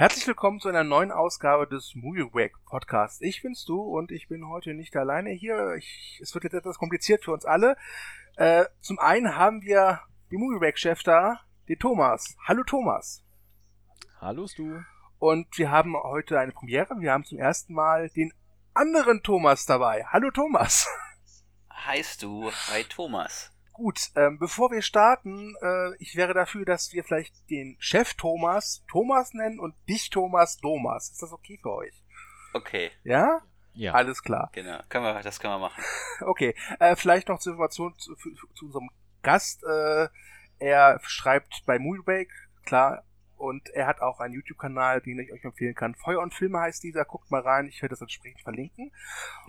Herzlich willkommen zu einer neuen Ausgabe des Movie Break Podcasts. Ich bin's du und ich bin heute nicht alleine hier. Ich, es wird jetzt etwas kompliziert für uns alle. Äh, zum einen haben wir den Movie Break Chef da, den Thomas. Hallo Thomas. Hallo du. Und wir haben heute eine Premiere. Wir haben zum ersten Mal den anderen Thomas dabei. Hallo Thomas. Heißt du, hi Thomas. Gut, ähm, bevor wir starten, äh, ich wäre dafür, dass wir vielleicht den Chef Thomas Thomas nennen und dich Thomas Thomas. Ist das okay für euch? Okay. Ja? Ja. Alles klar. Genau, können wir, das können wir machen. Okay, äh, vielleicht noch zur Information zu, zu, zu unserem Gast. Äh, er schreibt bei Moviebreak, klar, und er hat auch einen YouTube-Kanal, den ich euch empfehlen kann. Feuer und Filme heißt dieser, guckt mal rein, ich werde das entsprechend verlinken.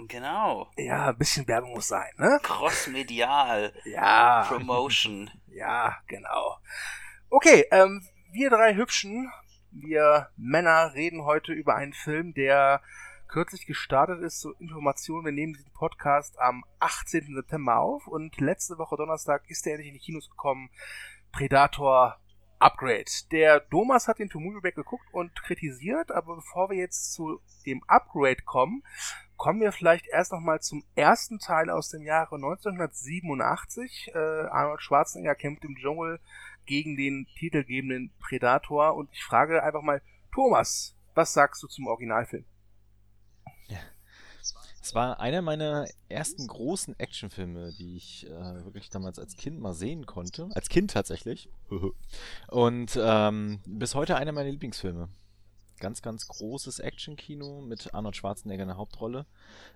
Genau. Ja, ein bisschen Werbung muss sein, ne? Crossmedial. Ja. Promotion. Ja, genau. Okay, ähm, wir drei Hübschen, wir Männer reden heute über einen Film, der kürzlich gestartet ist. Zur Information, wir nehmen diesen Podcast am 18. September auf und letzte Woche Donnerstag ist er endlich in die Kinos gekommen. Predator Upgrade. Der Thomas hat den To geguckt und kritisiert, aber bevor wir jetzt zu dem Upgrade kommen, kommen wir vielleicht erst nochmal zum ersten Teil aus dem Jahre 1987. Äh, Arnold Schwarzenegger kämpft im Dschungel gegen den titelgebenden Predator und ich frage einfach mal, Thomas, was sagst du zum Originalfilm? Es war einer meiner ersten großen Actionfilme, die ich äh, wirklich damals als Kind mal sehen konnte. Als Kind tatsächlich. Und ähm, bis heute einer meiner Lieblingsfilme. Ganz, ganz großes Actionkino mit Arnold Schwarzenegger in der Hauptrolle.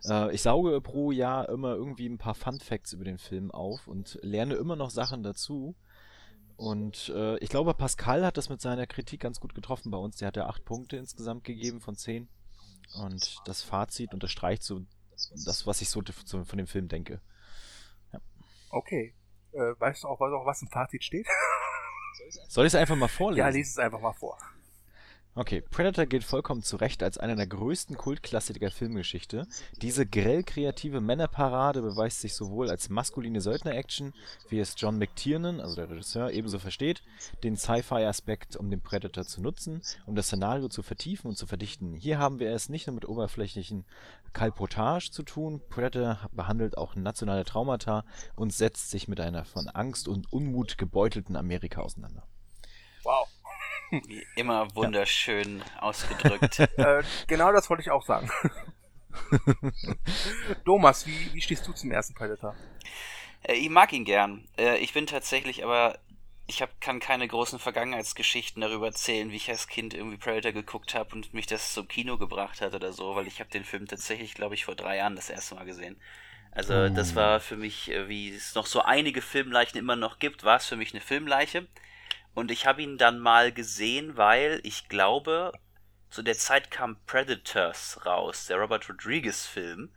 Äh, ich sauge pro Jahr immer irgendwie ein paar Fun Facts über den Film auf und lerne immer noch Sachen dazu. Und äh, ich glaube, Pascal hat das mit seiner Kritik ganz gut getroffen bei uns. Der hat ja acht Punkte insgesamt gegeben von zehn. Und das Fazit unterstreicht so das, was ich so von dem Film denke. Ja. Okay. Äh, weißt du auch, was im Fazit steht? Soll ich es einfach mal vorlesen? Ja, lies es einfach mal vor. Okay, Predator gilt vollkommen zu Recht als einer der größten Kultklassiker der Filmgeschichte. Diese grell kreative Männerparade beweist sich sowohl als maskuline Söldner-Action, wie es John McTiernan, also der Regisseur, ebenso versteht, den Sci-Fi-Aspekt, um den Predator zu nutzen, um das Szenario zu vertiefen und zu verdichten. Hier haben wir es nicht nur mit oberflächlichen Kalpotage zu tun, Predator behandelt auch nationale Traumata und setzt sich mit einer von Angst und Unmut gebeutelten Amerika auseinander. Wow. Wie immer wunderschön ja. ausgedrückt. äh, genau das wollte ich auch sagen. Thomas, wie, wie stehst du zum ersten Predator? Äh, ich mag ihn gern. Äh, ich bin tatsächlich aber ich hab, kann keine großen Vergangenheitsgeschichten darüber erzählen, wie ich als Kind irgendwie Predator geguckt habe und mich das zum Kino gebracht hat oder so, weil ich habe den Film tatsächlich, glaube ich, vor drei Jahren das erste Mal gesehen. Also das oh. war für mich, äh, wie es noch so einige Filmleichen immer noch gibt, war es für mich eine Filmleiche. Und ich habe ihn dann mal gesehen, weil ich glaube, zu der Zeit kam Predators raus, der Robert Rodriguez Film.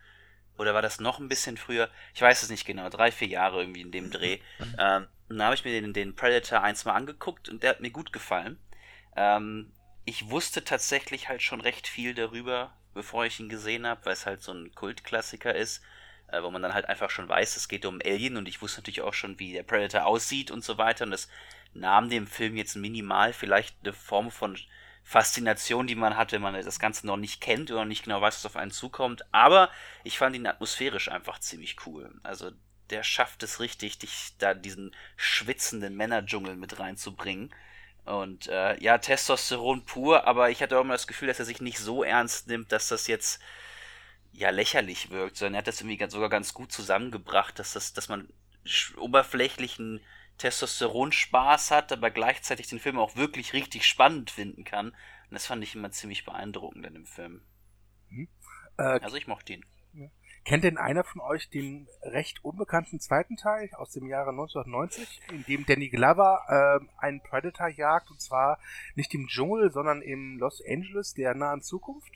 Oder war das noch ein bisschen früher? Ich weiß es nicht genau, drei, vier Jahre irgendwie in dem Dreh. Ähm, und da habe ich mir den, den Predator eins mal angeguckt und der hat mir gut gefallen. Ähm, ich wusste tatsächlich halt schon recht viel darüber, bevor ich ihn gesehen habe, weil es halt so ein Kultklassiker ist, äh, wo man dann halt einfach schon weiß, es geht um Alien und ich wusste natürlich auch schon, wie der Predator aussieht und so weiter. Und das nahm dem Film jetzt minimal vielleicht eine Form von Faszination, die man hat, wenn man das Ganze noch nicht kennt oder nicht genau weiß, was auf einen zukommt. Aber ich fand ihn atmosphärisch einfach ziemlich cool. Also der schafft es richtig, dich da diesen schwitzenden Männerdschungel mit reinzubringen. Und äh, ja, Testosteron pur, aber ich hatte auch immer das Gefühl, dass er sich nicht so ernst nimmt, dass das jetzt ja lächerlich wirkt, sondern er hat das irgendwie sogar ganz gut zusammengebracht, dass das, dass man oberflächlichen Testosteron-Spaß hat, aber gleichzeitig den Film auch wirklich richtig spannend finden kann. Und das fand ich immer ziemlich beeindruckend in dem Film. Mhm. Äh, also ich mochte ihn. Kennt denn einer von euch den recht unbekannten zweiten Teil aus dem Jahre 1990, in dem Danny Glover äh, einen Predator jagt, und zwar nicht im Dschungel, sondern im Los Angeles der nahen Zukunft?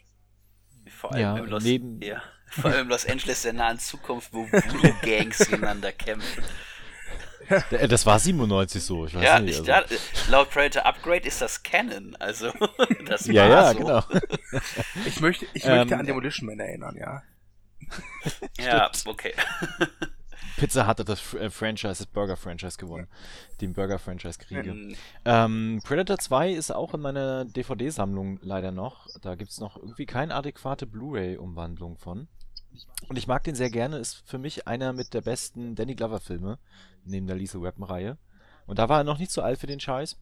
Vor allem, ja, im, Los, ja, vor allem im Los Angeles der nahen Zukunft, wo Voodoo-Gangs gegeneinander kämpfen. Das war 97 so, ich weiß ja, nicht. Also. Ja, laut Predator Upgrade ist das Canon, also das war Ja, ja, so. genau. Ich möchte, ich möchte ähm, an Demolition Man erinnern, ja. ja, okay. Pizza Hut hat das äh, Franchise, das Burger-Franchise gewonnen. Ja. Den Burger-Franchise-Kriege. Mhm. Ähm, Predator 2 ist auch in meiner DVD-Sammlung leider noch. Da gibt es noch irgendwie keine adäquate Blu-ray-Umwandlung von. Und ich mag den sehr gerne, ist für mich einer mit der besten Danny Glover-Filme, neben der Lethal Weapon-Reihe. Und da war er noch nicht so alt für den Scheiß.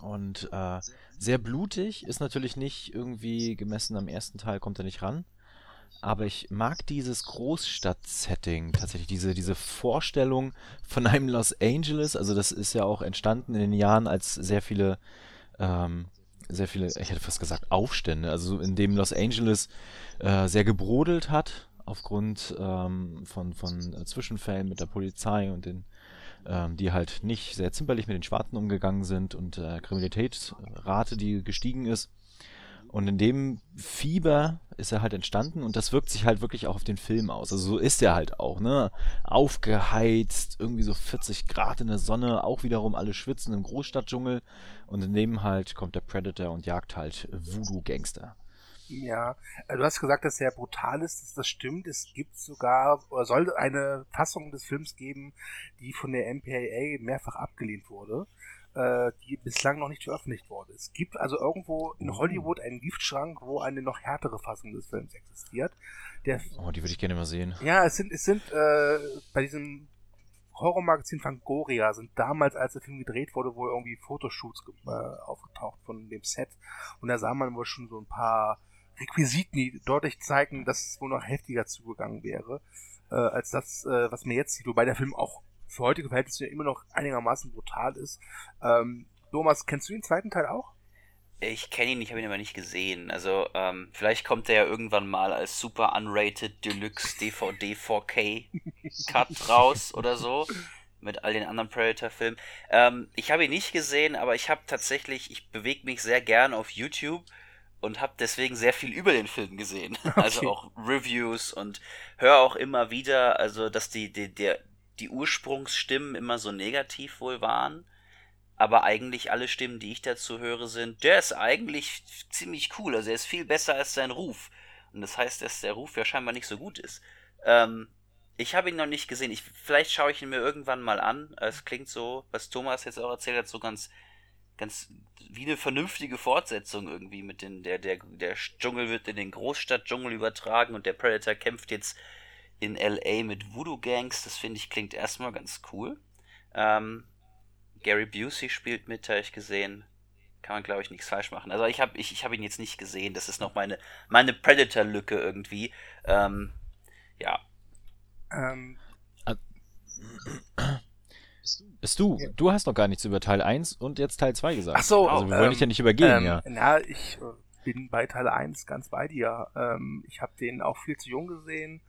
Und äh, sehr blutig, ist natürlich nicht irgendwie gemessen am ersten Teil, kommt er nicht ran. Aber ich mag dieses Großstadt-Setting, tatsächlich diese, diese Vorstellung von einem Los Angeles. Also das ist ja auch entstanden in den Jahren, als sehr viele, ähm, sehr viele, ich hätte fast gesagt Aufstände, also in dem Los Angeles äh, sehr gebrodelt hat aufgrund ähm, von, von Zwischenfällen mit der Polizei und den ähm, die halt nicht sehr zimperlich mit den Schwarzen umgegangen sind und äh, Kriminalitätsrate, die gestiegen ist. Und in dem Fieber ist er halt entstanden und das wirkt sich halt wirklich auch auf den Film aus. Also so ist er halt auch, ne? Aufgeheizt, irgendwie so 40 Grad in der Sonne, auch wiederum alle schwitzen im Großstadtdschungel. Und in dem halt kommt der Predator und jagt halt Voodoo-Gangster. Ja, äh, du hast gesagt, dass er brutal ist, dass das stimmt. Es gibt sogar, oder soll eine Fassung des Films geben, die von der MPAA mehrfach abgelehnt wurde, äh, die bislang noch nicht veröffentlicht wurde. Es gibt also irgendwo in oh. Hollywood einen Giftschrank, wo eine noch härtere Fassung des Films existiert. Der, oh, die würde ich gerne mal sehen. Ja, es sind, es sind äh, bei diesem Horrormagazin Fangoria sind damals, als der Film gedreht wurde, wohl irgendwie Fotoshoots äh, aufgetaucht von dem Set. Und da sah man wohl schon so ein paar Requisiten, die deutlich zeigen, dass es wohl noch heftiger zugegangen wäre, äh, als das, äh, was mir jetzt sieht, wobei der Film auch für heutige Verhältnisse immer noch einigermaßen brutal ist. Ähm, Thomas, kennst du den zweiten Teil auch? Ich kenne ihn, ich habe ihn aber nicht gesehen. Also, ähm, vielleicht kommt der ja irgendwann mal als super unrated Deluxe DVD 4K Cut raus oder so. Mit all den anderen Predator-Filmen. Ähm, ich habe ihn nicht gesehen, aber ich habe tatsächlich, ich bewege mich sehr gern auf YouTube und habe deswegen sehr viel über den Film gesehen. Also okay. Also auch Reviews und höre auch immer wieder, also dass die, die, der, die Ursprungsstimmen immer so negativ wohl waren. Aber eigentlich alle Stimmen, die ich dazu höre, sind, der ist eigentlich ziemlich cool. Also er ist viel besser als sein Ruf. Und das heißt, dass der Ruf ja scheinbar nicht so gut ist. Ähm, ich habe ihn noch nicht gesehen. Ich, vielleicht schaue ich ihn mir irgendwann mal an. Es klingt so, was Thomas jetzt auch erzählt hat, so ganz ganz wie eine vernünftige Fortsetzung irgendwie mit den der der der Dschungel wird in den Großstadtdschungel übertragen und der Predator kämpft jetzt in LA mit Voodoo Gangs. Das finde ich klingt erstmal ganz cool. Ähm, Gary Busey spielt mit, habe ich gesehen. Kann man glaube ich nichts falsch machen. Also ich habe ich, ich habe ihn jetzt nicht gesehen. Das ist noch meine meine Predator Lücke irgendwie. Ähm, ja. Ähm, bist du? Ja. Du hast noch gar nichts über Teil 1 und jetzt Teil 2 gesagt. Ach so. Also wir wollen ähm, dich ja nicht übergehen, ähm, ja. Na, ich äh, bin bei Teil 1 ganz bei dir. Ähm, ich habe den auch viel zu jung gesehen.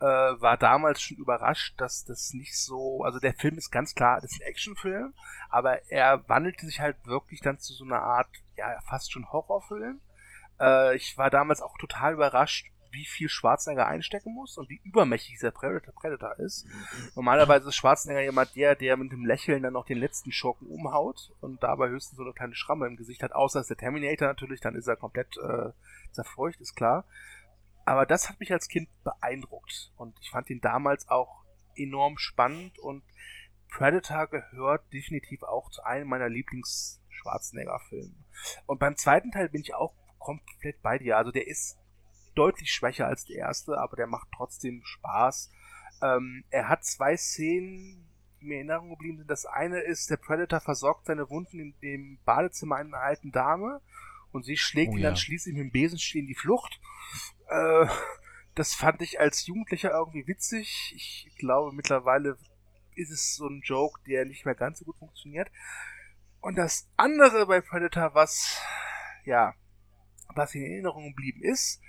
Äh, war damals schon überrascht, dass das nicht so, also der Film ist ganz klar, das ist ein Actionfilm, aber er wandelte sich halt wirklich dann zu so einer Art, ja, fast schon Horrorfilm. Äh, ich war damals auch total überrascht, wie viel Schwarzenegger einstecken muss und wie übermächtig dieser Predator, Predator ist. Normalerweise ist Schwarzenegger jemand der, der mit dem Lächeln dann noch den letzten Schurken umhaut und dabei höchstens so eine kleine Schramme im Gesicht hat, außer ist der Terminator natürlich, dann ist er komplett äh, zerfurcht, ist klar. Aber das hat mich als Kind beeindruckt und ich fand ihn damals auch enorm spannend und Predator gehört definitiv auch zu einem meiner Lieblings-Schwarzenegger-Filme. Und beim zweiten Teil bin ich auch komplett bei dir. Also der ist deutlich schwächer als der erste, aber der macht trotzdem Spaß. Ähm, er hat zwei Szenen, die mir in Erinnerung geblieben sind. Das eine ist, der Predator versorgt seine Wunden in dem Badezimmer einer alten Dame und sie schlägt oh, ihn ja. dann schließlich mit dem Besenstiel in die Flucht. Äh, das fand ich als Jugendlicher irgendwie witzig. Ich glaube, mittlerweile ist es so ein Joke, der nicht mehr ganz so gut funktioniert. Und das andere bei Predator, was, ja, was in Erinnerung geblieben ist,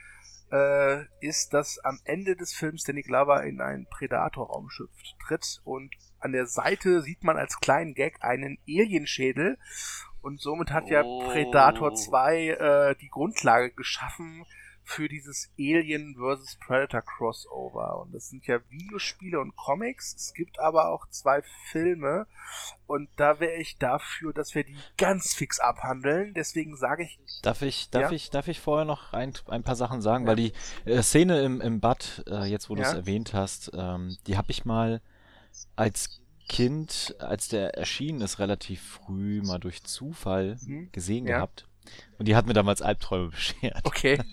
äh, ist, dass am Ende des Films Danny Glover in ein Predator-Raumschiff tritt und an der Seite sieht man als kleinen Gag einen Alienschädel und somit hat ja oh. Predator 2 äh, die Grundlage geschaffen für dieses Alien vs. Predator Crossover. Und das sind ja Videospiele und Comics. Es gibt aber auch zwei Filme. Und da wäre ich dafür, dass wir die ganz fix abhandeln. Deswegen sage ich. Darf ich, darf ja? ich, darf ich vorher noch ein, ein paar Sachen sagen? Ja. Weil die äh, Szene im, im Bad, äh, jetzt wo du es erwähnt hast, ähm, die habe ich mal als Kind, als der erschienen ist, relativ früh mal durch Zufall mhm. gesehen gehabt. Und die hat mir damals Albträume beschert. Okay.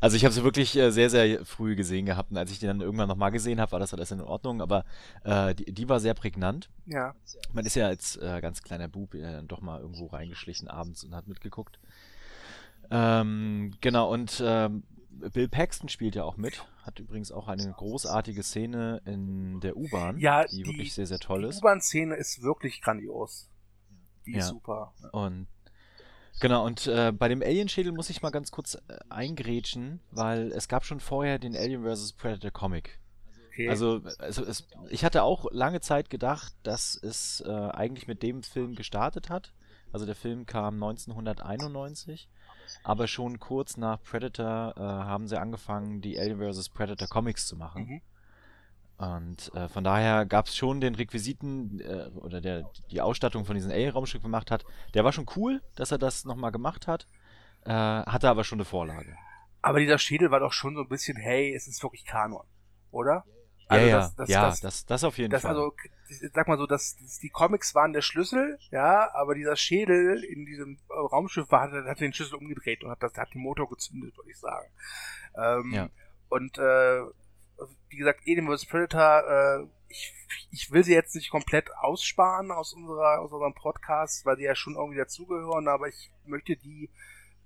Also ich habe sie wirklich äh, sehr, sehr früh gesehen gehabt. Und als ich die dann irgendwann nochmal gesehen habe, war das alles in Ordnung. Aber äh, die, die, war sehr prägnant. Ja. Man ist ja als äh, ganz kleiner Bub äh, doch mal irgendwo reingeschlichen abends und hat mitgeguckt. Ähm, genau, und ähm, Bill Paxton spielt ja auch mit. Hat übrigens auch eine großartige Szene in der U-Bahn, ja, die, die, wirklich sehr, sehr toll ist. Die U-Bahn-Szene ist wirklich grandios. Die ja. ist super. Und Genau, und äh, bei dem Alien-Schädel muss ich mal ganz kurz äh, eingrätschen, weil es gab schon vorher den Alien vs. Predator Comic. Okay. Also, also es, ich hatte auch lange Zeit gedacht, dass es äh, eigentlich mit dem Film gestartet hat. Also der Film kam 1991, aber schon kurz nach Predator äh, haben sie angefangen, die Alien vs. Predator Comics zu machen. Mhm. Und äh, von daher gab es schon den Requisiten äh, oder der, die Ausstattung von diesem Alien-Raumschiff gemacht hat. Der war schon cool, dass er das nochmal gemacht hat. Äh, hatte aber schon eine Vorlage. Aber dieser Schädel war doch schon so ein bisschen, hey, es ist wirklich Kanon, oder? Also ja, das, das, ja, das, das, das, auf jeden das, Fall. Also, sag mal so, dass, dass die Comics waren der Schlüssel, ja, aber dieser Schädel in diesem Raumschiff war, hat, hat den Schlüssel umgedreht und hat, das, hat den Motor gezündet, würde ich sagen. Ähm, ja. Und äh, wie gesagt, Alien vs. Predator, äh, ich, ich will sie jetzt nicht komplett aussparen aus unserer aus unserem Podcast, weil sie ja schon irgendwie dazugehören, aber ich möchte die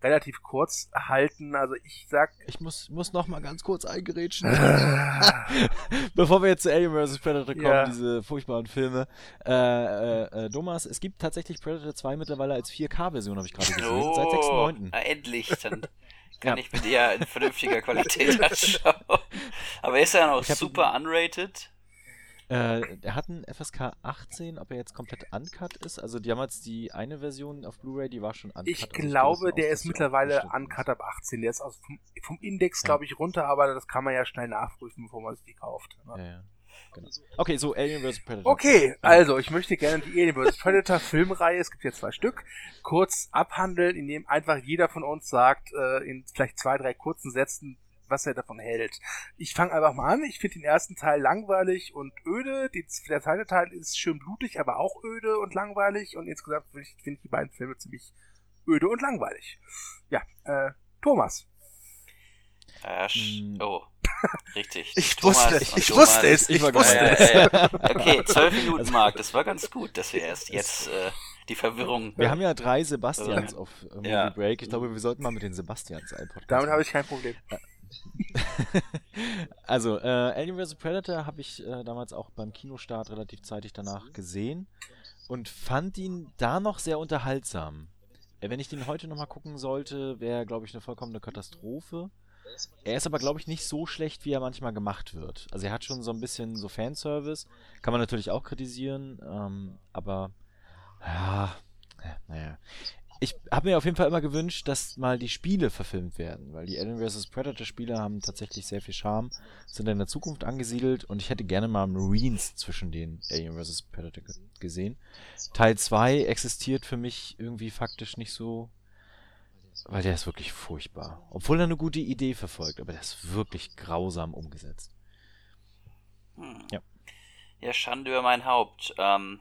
relativ kurz halten. Also ich sag. Ich muss, muss noch mal ganz kurz eingerätschen. Bevor wir jetzt zu Alien vs. Predator kommen, ja. diese furchtbaren Filme. Äh, äh, äh, Thomas, es gibt tatsächlich Predator 2 mittlerweile als 4K-Version, habe ich gerade gesehen. Oh, seit 6.9. endlich. Dann kann ja. ich mit ihr in vernünftiger Qualität anschauen. Aber ist er noch super unrated? Äh, er hat einen FSK 18, ob er jetzt komplett uncut ist. Also die haben jetzt die eine Version auf Blu-ray, die war schon uncut. Ich also glaube, der ist mittlerweile uncut ab 18. Der ist also vom, vom Index, ja. glaube ich, runter, aber das kann man ja schnell nachprüfen, bevor man sich die kauft. Ne? Ja, ja. Genau. Okay, so Alien vs. Predator. Okay, also ich möchte gerne die Alien vs. Predator Filmreihe, es gibt hier zwei Stück, kurz abhandeln, indem einfach jeder von uns sagt, äh, in vielleicht zwei, drei kurzen Sätzen, was er davon hält. Ich fange einfach mal an. Ich finde den ersten Teil langweilig und öde. der zweite Teil ist schön blutig, aber auch öde und langweilig. Und insgesamt finde ich die beiden Filme ziemlich öde und langweilig. Ja, äh, Thomas. Äh, oh. Richtig. ich wusste, ich, ich wusste es, ich wusste es. Okay, zwölf Minuten also, Mark, das war ganz gut, dass wir erst jetzt äh, die Verwirrung. Wir haben ja drei Sebastians auf äh, Movie ja. Break. Ich glaube, wir sollten mal mit den Sebastians einen Podcast Damit habe ich kein Problem. also, äh, Alien vs. Predator habe ich äh, damals auch beim Kinostart relativ zeitig danach gesehen und fand ihn da noch sehr unterhaltsam. Äh, wenn ich den heute nochmal gucken sollte, wäre, glaube ich, eine vollkommene Katastrophe. Er ist aber, glaube ich, nicht so schlecht, wie er manchmal gemacht wird. Also er hat schon so ein bisschen so Fanservice. Kann man natürlich auch kritisieren, ähm, aber ja, naja. Ich habe mir auf jeden Fall immer gewünscht, dass mal die Spiele verfilmt werden, weil die Alien vs. Predator Spiele haben tatsächlich sehr viel Charme, sind in der Zukunft angesiedelt und ich hätte gerne mal Marines zwischen den Alien vs. Predator gesehen. Teil 2 existiert für mich irgendwie faktisch nicht so weil der ist wirklich furchtbar. Obwohl er eine gute Idee verfolgt, aber der ist wirklich grausam umgesetzt. Hm. Ja. Ja, Schande über mein Haupt. Ähm,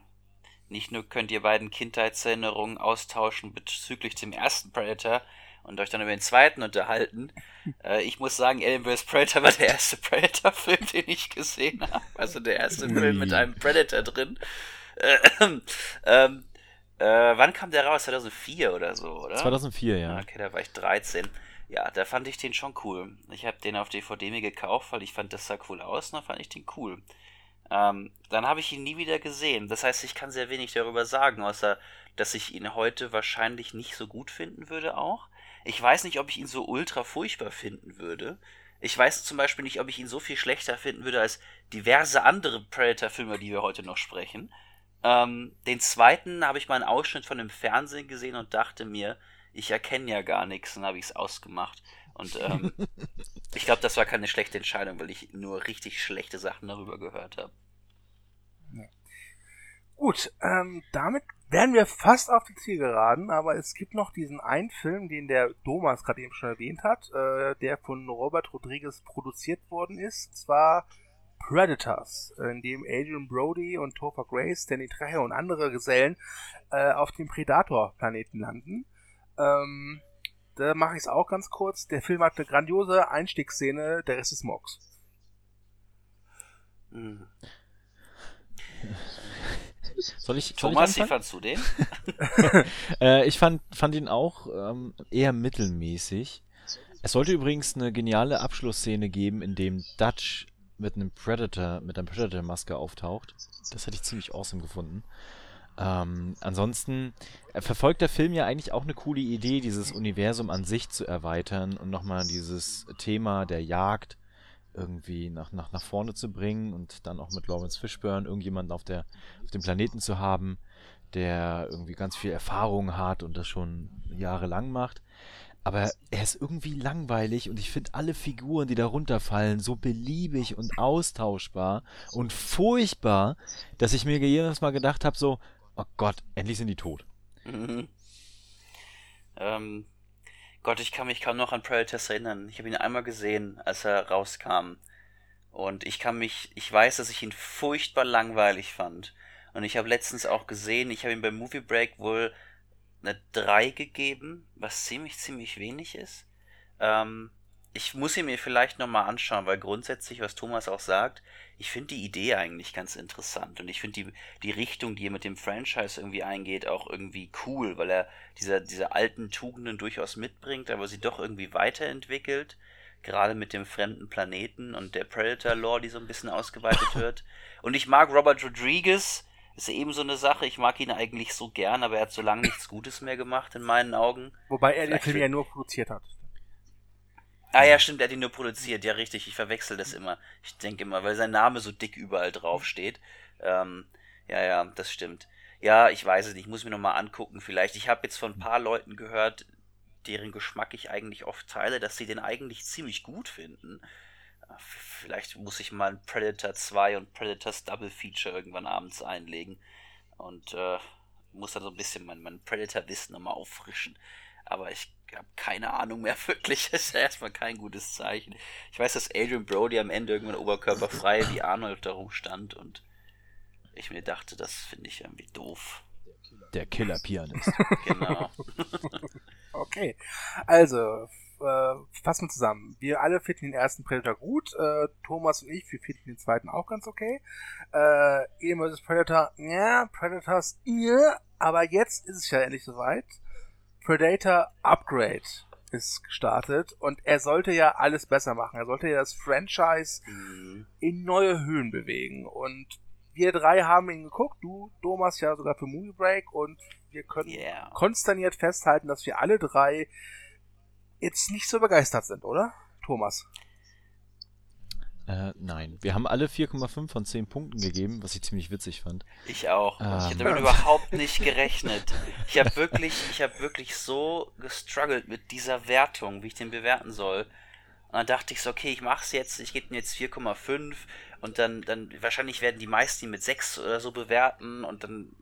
nicht nur könnt ihr beiden Kindheitserinnerungen austauschen bezüglich dem ersten Predator und euch dann über den zweiten unterhalten. Äh, ich muss sagen, Alien vs. Predator war der erste Predator-Film, den ich gesehen habe. Also der erste Film mit einem Predator drin. Äh, ähm, äh, wann kam der raus? 2004 oder so, oder? 2004, ja. Okay, da war ich 13. Ja, da fand ich den schon cool. Ich habe den auf DVD mir gekauft, weil ich fand, das sah cool aus und dann fand ich den cool. Ähm, dann habe ich ihn nie wieder gesehen. Das heißt, ich kann sehr wenig darüber sagen, außer dass ich ihn heute wahrscheinlich nicht so gut finden würde auch. Ich weiß nicht, ob ich ihn so ultra furchtbar finden würde. Ich weiß zum Beispiel nicht, ob ich ihn so viel schlechter finden würde als diverse andere Predator-Filme, die wir heute noch sprechen. Ähm, den zweiten habe ich mal einen Ausschnitt von dem Fernsehen gesehen und dachte mir, ich erkenne ja gar nichts, dann habe ich es ausgemacht. Und ähm, ich glaube, das war keine schlechte Entscheidung, weil ich nur richtig schlechte Sachen darüber gehört habe. Ja. Gut, ähm, damit wären wir fast auf die Zielgeraden, aber es gibt noch diesen einen Film, den der Thomas gerade eben schon erwähnt hat, äh, der von Robert Rodriguez produziert worden ist, und zwar Predators, in dem Adrian Brody und Topher Grace, Danny Trejo und andere Gesellen äh, auf dem Predator-Planeten landen. Ähm, da mache ich es auch ganz kurz. Der Film hat eine grandiose Einstiegsszene, der Rest ist Mox. Hm. Soll ich, soll Thomas, ich wie fandst du den? äh, ich fand, fand ihn auch ähm, eher mittelmäßig. Es sollte übrigens eine geniale Abschlussszene geben, in dem Dutch mit einem Predator, mit einer Predator-Maske auftaucht. Das hätte ich ziemlich awesome gefunden. Ähm, ansonsten verfolgt der Film ja eigentlich auch eine coole Idee, dieses Universum an sich zu erweitern und nochmal dieses Thema der Jagd irgendwie nach, nach, nach vorne zu bringen und dann auch mit Lawrence Fishburne irgendjemanden auf, der, auf dem Planeten zu haben, der irgendwie ganz viel Erfahrung hat und das schon jahrelang macht. Aber er ist irgendwie langweilig und ich finde alle Figuren, die da runterfallen, so beliebig und austauschbar und furchtbar, dass ich mir jedes Mal gedacht habe, so, oh Gott, endlich sind die tot. Mhm. Ähm, Gott, ich kann mich kaum noch an Predators erinnern. Ich habe ihn einmal gesehen, als er rauskam. Und ich kann mich, ich weiß, dass ich ihn furchtbar langweilig fand. Und ich habe letztens auch gesehen, ich habe ihm beim Movie Break wohl eine 3 gegeben, was ziemlich, ziemlich wenig ist. Ähm, ich muss ihn mir vielleicht nochmal anschauen, weil grundsätzlich, was Thomas auch sagt, ich finde die Idee eigentlich ganz interessant und ich finde die, die Richtung, die er mit dem Franchise irgendwie eingeht, auch irgendwie cool, weil er diese, diese alten Tugenden durchaus mitbringt, aber sie doch irgendwie weiterentwickelt, gerade mit dem fremden Planeten und der Predator-Lore, die so ein bisschen ausgeweitet wird. Und ich mag Robert Rodriguez, ist eben so eine Sache, ich mag ihn eigentlich so gern, aber er hat so lange nichts Gutes mehr gemacht in meinen Augen. Wobei er den Film ja nur produziert hat. Ah ja, stimmt, er hat ihn nur produziert. Ja, richtig, ich verwechsel das immer. Ich denke immer, weil sein Name so dick überall drauf steht. Ähm, ja, ja, das stimmt. Ja, ich weiß es nicht, ich muss mir nochmal angucken vielleicht. Ich habe jetzt von ein paar Leuten gehört, deren Geschmack ich eigentlich oft teile, dass sie den eigentlich ziemlich gut finden. Vielleicht muss ich mal ein Predator 2 und Predators Double Feature irgendwann abends einlegen. Und äh, muss dann so ein bisschen mein, mein Predator-Wissen nochmal auffrischen. Aber ich habe keine Ahnung mehr wirklich. Das ist ja erstmal kein gutes Zeichen. Ich weiß, dass Adrian Brody am Ende irgendwann oberkörperfrei wie Arnold darum stand und ich mir dachte, das finde ich irgendwie doof. Der Killer-Pianist. genau. okay. Also, äh, fassen wir zusammen. Wir alle finden den ersten Predator gut. Äh, Thomas und ich, wir finden den zweiten auch ganz okay. Äh, Alien vs. Predator, ja, Predators, ja, aber jetzt ist es ja endlich soweit. Predator Upgrade ist gestartet und er sollte ja alles besser machen. Er sollte ja das Franchise mhm. in neue Höhen bewegen. Und wir drei haben ihn geguckt, du, Thomas, ja sogar für Movie Break und wir können yeah. konsterniert festhalten, dass wir alle drei jetzt nicht so begeistert sind, oder? Thomas. Äh, nein. Wir haben alle 4,5 von 10 Punkten gegeben, was ich ziemlich witzig fand. Ich auch. Ähm. Ich hätte damit überhaupt nicht gerechnet. Ich habe wirklich, ich habe wirklich so gestruggelt mit dieser Wertung, wie ich den bewerten soll. Und dann dachte ich so, okay, ich mach's jetzt, ich gebe ihm jetzt 4,5 und dann, dann, wahrscheinlich werden die meisten ihn mit 6 oder so bewerten und dann,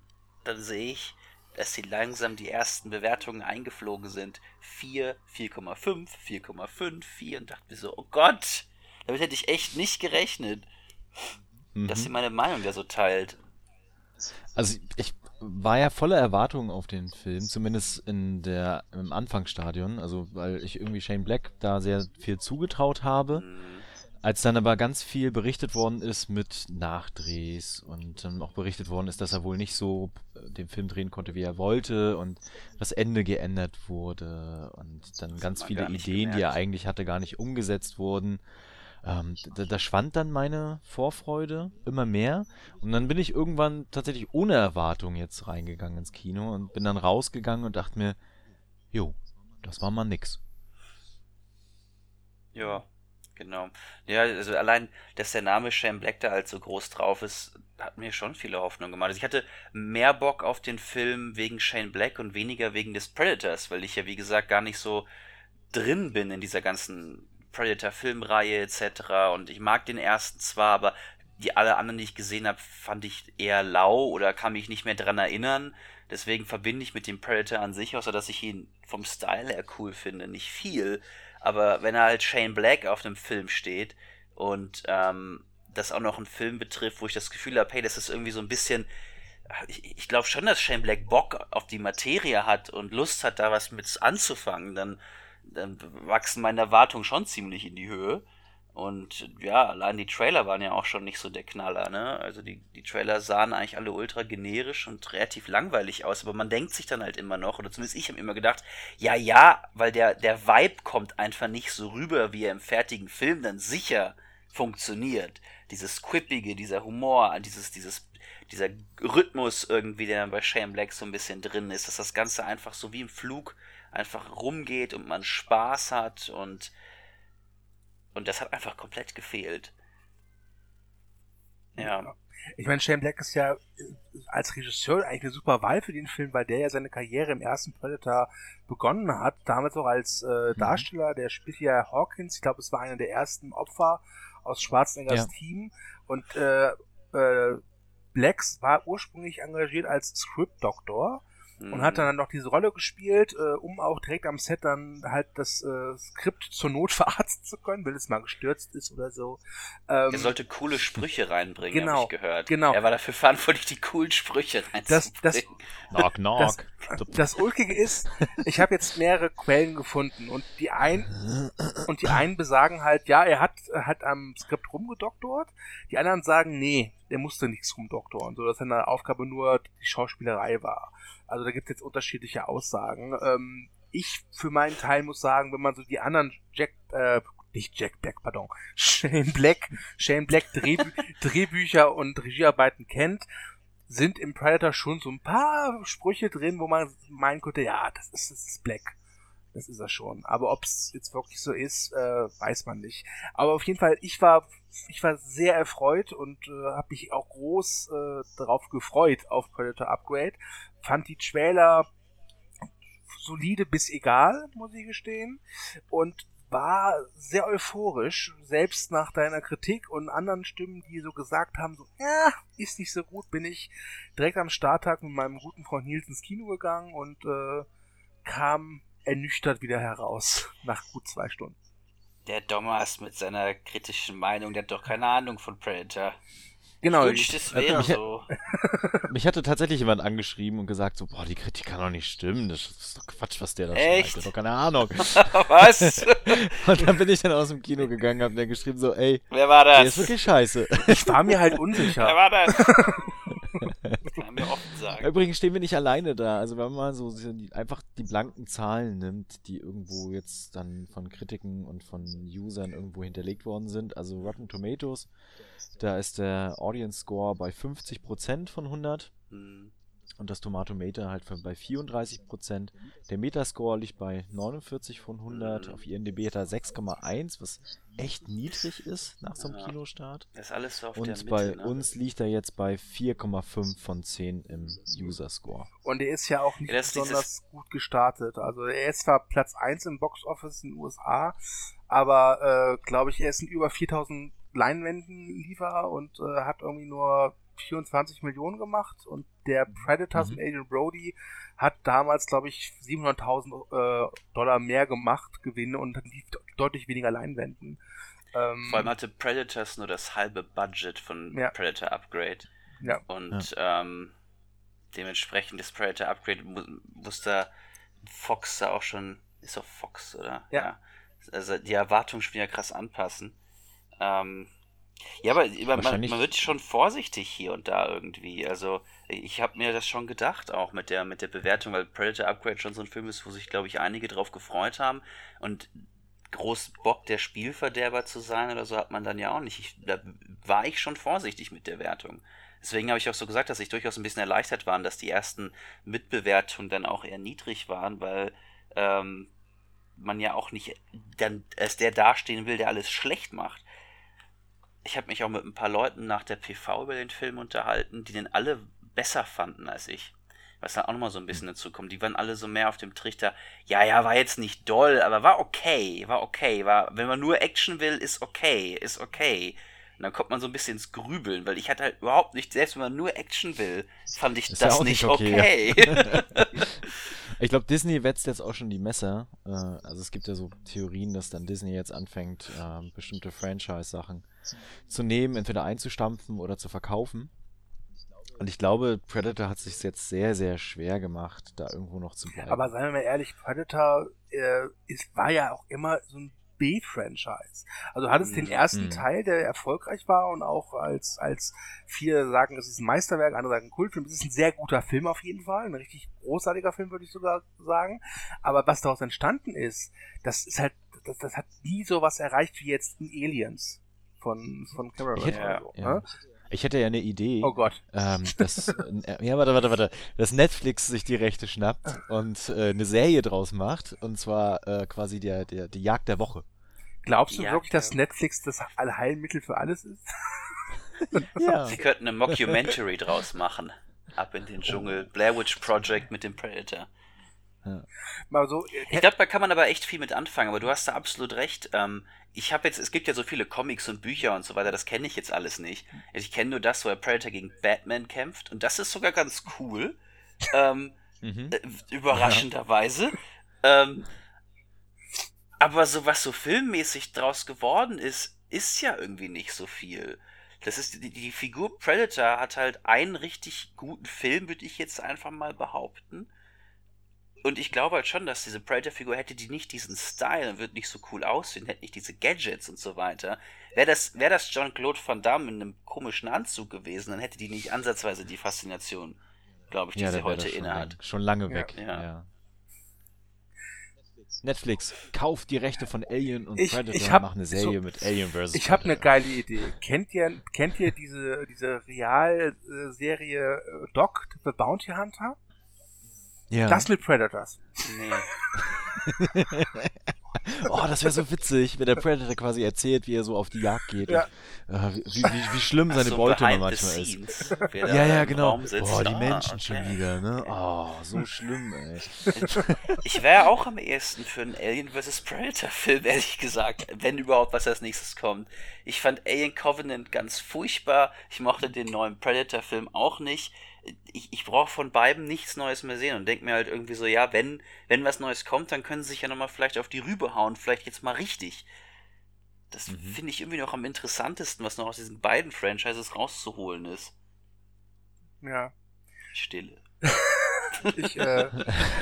dann sehe ich, dass sie langsam die ersten Bewertungen eingeflogen sind. 4, 4,5, 4,5, 4 und dachte mir so, oh Gott, damit hätte ich echt nicht gerechnet, mhm. dass sie meine Meinung da so teilt. Also ich war ja voller Erwartungen auf den Film, zumindest in der im Anfangsstadion, also weil ich irgendwie Shane Black da sehr viel zugetraut habe. Mhm. Als dann aber ganz viel berichtet worden ist mit Nachdrehs und dann auch berichtet worden ist, dass er wohl nicht so äh, den Film drehen konnte, wie er wollte und das Ende geändert wurde und dann ganz viele Ideen, gemerkt. die er eigentlich hatte, gar nicht umgesetzt wurden. Ähm, da, da, schwand dann meine Vorfreude immer mehr und dann bin ich irgendwann tatsächlich ohne Erwartung jetzt reingegangen ins Kino und bin dann rausgegangen und dachte mir, jo, das war mal nix. Ja, Genau. Ja, also allein, dass der Name Shane Black da halt so groß drauf ist, hat mir schon viele Hoffnung gemacht. Also ich hatte mehr Bock auf den Film wegen Shane Black und weniger wegen des Predators, weil ich ja wie gesagt gar nicht so drin bin in dieser ganzen Predator-Filmreihe etc. Und ich mag den ersten zwar, aber die alle anderen, die ich gesehen habe, fand ich eher lau oder kann mich nicht mehr dran erinnern. Deswegen verbinde ich mit dem Predator an sich, außer dass ich ihn vom Style her cool finde, nicht viel. Aber wenn er halt Shane Black auf einem Film steht und ähm, das auch noch ein Film betrifft, wo ich das Gefühl habe, hey, das ist irgendwie so ein bisschen. Ich, ich glaube schon, dass Shane Black Bock auf die Materie hat und Lust hat, da was mit anzufangen. Dann, dann wachsen meine Erwartungen schon ziemlich in die Höhe. Und ja, allein die Trailer waren ja auch schon nicht so der Knaller, ne? Also die, die Trailer sahen eigentlich alle ultra generisch und relativ langweilig aus, aber man denkt sich dann halt immer noch, oder zumindest ich habe immer gedacht, ja, ja, weil der, der Vibe kommt einfach nicht so rüber, wie er im fertigen Film dann sicher funktioniert. Dieses Quippige, dieser Humor, dieses, dieses, dieser Rhythmus irgendwie, der bei Shane Black so ein bisschen drin ist, dass das Ganze einfach so wie im Flug einfach rumgeht und man Spaß hat und und das hat einfach komplett gefehlt. Ja. Ich meine, Shane Black ist ja äh, als Regisseur eigentlich eine super Wahl für den Film, weil der ja seine Karriere im ersten Predator begonnen hat. Damals auch als äh, mhm. Darsteller, der spielt ja Hawkins. Ich glaube, es war einer der ersten Opfer aus Schwarzeneggers ja. Team. Und äh, äh, Blacks war ursprünglich engagiert als Script Doctor und hat dann noch diese Rolle gespielt, äh, um auch direkt am Set dann halt das äh, Skript zur Not verarzten zu können, wenn es mal gestürzt ist oder so. Ähm, er sollte coole Sprüche reinbringen, genau, habe ich gehört. Genau. Er war dafür verantwortlich, die coolen Sprüche reinzubringen. Das, das, knock, knock. Das, das Ulkige ist, ich habe jetzt mehrere Quellen gefunden und die einen und die einen besagen halt, ja, er hat hat am Skript rumgedoktort, die anderen sagen, nee, der musste nichts rumdoktoren, so dass seine Aufgabe nur die Schauspielerei war. Also da gibt es jetzt unterschiedliche Aussagen. Ähm, ich für meinen Teil muss sagen, wenn man so die anderen Jack, äh, nicht Jack Black, pardon, Shane Black, Shane Black Drehbü Drehbücher und Regiearbeiten kennt, sind im Predator schon so ein paar Sprüche drin, wo man meinen könnte, ja, das ist, das ist Black. Das ist er schon. Aber ob es jetzt wirklich so ist, äh, weiß man nicht. Aber auf jeden Fall, ich war, ich war sehr erfreut und äh, habe mich auch groß äh, darauf gefreut auf Predator Upgrade. Fand die Trailer solide bis egal, muss ich gestehen. Und war sehr euphorisch, selbst nach deiner Kritik und anderen Stimmen, die so gesagt haben, so, ja, ist nicht so gut, bin ich direkt am Starttag mit meinem guten Freund Nils ins Kino gegangen und äh, kam ernüchtert wieder heraus nach gut zwei Stunden. Der Thomas mit seiner kritischen Meinung, der hat doch keine Ahnung von Predator. Genau. Ich wünschte, es wäre mich, so. mich hatte tatsächlich jemand angeschrieben und gesagt so, boah, die Kritik kann doch nicht stimmen. Das ist doch Quatsch, was der da Echt? schreibt. Der hat doch keine Ahnung. Was? und dann bin ich dann aus dem Kino gegangen, hab mir geschrieben so, ey, Wer war der das? ist wirklich scheiße. Ich war mir halt Wer unsicher. war das? Kann mir offen sagen. Übrigens stehen wir nicht alleine da. Also wenn man so die, einfach die blanken Zahlen nimmt, die irgendwo jetzt dann von Kritiken und von Usern irgendwo hinterlegt worden sind. Also Rotten Tomatoes, da ist der Audience Score bei 50% von 100 Hm. Und das Tomatometer halt für- bei 34%. Der Metascore liegt bei 49 von 100. Auf IMDb hat er 6,1, was echt niedrig ist nach so einem Ja. Kinostart. Das ist alles so auf der Und Mitte, bei ne? uns liegt er jetzt bei 4,5 von 10 im User Score. Und er ist ja auch nicht Ja, besonders gut gestartet. Also er ist zwar Platz 1 im Box Office in den USA, aber äh, glaube ich, er ist in über 4000 Leinwänden Lieferer und äh, hat irgendwie nur 24 Millionen gemacht und der Predators Mhm. mit Adrian Brody hat damals, glaube ich, 700.000 äh, Dollar mehr gemacht, Gewinne und lief de- deutlich weniger Leinwänden. Ähm, Vor allem hatte Predators nur das halbe Budget von Ja. Predator Upgrade. Ja. Und ähm, dementsprechend das Predator Upgrade mu muss da Fox da auch schon. Ist doch Fox, oder? Ja. Also die Erwartungen schon wieder krass anpassen. Ähm, ja, aber man, man wird schon vorsichtig hier und da irgendwie. Also ich habe mir das schon gedacht, auch mit der, mit der Bewertung, weil Predator Upgrade schon so ein Film ist, wo sich, glaube ich, einige drauf gefreut haben. Und groß Bock, der Spielverderber zu sein oder so, hat man dann ja auch nicht. Ich, da war ich schon vorsichtig mit der Wertung. Deswegen habe ich auch so gesagt, dass ich durchaus ein bisschen erleichtert war, dass die ersten Mitbewertungen dann auch eher niedrig waren, weil ähm, man ja auch nicht dann als der dastehen will, der alles schlecht macht. Ich habe mich auch mit ein paar Leuten nach der PV über den Film unterhalten, die den alle besser fanden als ich. Was dann auch nochmal so ein bisschen dazu kommt. Die waren alle so mehr auf dem Trichter. Ja, ja, war jetzt nicht doll, aber war okay, war okay. War, wenn man nur Action will, ist okay, ist okay. Und dann kommt man so ein bisschen ins Grübeln, weil ich hatte halt überhaupt nicht, selbst wenn man nur Action will, fand ich Ist das ja nicht okay, okay. Ich glaube, Disney wetzt jetzt auch schon die Messer. Äh, also es gibt ja so Theorien, dass dann Disney jetzt anfängt, äh, bestimmte Franchise-Sachen zu nehmen, entweder einzustampfen oder zu verkaufen. Und ich glaube, Predator hat sich jetzt sehr, sehr schwer gemacht, da irgendwo noch zu bleiben. Aber seien wir mal ehrlich, Predator äh, ist, war ja auch immer so ein B-Franchise. Also du hattest den Mhm. ersten Mhm. Teil, der erfolgreich war und auch als, als viele sagen, es ist ein Meisterwerk, andere sagen Kultfilm. Es ist ein sehr guter Film auf jeden Fall, ein richtig großartiger Film, würde ich sogar sagen. Aber was daraus entstanden ist, das ist halt, das, das hat nie so was erreicht wie jetzt in Aliens von, von Cameron. Ich hätte- so, ja. ne? Ich hätte ja eine Idee, Oh Gott. ähm, dass, äh, ja, warte, warte, warte, dass Netflix sich die Rechte schnappt und äh, eine Serie draus macht, und zwar äh, quasi der, der, die Jagd der Woche. Glaubst du Ja, wirklich, dass ja. Netflix das Allheilmittel für alles ist? Ja. Sie könnten eine Mockumentary draus machen. Ab in den Dschungel. Blair Witch Project mit dem Predator. Mal so, Ich glaube, da kann man aber echt viel mit anfangen, aber du hast da absolut recht. Ähm, ich habe jetzt, es gibt ja so viele Comics und Bücher und so weiter, das kenne ich jetzt alles nicht. Ich kenne nur das, wo der Predator gegen Batman kämpft und das ist sogar ganz cool. Ähm, Mhm. äh, überraschenderweise. Ähm, aber so was so filmmäßig draus geworden ist, ist ja irgendwie nicht so viel. Das ist die, die Figur Predator hat halt einen richtig guten Film, würde ich jetzt einfach mal behaupten. Und ich glaube halt schon, dass diese Predator-Figur hätte die nicht diesen Style und wird nicht so cool aussehen, hätte nicht diese Gadgets und so weiter. Wäre das, wär das Jean-Claude Van Damme in einem komischen Anzug gewesen, dann hätte die nicht ansatzweise die Faszination, glaube ich, die Ja, sie heute innehat. schon lange weg. Ja. Ja. Netflix, kauft die Rechte von Alien und Ich- Predator ich und hab mach eine Serie so- mit Alien vs. Ich habe eine geile Idee. Kennt ihr, kennt ihr diese, diese Realserie äh, Doc, The Bounty Hunter? Ja. Das mit Predators. Nee. Oh, das wäre so witzig, wenn der Predator quasi erzählt, wie er so auf die Jagd geht. Ja. Und, äh, wie, wie, wie schlimm seine so Beute manchmal ist. scenes, Ja, ja, genau. Boah, die Ah, Menschen okay. schon wieder, ne? Oh, so schlimm, ey. Ich wäre auch am ehesten für einen Alien vs. Predator-Film, ehrlich gesagt, wenn überhaupt was als nächstes kommt. Ich fand Alien Covenant ganz furchtbar. Ich mochte den neuen Predator-Film auch nicht. Ich, ich brauche von beiden nichts Neues mehr sehen und denke mir halt irgendwie so, ja, wenn, wenn was Neues kommt, dann können sie sich ja nochmal vielleicht auf die Rübe hauen, vielleicht jetzt mal richtig. Das Mhm. finde ich irgendwie noch am interessantesten, was noch aus diesen beiden Franchises rauszuholen ist. Ja. Stille. Ich, äh,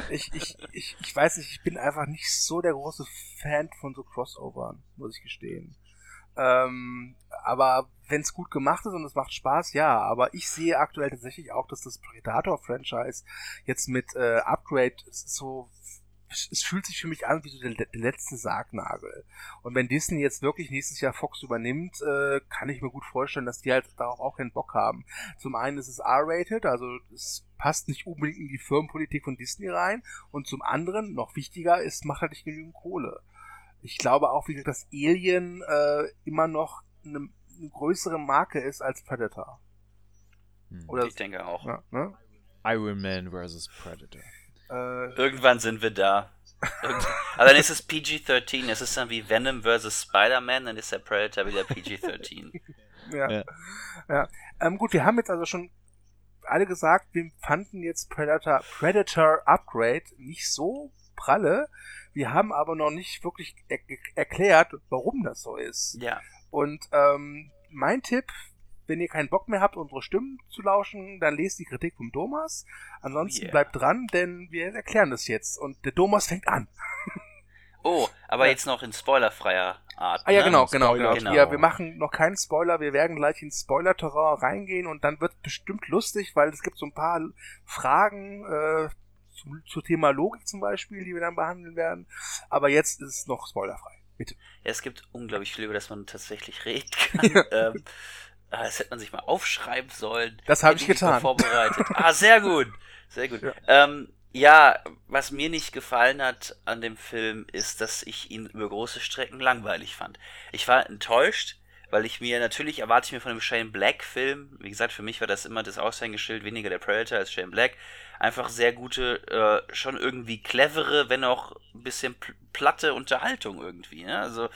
ich, ich, ich, ich weiß nicht, ich bin einfach nicht so der große Fan von so Crossovern, muss ich gestehen. Ähm, aber wenn es gut gemacht ist und es macht Spaß, ja. Aber ich sehe aktuell tatsächlich auch, dass das Predator-Franchise jetzt mit äh, Upgrade so es fühlt sich für mich an wie so der, der letzte Sargnagel. Und wenn Disney jetzt wirklich nächstes Jahr Fox übernimmt, äh, kann ich mir gut vorstellen, dass die halt darauf auch keinen Bock haben. Zum einen ist es R-rated, also es passt nicht unbedingt in die Firmenpolitik von Disney rein. Und zum anderen, noch wichtiger, es macht halt nicht genügend Kohle. Ich glaube auch, wie gesagt, dass Alien äh, immer noch eine, eine größere Marke ist als Predator. Hm. Oder Ich denke auch. ja, ne? Iron Man vs. Predator. äh, Irgendwann sind wir da. Aber dann ist es PG-13. Es ist dann wie Venom vs. Spider-Man, dann ist der Predator wieder PG-13. ja. Ja. ja. Ähm, gut, wir haben jetzt also schon alle gesagt, wir fanden jetzt Predator, Predator Upgrade nicht so pralle. Wir haben aber noch nicht wirklich er erklärt, warum das so ist. ja. Und ähm, mein Tipp, wenn ihr keinen Bock mehr habt, unsere Stimmen zu lauschen, dann lest die Kritik vom Thomas. Ansonsten Yeah. bleibt dran, denn wir erklären das jetzt. Und der Thomas fängt an. Oh, aber Ja. jetzt noch in spoilerfreier Art. Ah ja, ne? genau, genau, genau. Genau. Wir, wir machen noch keinen Spoiler, wir werden gleich ins Spoiler-Terrain reingehen und dann wird bestimmt lustig, weil es gibt so ein paar Fragen äh, zu, zu Thema Logik zum Beispiel, die wir dann behandeln werden. Aber jetzt ist es noch spoilerfrei. Bitte. Ja, es gibt unglaublich viel, über das man tatsächlich reden kann. ähm, ah, das hätte man sich mal aufschreiben sollen. Das habe ich getan. Vorbereitet. Ah, sehr gut. Sehr gut. Ja. Ähm, Ja, was mir nicht gefallen hat an dem Film, ist, dass ich ihn über große Strecken langweilig fand. Ich war enttäuscht, weil ich mir natürlich erwarte ich mir von einem Shane Black Film, wie gesagt, für mich war das immer das Aushängeschild weniger der Predator als Shane Black, einfach sehr gute, äh, schon irgendwie clevere, wenn auch ein bisschen platte Unterhaltung irgendwie. Ne? Also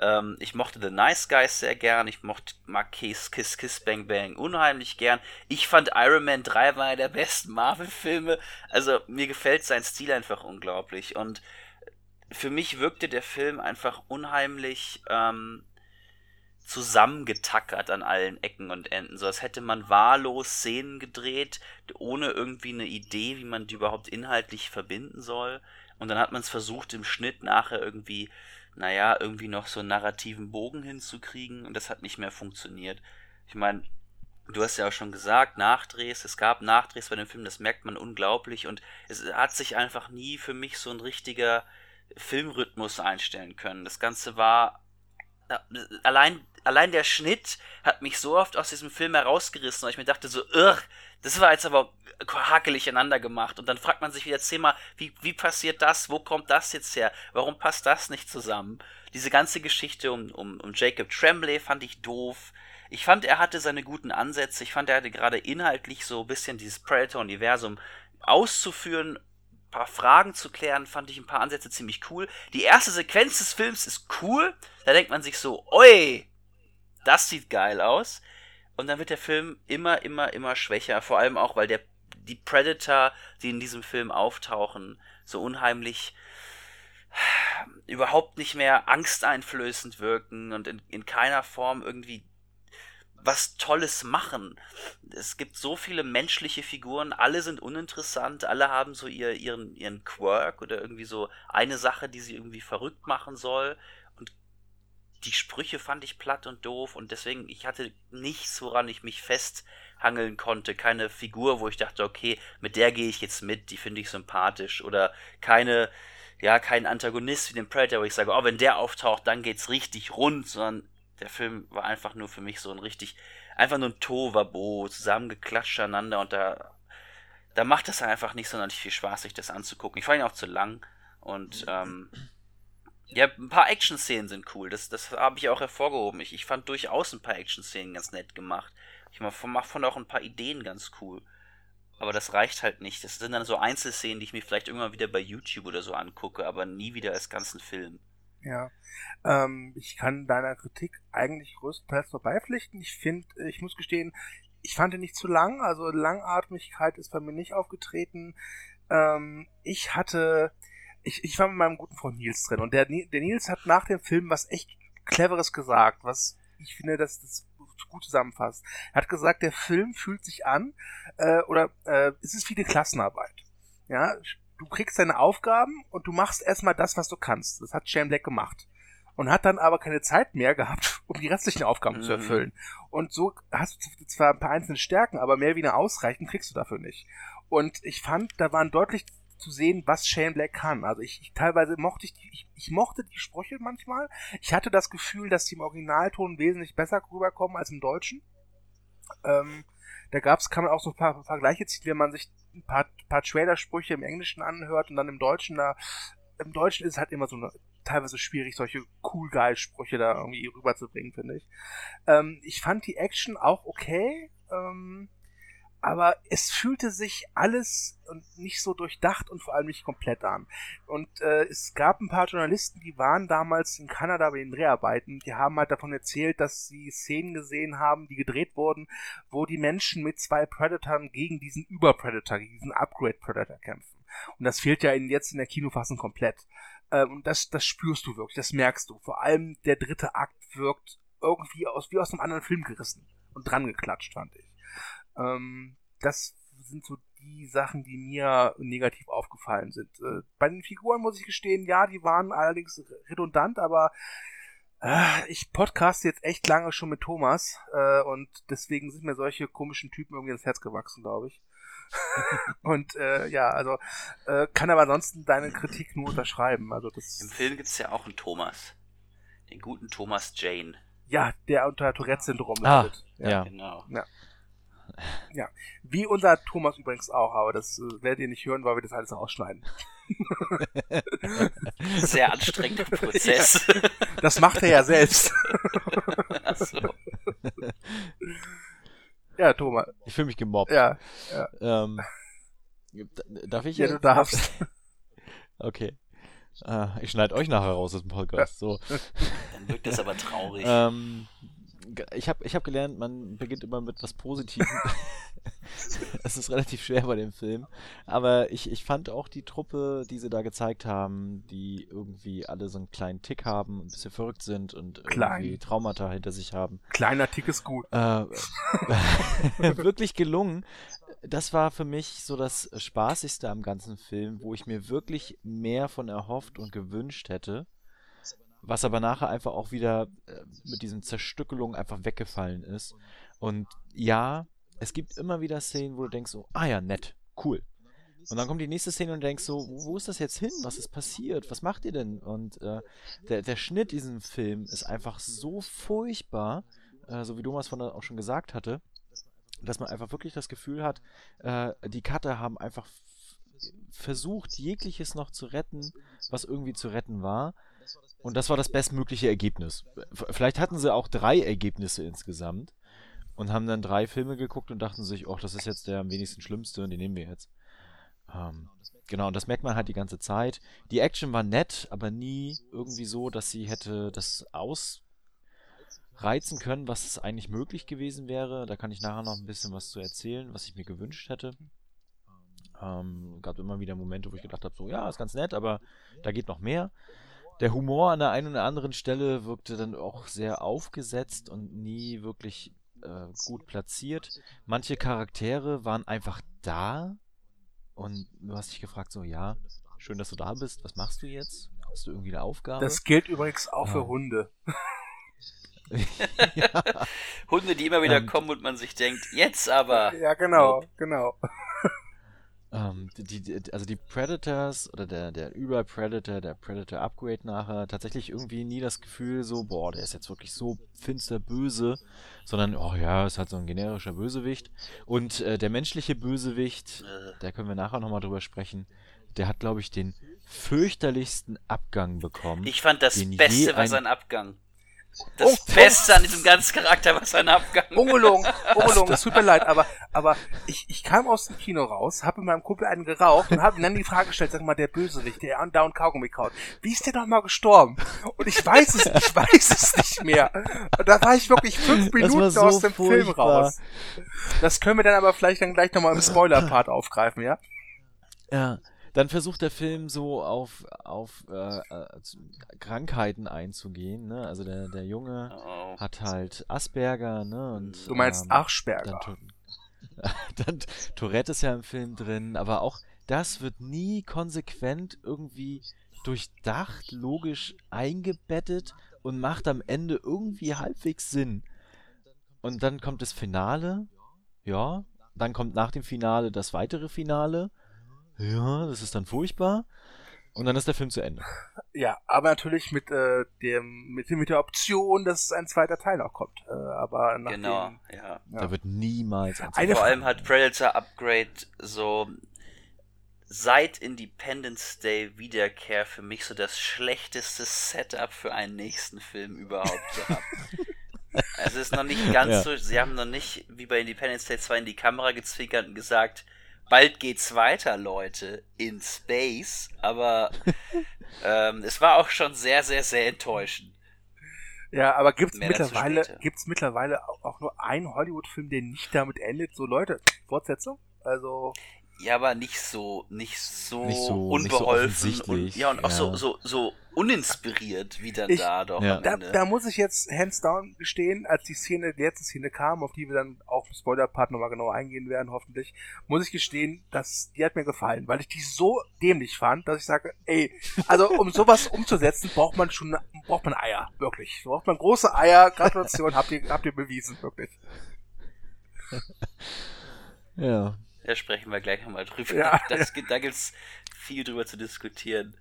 ähm, ich mochte The Nice Guys sehr gern, ich mochte Kiss, Kiss, Kiss, Bang, Bang unheimlich gern. Ich fand Iron Man 3 war einer der besten Marvel-Filme. Also mir gefällt sein Stil einfach unglaublich. Und für mich wirkte der Film einfach unheimlich ähm, zusammengetackert an allen Ecken und Enden. So als hätte man wahllos Szenen gedreht, ohne irgendwie eine Idee, wie man die überhaupt inhaltlich verbinden soll. Und dann hat man es versucht, im Schnitt nachher irgendwie naja, irgendwie noch so einen narrativen Bogen hinzukriegen und das hat nicht mehr funktioniert. Ich meine, du hast ja auch schon gesagt, Nachdrehs, es gab Nachdrehs bei dem Film, das merkt man unglaublich und es hat sich einfach nie für mich so ein richtiger Filmrhythmus einstellen können. Das Ganze war allein, allein der Schnitt hat mich so oft aus diesem Film herausgerissen, weil ich mir dachte so, Ugh, das war jetzt aber hakelig ineinander gemacht. Und dann fragt man sich wieder zehnmal, wie, wie passiert das? Wo kommt das jetzt her? Warum passt das nicht zusammen? Diese ganze Geschichte um, um, um Jacob Tremblay fand ich doof. Ich fand, er hatte seine guten Ansätze. Ich fand, er hatte gerade inhaltlich so ein bisschen dieses Predator-Universum auszuführen, ein paar Fragen zu klären, fand ich ein paar Ansätze ziemlich cool. Die erste Sequenz des Films ist cool. Da denkt man sich so, oi, das sieht geil aus. Und dann wird der Film immer, immer, immer schwächer. Vor allem auch, weil der die Predator, die in diesem Film auftauchen, so unheimlich überhaupt nicht mehr angsteinflößend wirken und in, in keiner Form irgendwie was Tolles machen. Es gibt so viele menschliche Figuren, alle sind uninteressant, alle haben so ihr, ihren, ihren Quirk oder irgendwie so eine Sache, die sie irgendwie verrückt machen soll. Die Sprüche fand ich platt und doof und deswegen, ich hatte nichts, woran ich mich fest hangeln konnte, keine Figur, wo ich dachte, okay, mit der gehe ich jetzt mit, die finde ich sympathisch oder keine ja, kein Antagonist wie den Predator, wo ich sage, oh, wenn der auftaucht, dann geht's richtig rund, sondern der Film war einfach nur für mich so ein richtig, einfach nur ein Tovabo, zusammengeklatscht aneinander und da, da macht das einfach nicht sonderlich viel Spaß, sich das anzugucken. Ich fand ihn auch zu lang und, ähm, ja, ein paar Action-Szenen sind cool, das, das habe ich auch hervorgehoben. Ich, ich fand durchaus ein paar Action-Szenen ganz nett gemacht. Ich mache von auch ein paar Ideen ganz cool. Aber das reicht halt nicht. Das sind dann so Einzelszenen, die ich mir vielleicht irgendwann wieder bei YouTube oder so angucke, aber nie wieder als ganzen Film. Ja, ähm, ich kann deiner Kritik eigentlich größtenteils nur beipflichten. Ich finde, ich muss gestehen, ich fand ihn nicht zu lang, also Langatmigkeit ist bei mir nicht aufgetreten. Ähm, ich hatte, ich, ich war mit meinem guten Freund Nils drin und der, der Nils hat nach dem Film was echt Cleveres gesagt, was ich finde, dass das gut zusammenfasst. Er hat gesagt, der Film fühlt sich an, äh, oder äh, es ist wie eine Klassenarbeit. Ja, du kriegst deine Aufgaben und du machst erstmal das, was du kannst. Das hat Shane Black gemacht. Und hat dann aber keine Zeit mehr gehabt, um die restlichen Aufgaben mhm. zu erfüllen. Und so hast du zwar ein paar einzelne Stärken, aber mehr wie eine ausreichend kriegst du dafür nicht. Und ich fand, da waren deutlich zu sehen, was Shane Black kann. Also ich, ich teilweise mochte ich, die, ich, ich mochte die Sprüche manchmal. Ich hatte das Gefühl, dass die im Originalton wesentlich besser rüberkommen als im Deutschen. Ähm, da gab's, kann man auch so ein paar Vergleiche ziehen, wenn man sich ein paar, paar Trailer-Sprüche im Englischen anhört und dann im Deutschen da, im Deutschen ist es halt immer so eine, teilweise schwierig, solche cool geil Sprüche da irgendwie rüberzubringen, finde ich. Ähm, ich fand die Action auch okay. Ähm, aber es fühlte sich alles nicht so durchdacht und vor allem nicht komplett an. Und äh, es gab ein paar Journalisten, die waren damals in Kanada bei den Dreharbeiten, die haben halt davon erzählt, dass sie Szenen gesehen haben, die gedreht wurden, wo die Menschen mit zwei Predatoren gegen diesen Überpredator, gegen diesen Upgrade Predator kämpfen. Und das fehlt ja in, jetzt in der Kinofassung komplett. Ähm, und das, das spürst du wirklich, das merkst du. Vor allem der dritte Akt wirkt irgendwie aus, wie aus einem anderen Film gerissen und dran geklatscht, fand ich. Ähm, das sind so die Sachen, die mir negativ aufgefallen sind. Äh, bei den Figuren muss ich gestehen, ja, die waren allerdings redundant, aber äh, ich podcaste jetzt echt lange schon mit Thomas äh, und deswegen sind mir solche komischen Typen irgendwie ins Herz gewachsen, glaube ich. und äh, ja, also äh, kann aber ansonsten deine Kritik nur unterschreiben. Also das Im Film gibt es ja auch einen Thomas. Den guten Thomas Jane. Ja, der unter Tourette-Syndrom ah, leidet. Ja, ja, genau. Ja. Ja, wie unser Thomas übrigens auch, aber das äh, werdet ihr nicht hören, weil wir das alles rausschneiden. Sehr anstrengender Prozess. Ja, das macht er ja selbst. Ach so. Ja, Thomas. Ich fühle mich gemobbt. Ja. ja. Ähm, darf ich Ja, du darfst. Okay. Äh, ich schneide euch nachher raus aus dem Podcast. So. Dann wirkt das aber traurig. Ähm, ich habe ich hab gelernt, man beginnt immer mit was Positivem. Es ist relativ schwer bei dem Film. Aber ich, ich fand auch die Truppe, die sie da gezeigt haben, die irgendwie alle so einen kleinen Tick haben, ein bisschen verrückt sind und Klein. irgendwie Traumata hinter sich haben. Kleiner Tick ist gut. Äh, wirklich gelungen. Das war für mich so das Spaßigste am ganzen Film, wo ich mir wirklich mehr von erhofft und gewünscht hätte. Was aber nachher einfach auch wieder äh, mit diesen Zerstückelungen einfach weggefallen ist. Und ja, es gibt immer wieder Szenen, wo du denkst so, ah ja, nett, cool. Und dann kommt die nächste Szene und du denkst so, wo, ist das jetzt hin? Was ist passiert? Was macht ihr denn? Und äh, der, der Schnitt diesem Film ist einfach so furchtbar, äh, so wie Thomas von auch schon gesagt hatte, dass man einfach wirklich das Gefühl hat, äh, die Cutter haben einfach versucht, jegliches noch zu retten, was irgendwie zu retten war. Und das war das bestmögliche Ergebnis. Vielleicht hatten sie auch drei Ergebnisse insgesamt und haben dann drei Filme geguckt und dachten sich, oh, das ist jetzt der am wenigsten schlimmste und den nehmen wir jetzt. Ähm, genau, und das merkt man halt die ganze Zeit. Die Action war nett, aber nie irgendwie so, dass sie hätte das ausreizen können, was eigentlich möglich gewesen wäre. Da kann ich nachher noch ein bisschen was zu erzählen, was ich mir gewünscht hätte. Ähm, gab immer wieder Momente, wo ich gedacht habe, so, ja, ist ganz nett, aber da geht noch mehr. Der Humor an der einen oder anderen Stelle wirkte dann auch sehr aufgesetzt und nie wirklich äh, gut platziert. Manche Charaktere waren einfach da und du hast dich gefragt, so, ja, schön, dass du da bist. Was machst du jetzt? Hast du irgendwie eine Aufgabe? Das gilt übrigens auch für Ja. Hunde. ja. Hunde, die immer wieder Ähm, kommen und man sich denkt, jetzt aber. Ja, genau, genau. Ähm, die, die, also die Predators oder der, der Über-Predator, der Predator-Upgrade nachher, tatsächlich irgendwie nie das Gefühl so, boah, der ist jetzt wirklich so finster böse, sondern, oh ja, ist halt so ein generischer Bösewicht. Und äh, der menschliche Bösewicht, da können wir nachher nochmal drüber sprechen, der hat, glaube ich, den fürchterlichsten Abgang bekommen. Ich fand das Beste war ein- sein Abgang. Das Oh, Beste an diesem ganzen Charakter war sein Abgang. Ungelogen, ungelogen, es tut mir leid, aber, aber ich, ich kam aus dem Kino raus, habe mit meinem Kumpel einen geraucht und habe dann die Frage gestellt, sag mal, der Bösewicht, der andauernd Kaugummi kaut, wie ist der doch mal gestorben? Und ich weiß es, ich weiß es nicht mehr. Und da war ich wirklich fünf Minuten so aus dem Film furchtbar. raus. Das können wir dann aber vielleicht dann gleich nochmal im Spoiler-Part aufgreifen, ja? Ja, dann versucht der Film so auf, auf äh, äh, Krankheiten einzugehen, ne? Also der, der Junge Oh. hat halt Asperger, ne? Und, Du meinst ähm, Achsperger. Dann, dann Tourette ist ja im Film drin, aber auch das wird nie konsequent irgendwie durchdacht, logisch eingebettet und macht am Ende irgendwie halbwegs Sinn. Und dann kommt das Finale, ja, dann kommt nach dem Finale das weitere Finale, ja, das ist dann furchtbar. Und dann ist der Film zu Ende. Ja, aber natürlich mit, äh, dem, mit, mit der Option, dass ein zweiter Teil noch kommt. Äh, aber nach Genau, dem, ja. Ja. Da wird niemals ein Eine Vor allem hat Predator Upgrade so seit Independence Day Wiederkehr für mich so das schlechteste Setup für einen nächsten Film überhaupt gehabt. Also es ist noch nicht ganz Ja. so, sie haben noch nicht wie bei Independence Day 2 in die Kamera gezwinkert und gesagt, bald geht's weiter, Leute, in Space, aber ähm, es war auch schon sehr, sehr, sehr enttäuschend. Ja, aber gibt's Mehr mittlerweile, gibt's mittlerweile auch, auch nur einen Hollywood-Film, der nicht damit endet? So Leute, Fortsetzung? Also, Ja, aber nicht so, nicht so, Nicht so- nicht so unbeholfen und ja und auch so, ja. so, so uninspiriert wie dann Ich- da doch Ja. da, da muss ich jetzt hands down gestehen, als die Szene, die letzte Szene kam, auf die wir dann auch im Spoiler-Part nochmal genauer eingehen werden, hoffentlich, muss ich gestehen, dass die hat mir gefallen, weil ich die so dämlich fand, dass ich sage, ey, also um sowas umzusetzen, braucht man schon, braucht man Eier, wirklich. Braucht man große Eier, Gratulation, habt ihr, habt ihr bewiesen, wirklich. Ja. Da sprechen wir gleich nochmal drüber. Ja. Das, gibt- Da gibt's viel drüber zu diskutieren.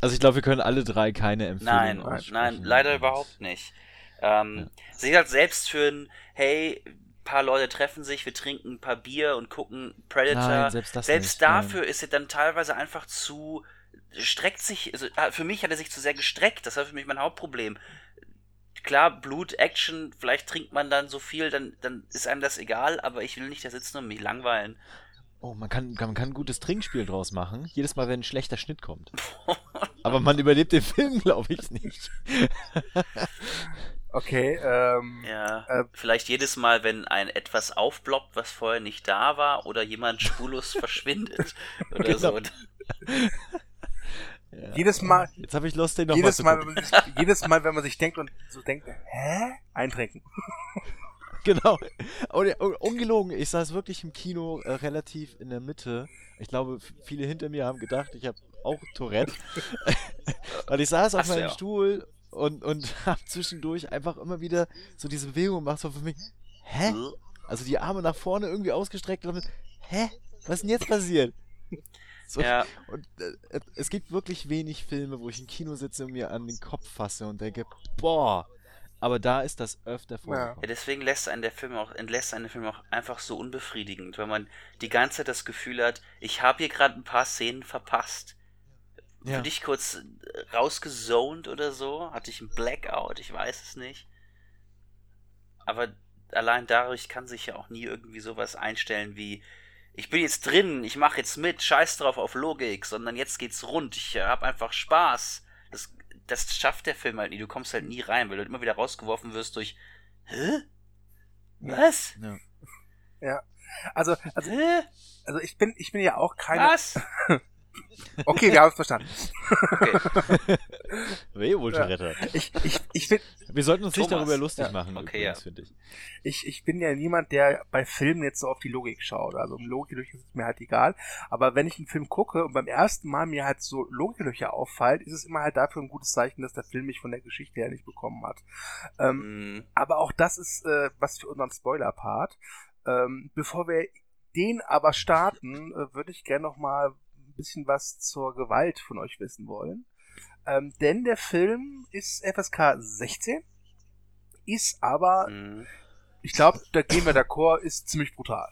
Also ich glaube, wir können alle drei keine Empfehlung Nein, aussprechen. nein, leider überhaupt nicht. Ähm, Sie hat selbst für ein, hey, paar Leute treffen sich, wir trinken ein paar Bier und gucken Predator. Nein, selbst das selbst nicht, dafür nein. ist er dann teilweise einfach zu streckt sich, also ah, für mich hat er sich zu sehr gestreckt, das war für mich mein Hauptproblem. Klar, Blut, Action, vielleicht trinkt man dann so viel, dann, dann ist einem das egal, aber ich will nicht da sitzen und mich langweilen. Oh, man kann, man kann ein gutes Trinkspiel draus machen. Jedes Mal, wenn ein schlechter Schnitt kommt. Aber man überlebt den Film, glaube ich, nicht. Okay, ähm, Ja, Äh, vielleicht jedes Mal, wenn ein etwas aufploppt, was vorher nicht da war, oder jemand spurlos verschwindet oder Genau. so. Ja. jedes Mal, Jetzt habe ich Lust, den noch jedes mal Mal, sich, jedes Mal, wenn man sich denkt und so denkt, hä? Eintrinken. Genau. Und, und ungelogen, ich saß wirklich im Kino äh, relativ in der Mitte. Ich glaube, viele hinter mir haben gedacht, ich habe auch Tourette. Weil ich saß auf du meinem ja. Stuhl und, und habe zwischendurch einfach immer wieder so diese Bewegung gemacht, so für mich, hä? Also die Arme nach vorne irgendwie ausgestreckt und dann, hä? Was ist denn jetzt passiert? So, Ja, Und äh, es gibt wirklich wenig Filme, wo ich im Kino sitze und mir an den Kopf fasse und denke, boah, aber da ist das öfter vorgekommen. Ja, deswegen lässt einen der Film auch, entlässt einen der Film auch einfach so unbefriedigend, wenn man die ganze Zeit das Gefühl hat, ich habe hier gerade ein paar Szenen verpasst. Ja. Für dich kurz äh, rausgezoned oder so? Hatte ich einen Blackout? Ich weiß es nicht. Aber allein dadurch kann sich ja auch nie irgendwie sowas einstellen wie, ich bin jetzt drin, ich mache jetzt mit, scheiß drauf auf Logik, sondern jetzt geht's rund, ich äh, hab einfach Spaß. Das, das schafft der Film halt nie, du kommst halt nie rein, weil du immer wieder rausgeworfen wirst durch, hä? Was? Ja. Also, also, Hä? also ich bin, ich bin ja auch keine. Was? Okay, wir haben es verstanden. Okay. Weh, wohl Ja. Retter. Ich, ich, ich bin, Wir sollten uns nicht Thomas. darüber lustig Ja. machen, Okay, übrigens, ja. finde ich. ich, ich bin ja niemand, der bei Filmen jetzt so auf die Logik schaut. Also um Logiklöcher ist mir halt egal. Aber wenn ich einen Film gucke und beim ersten Mal mir halt so Logiklöcher auffallen, ist es immer halt dafür ein gutes Zeichen, dass der Film mich von der Geschichte her nicht bekommen hat. Ähm, Hm, aber auch das ist äh, was für unseren Spoiler-Part. Ähm, bevor wir den aber starten, äh, würde ich gerne noch mal ein bisschen was zur Gewalt von euch wissen wollen. Ähm, denn der Film ist FSK 16, ist aber, hm, ich glaube, da gehen wir d'accord, ist ziemlich brutal.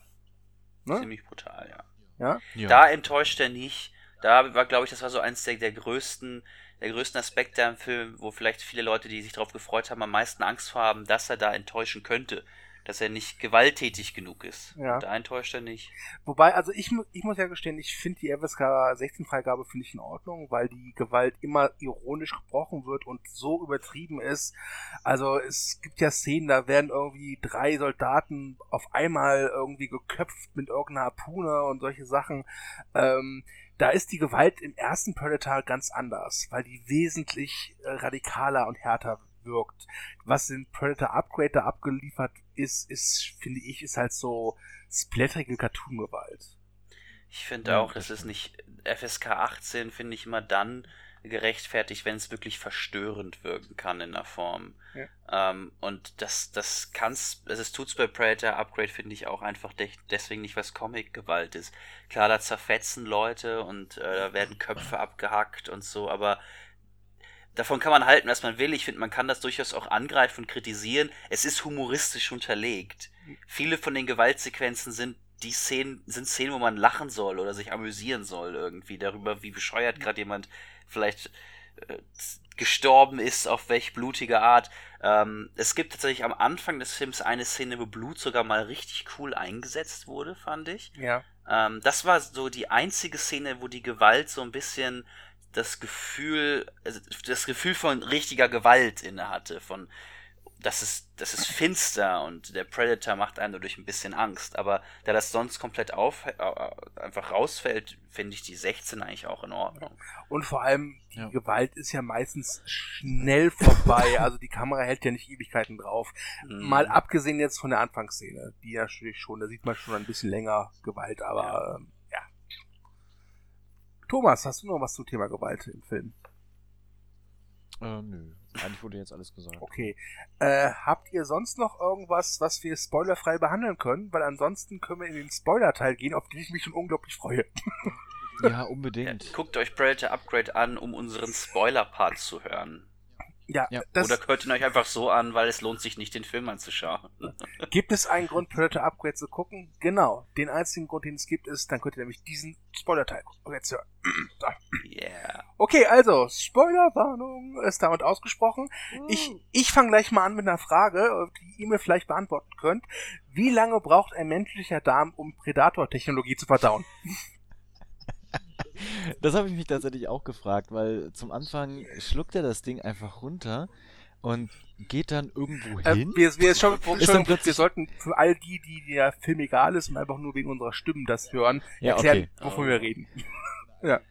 Ne? ziemlich brutal, ja. Ja? Ja. Da enttäuscht er nicht. Da war, glaube ich, das war so eins der, der größten, der größten Aspekte am Film, wo vielleicht viele Leute, die sich darauf gefreut haben, am meisten Angst vor haben, dass er da enttäuschen könnte. Dass er nicht gewalttätig genug ist. Ja. Und Da enttäuscht er nicht. Wobei, also ich, ich muss ja gestehen, ich finde die FSK 16 Freigabe finde ich in Ordnung, weil die Gewalt immer ironisch gebrochen wird und so übertrieben ist. Also es gibt ja Szenen, da werden irgendwie drei Soldaten auf einmal irgendwie geköpft mit irgendeiner Harpune und solche Sachen. Ähm, da ist die Gewalt im ersten Predator ganz anders, weil die wesentlich äh, radikaler und härter wirkt. Was in Predator Upgrade da abgeliefert ist, ist, finde ich, ist halt so splatterige Cartoon-Gewalt. Ich finde Ja, auch, das das ist nicht FSK 18, finde ich immer dann gerechtfertigt, wenn es wirklich verstörend wirken kann in der Form. Ähm, und das, das kann's, also es tut's bei Predator Upgrade, finde ich auch einfach de deswegen nicht, was Comic-Gewalt ist. Klar, da zerfetzen Leute und äh, da werden Köpfe abgehackt und so, aber davon kann man halten, was man will. Ich finde, man kann das durchaus auch angreifen und kritisieren. Es ist humoristisch unterlegt. Viele von den Gewaltsequenzen sind die Szenen, sind Szenen, wo man lachen soll oder sich amüsieren soll irgendwie darüber, wie bescheuert gerade jemand vielleicht äh, gestorben ist, auf welch blutige Art. Ähm, es gibt tatsächlich am Anfang des Films eine Szene, wo Blut sogar mal richtig cool eingesetzt wurde, fand ich. Ja. Ähm, das war so die einzige Szene, wo die Gewalt so ein bisschen das Gefühl, also das Gefühl von richtiger Gewalt inne hatte, von das ist, das ist finster und der Predator macht einem dadurch ein bisschen Angst. Aber da das sonst komplett auf, äh, einfach rausfällt, finde ich die 16 eigentlich auch in Ordnung. Und vor allem, die Ja. Gewalt ist ja meistens schnell vorbei. also die Kamera hält ja nicht Ewigkeiten drauf. Mhm. Mal abgesehen jetzt von der Anfangsszene, die natürlich schon, da sieht man schon ein bisschen länger Gewalt, aber ähm, ja. Thomas, hast du noch was zum Thema Gewalt im Film? Äh, nö. Eigentlich wurde jetzt alles gesagt. Okay. Äh, habt ihr sonst noch irgendwas, was wir spoilerfrei behandeln können? Weil ansonsten können wir in den Spoiler-Teil gehen, auf den ich mich schon unglaublich freue. Ja, Ja, unbedingt. guckt euch Predator Upgrade an, um unseren Spoiler-Part zu hören. Ja, Ja. das Oder hört ihn euch einfach so an, weil es lohnt sich nicht, den Film anzuschauen. gibt es einen Grund, Predator Upgrade zu gucken? Genau. Den einzigen Grund, den es gibt, ist, dann könnt ihr nämlich diesen Spoiler-Teil gucken. Okay, jetzt hören. Yeah. Okay, also, Spoilerwarnung ist damit ausgesprochen. Ich, ich fange gleich mal an mit einer Frage, die ihr mir vielleicht beantworten könnt. Wie lange braucht ein menschlicher Darm, um Predator-Technologie zu verdauen? Das habe ich mich tatsächlich auch gefragt, weil zum Anfang schluckt er das Ding einfach runter und geht dann irgendwo Äh, hin. wir, wir, schon, dann schon, wir sollten für all die, die der Film egal ist und einfach nur wegen unserer Stimmen das hören, Ja, erklären, okay. wovon wir reden.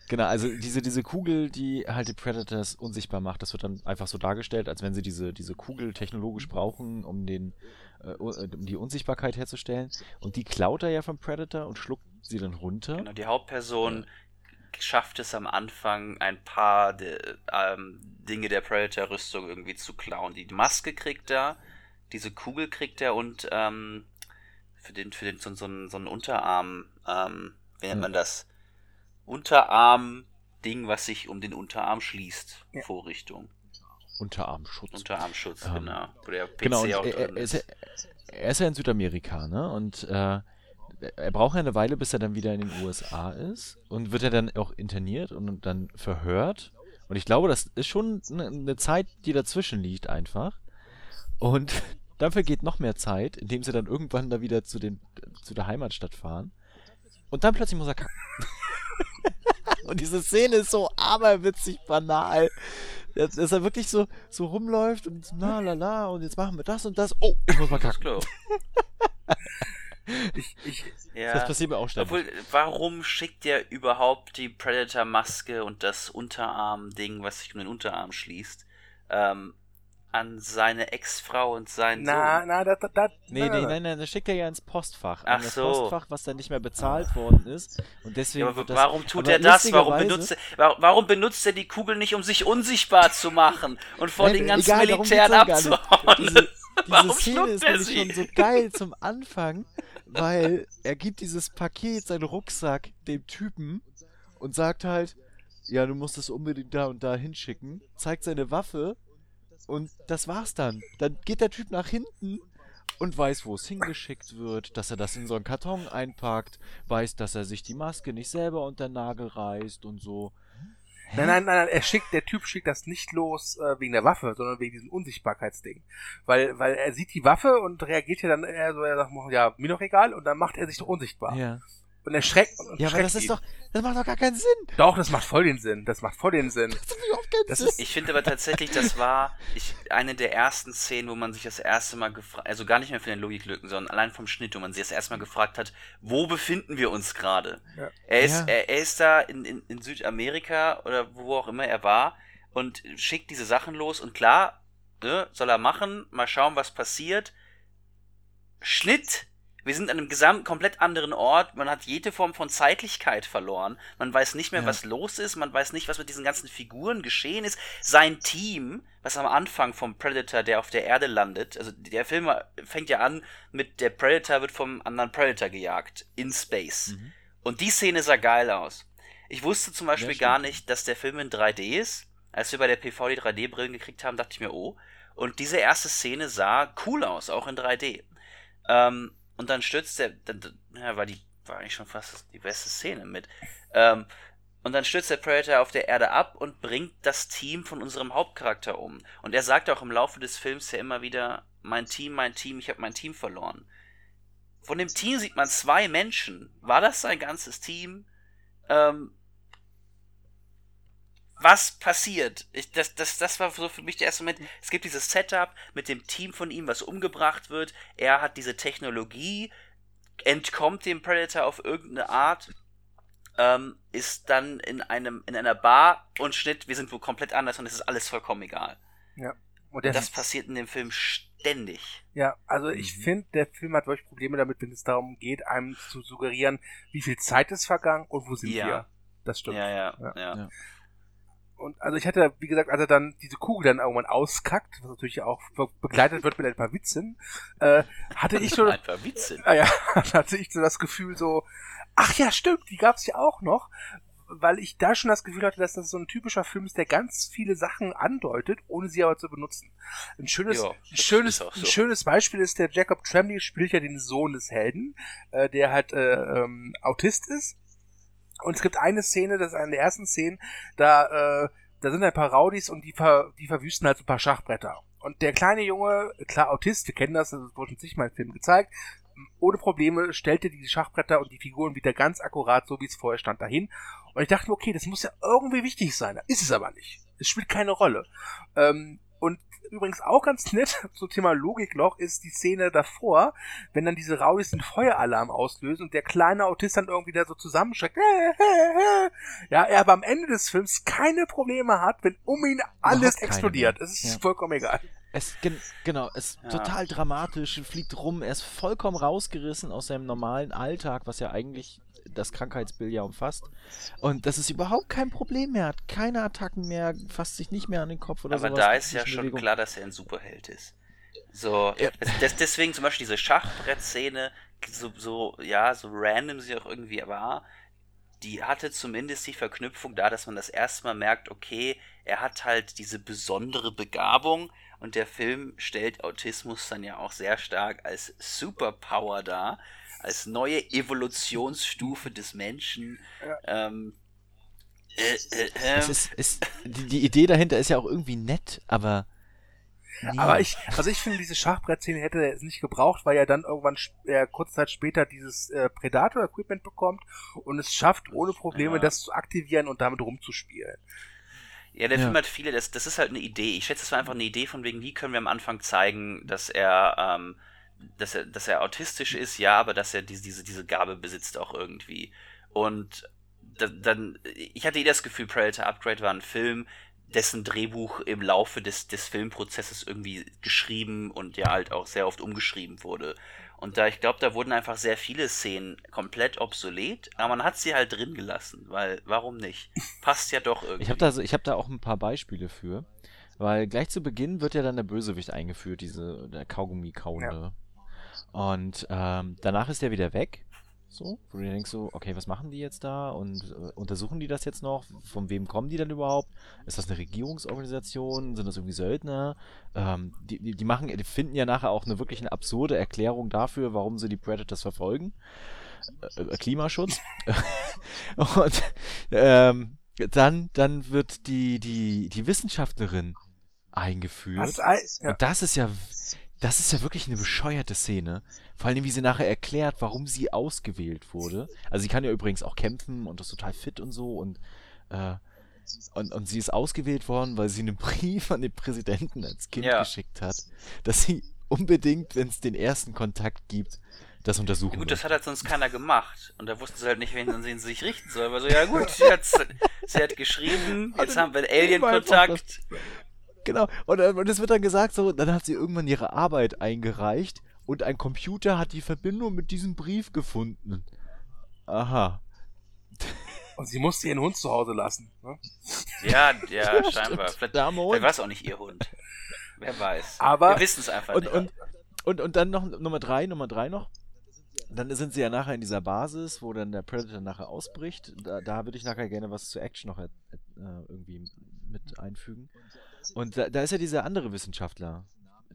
Genau, also diese, diese Kugel, die halt die Predators unsichtbar macht, das wird dann einfach so dargestellt, als wenn sie diese, diese Kugel technologisch brauchen, um, den, äh, um die Unsichtbarkeit herzustellen. Und die klaut er ja vom Predator und schluckt sie dann runter. Genau, die Hauptperson schafft es am Anfang, ein paar de, ähm, Dinge der Predator-Rüstung irgendwie zu klauen. Die Maske kriegt er, diese Kugel kriegt er und ähm, für den, für den, so, so, einen- so einen Unterarm, ähm, wie nennt Ja. man das? Unterarm-Ding, was sich um den Unterarm schließt. Ja. Vorrichtung. Unterarmschutz. Unterarmschutz, Ähm, genau. Wo der PC Genau, und auch er, drin er, ist, er ist ja in Südamerika, ne? Und äh, er braucht ja eine Weile, bis er dann wieder in den USA ist. Und wird er dann auch interniert und dann verhört. Und ich glaube, das ist schon eine, Zeit, die dazwischen liegt einfach. Und dann vergeht noch mehr Zeit, indem sie dann irgendwann da wieder zu, den, zu der Heimatstadt fahren. Und dann plötzlich muss er kacken. und diese Szene ist so aberwitzig banal. Dass, dass er wirklich so, so rumläuft und la la la und jetzt machen wir das und das. Oh, ich muss mal kacken. Ich, ich, Ja. Das passiert mir auch ständig. Obwohl, warum schickt der überhaupt die Predator-Maske und das Unterarm-Ding, was sich um den Unterarm schließt, ähm, an seine Ex-Frau und seinen na, Sohn? na, da, da, da, Nee, na, nee, na. nein, nein, das schickt er ja ins Postfach. Ach An das so. Postfach, was dann nicht mehr bezahlt worden ist. Und deswegen Ja, aber das, warum tut aber er das? Warum benutzt er, wa- warum benutzt er die Kugel nicht, um sich unsichtbar zu machen und vor Nein, den ganzen egal, Militären abzuhauen? Diese, diese Warum Szene schluckt ist er nämlich sie? schon so geil zum Anfang, weil er gibt dieses Paket, seinen Rucksack, dem Typen und sagt halt, ja, du musst es unbedingt da und da hinschicken, zeigt seine Waffe und das war's dann. Dann geht der Typ nach hinten und weiß, wo es hingeschickt wird, dass er das in so einen Karton einpackt, weiß, dass er sich die Maske nicht selber unter den Nagel reißt und so. Nein, nein, nein, er schickt, der Typ schickt das nicht los äh, wegen der Waffe, sondern wegen diesem Unsichtbarkeitsding. Weil, weil er sieht die Waffe und reagiert ja dann eher so, er sagt, ja, mir doch egal, und dann macht er sich doch unsichtbar. Ja. Und er schreckt und Ja, aber das ist ihn. doch, das macht doch gar keinen Sinn. Doch, das macht voll den Sinn. Das macht voll den Sinn. Das macht überhaupt keinen Das Sinn. ist- Ich finde aber tatsächlich, das war ich, eine der ersten Szenen, wo man sich das erste Mal gefragt, also gar nicht mehr von den Logiklücken, sondern allein vom Schnitt, wo man sich das erste Mal gefragt hat, wo befinden wir uns gerade? Ja. Er, ist, Ja. er, er ist da in, in, in Südamerika oder wo auch immer er war und schickt diese Sachen los und klar, ne, soll er machen, mal schauen, was passiert. Schnitt! Wir sind an einem gesamt komplett anderen Ort. Man hat jede Form von Zeitlichkeit verloren. Man weiß nicht mehr, Ja. was los ist. Man weiß nicht, was mit diesen ganzen Figuren geschehen ist. Sein Team, was am Anfang vom Predator, der auf der Erde landet, also der Film fängt ja an mit der Predator wird vom anderen Predator gejagt in Space. Mhm. Und die Szene sah geil aus. Ich wusste zum Beispiel Ja, gar nicht, dass der Film in 3D ist. Als wir bei der PV die 3D-Brillen gekriegt haben, dachte ich mir, oh. Und diese erste Szene sah cool aus, auch in 3D. Ähm, und dann stürzt der, dann, ja, war die, war eigentlich schon fast die beste Szene mit. Ähm, und dann stürzt der Predator auf der Erde ab und bringt das Team von unserem Hauptcharakter um. Und er sagt auch im Laufe des Films ja immer wieder, mein Team, mein Team, ich habe mein Team verloren. Von dem Team sieht man zwei Menschen. War das sein ganzes Team? Ähm, was passiert? Ich, das, das, das war so für mich der erste Moment. Es gibt dieses Setup mit dem Team von ihm, was umgebracht wird. Er hat diese Technologie, entkommt dem Predator auf irgendeine Art, ähm, ist dann in einem in einer Bar und Schnitt, wir sind wo komplett anders und es ist alles vollkommen egal. Und der, Das passiert in dem Film ständig. ja, also ich Mhm. finde, der Film hat wirklich Probleme damit, wenn es darum geht, einem zu suggerieren, wie viel Zeit ist vergangen und wo sind Ja. wir. Das stimmt. Ja, ja, Ja. ja. Und also ich hatte, wie gesagt, als er dann diese Kugel dann irgendwann auskackt, was natürlich auch be- begleitet wird mit ein paar Witzen, äh, hatte ich schon, Ein paar Witze. ah ja, hatte ich so das Gefühl so, ach ja, stimmt, die gab's ja auch noch, weil ich da schon das Gefühl hatte, dass das so ein typischer Film ist, der ganz viele Sachen andeutet, ohne sie aber zu benutzen. Ein schönes, Ja, ein schönes, so. ein schönes Beispiel ist der Jacob Tremblay spielt ja den Sohn des Helden, äh, der halt äh, ähm, Autist ist. Und es gibt eine Szene, das ist eine der ersten Szenen, da, äh, da sind ein paar Rowdies und die, ver, die verwüsten halt so ein paar Schachbretter. Und der kleine Junge, klar Autist, wir kennen das, das wurde uns nicht mal im Film gezeigt, ohne Probleme stellte die Schachbretter und die Figuren wieder ganz akkurat, so wie es vorher stand, dahin. Und ich dachte mir, okay, das muss ja irgendwie wichtig sein. Ist es aber nicht. Es spielt keine Rolle. Ähm, und übrigens auch ganz nett zum Thema Logikloch ist die Szene davor, wenn dann diese Rowdies den Feueralarm auslösen und der kleine Autist dann irgendwie da so zusammenschreckt. Ja, er aber am Ende des Films keine Probleme hat, wenn um ihn alles explodiert. mehr. Es ist Ja. vollkommen egal. Es, gen, genau, es ist Ja. total dramatisch, fliegt rum, er ist vollkommen rausgerissen aus seinem normalen Alltag, was ja eigentlich das Krankheitsbild ja umfasst. Und das ist überhaupt kein Problem mehr, hat keine Attacken mehr, fasst sich nicht mehr an den Kopf oder Aber sowas. da ist ja schon Bewegung. klar, dass er ein Superheld ist. So, Ja. das, deswegen zum Beispiel diese Schachbrettszene, so, so, ja, so random sie auch irgendwie war, die hatte zumindest die Verknüpfung da, dass man das erste Mal merkt, okay, er hat halt diese besondere Begabung und der Film stellt Autismus dann ja auch sehr stark als Superpower dar, als neue Evolutionsstufe des Menschen. Ähm, äh, äh, Es äh, ist, ist, die, die Idee dahinter ist ja auch irgendwie nett, aber. Nee. Aber ich, also ich finde, diese Schachbrettszene hätte er jetzt nicht gebraucht, weil er dann irgendwann äh, kurze Zeit später dieses äh, Predator-Equipment bekommt und es schafft, ohne Probleme Ja. das zu aktivieren und damit rumzuspielen. Ja, der Ja. Film hat viele, das, das ist halt eine Idee. Ich schätze, es war einfach eine Idee von wegen, wie können wir am Anfang zeigen, dass er, ähm, dass er, dass er autistisch ist, ja, aber dass er diese, diese, diese Gabe besitzt auch irgendwie. Und da, dann, ich hatte eh das Gefühl, Predator Upgrade war ein Film, dessen Drehbuch im Laufe des, des Filmprozesses irgendwie geschrieben und ja halt auch sehr oft umgeschrieben wurde. Und da, ich glaube, da wurden einfach sehr viele Szenen komplett obsolet, aber man hat sie halt drin gelassen, weil, warum nicht? Passt ja doch irgendwie. Ich habe da, so- ich hab da auch ein paar Beispiele für. Weil gleich zu Beginn wird ja dann der Bösewicht eingeführt, diese der Kaugummi-Kauende. Und ähm, danach ist der wieder weg. So, wo du dir denkst so, okay, was machen die jetzt da? Und äh, untersuchen die das jetzt noch? Von wem kommen die dann überhaupt? Ist das eine Regierungsorganisation? Sind das irgendwie Söldner? Ähm, die, die, die machen, die finden ja nachher auch eine wirklich eine absurde Erklärung dafür, warum sie die Predators verfolgen. Äh, äh, Klimaschutz. Und ähm, dann, dann wird die, die, die Wissenschaftlerin eingeführt. Das, ja. Und das ist ja, das ist ja wirklich eine bescheuerte Szene. Vor allem, wie sie nachher erklärt, warum sie ausgewählt wurde. Also sie kann ja übrigens auch kämpfen und ist total fit und so und, äh, und, und sie ist ausgewählt worden, weil sie einen Brief an den Präsidenten als Kind Ja. geschickt hat, dass sie unbedingt, wenn es den ersten Kontakt gibt, das untersuchen Ja gut, das hat halt sonst keiner gemacht. Und da wussten sie halt nicht, wen an wen sie sich richten sollen. Aber so, ja gut, sie hat, sie hat geschrieben, jetzt haben wir einen Alien-Kontakt. Genau, und, äh, und es wird dann gesagt, so, dann hat sie irgendwann ihre Arbeit eingereicht und ein Computer hat die Verbindung mit diesem Brief gefunden. Aha. Und sie musste ihren Hund zu Hause lassen. Ne? Ja, ja, Ja, scheinbar. Vielleicht, vielleicht war es auch nicht ihr Hund. Wer weiß. Aber- wir wissen es einfach Und, nicht. und, und, und dann noch Nummer drei, Nummer drei noch. Dann sind sie ja nachher in dieser Basis, wo dann der Predator nachher ausbricht. Da, da würde ich nachher gerne was zur Action noch äh, irgendwie mit einfügen. Und da, da ist ja dieser andere Wissenschaftler,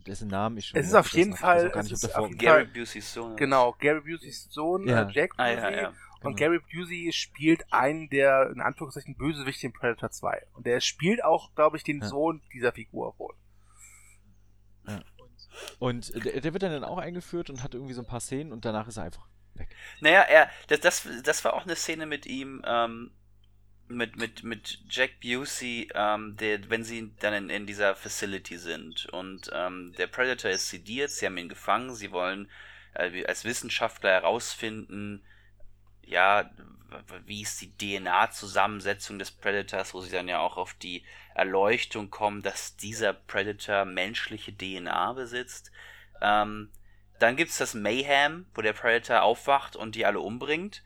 dessen Namen ich schon. Es ist wieder auf jeden. Fall- es ist auf Gary Busey's Sohn. Genau, Gary Buseys Sohn, Ja. äh, Jack Ah, Busey. ja, ja. Und Genau. Gary Busey spielt einen der, in Anführungszeichen, Bösewicht in Predator 2. Und der spielt auch, glaube ich, den Ja. Sohn dieser Figur wohl. Und der, der wird dann auch eingeführt und hat irgendwie so ein paar Szenen und danach ist er einfach weg. Naja, er, das, das, das war auch eine Szene mit ihm, ähm, mit, mit, mit Jack Busey, ähm, der, wenn sie dann in, in dieser Facility sind und ähm, der Predator ist sediert, sie haben ihn gefangen, sie wollen äh, als Wissenschaftler herausfinden, ja, wie ist die DNA-Zusammensetzung des Predators, wo sie dann ja auch auf die Erleuchtung kommen, dass dieser Predator menschliche DNA besitzt. Ähm, dann gibt's das Mayhem, wo der Predator aufwacht und die alle umbringt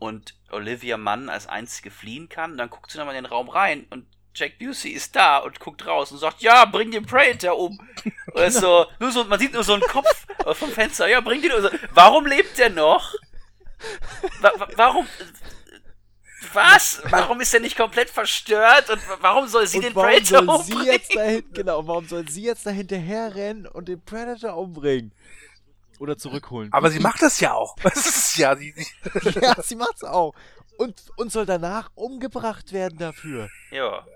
und Olivia Mann als einzige fliehen kann. Und dann guckt sie nochmal in den Raum rein und Jack Busey ist da und guckt raus und sagt, ja, bring den Predator um. Ist so, nur so, man sieht nur so einen Kopf vom Fenster, ja, bring den um. Warum lebt der noch? Wa wa warum? Was? Warum ist er nicht komplett verstört und warum soll sie und den warum Predator soll umbringen? Sie jetzt dahin, genau, warum soll sie jetzt da hinterher rennen und den Predator umbringen? Oder zurückholen. Aber sie macht das ja auch. Das ist ja, sie, sie ja, sie macht's auch. Und, und soll danach umgebracht werden dafür. Ja.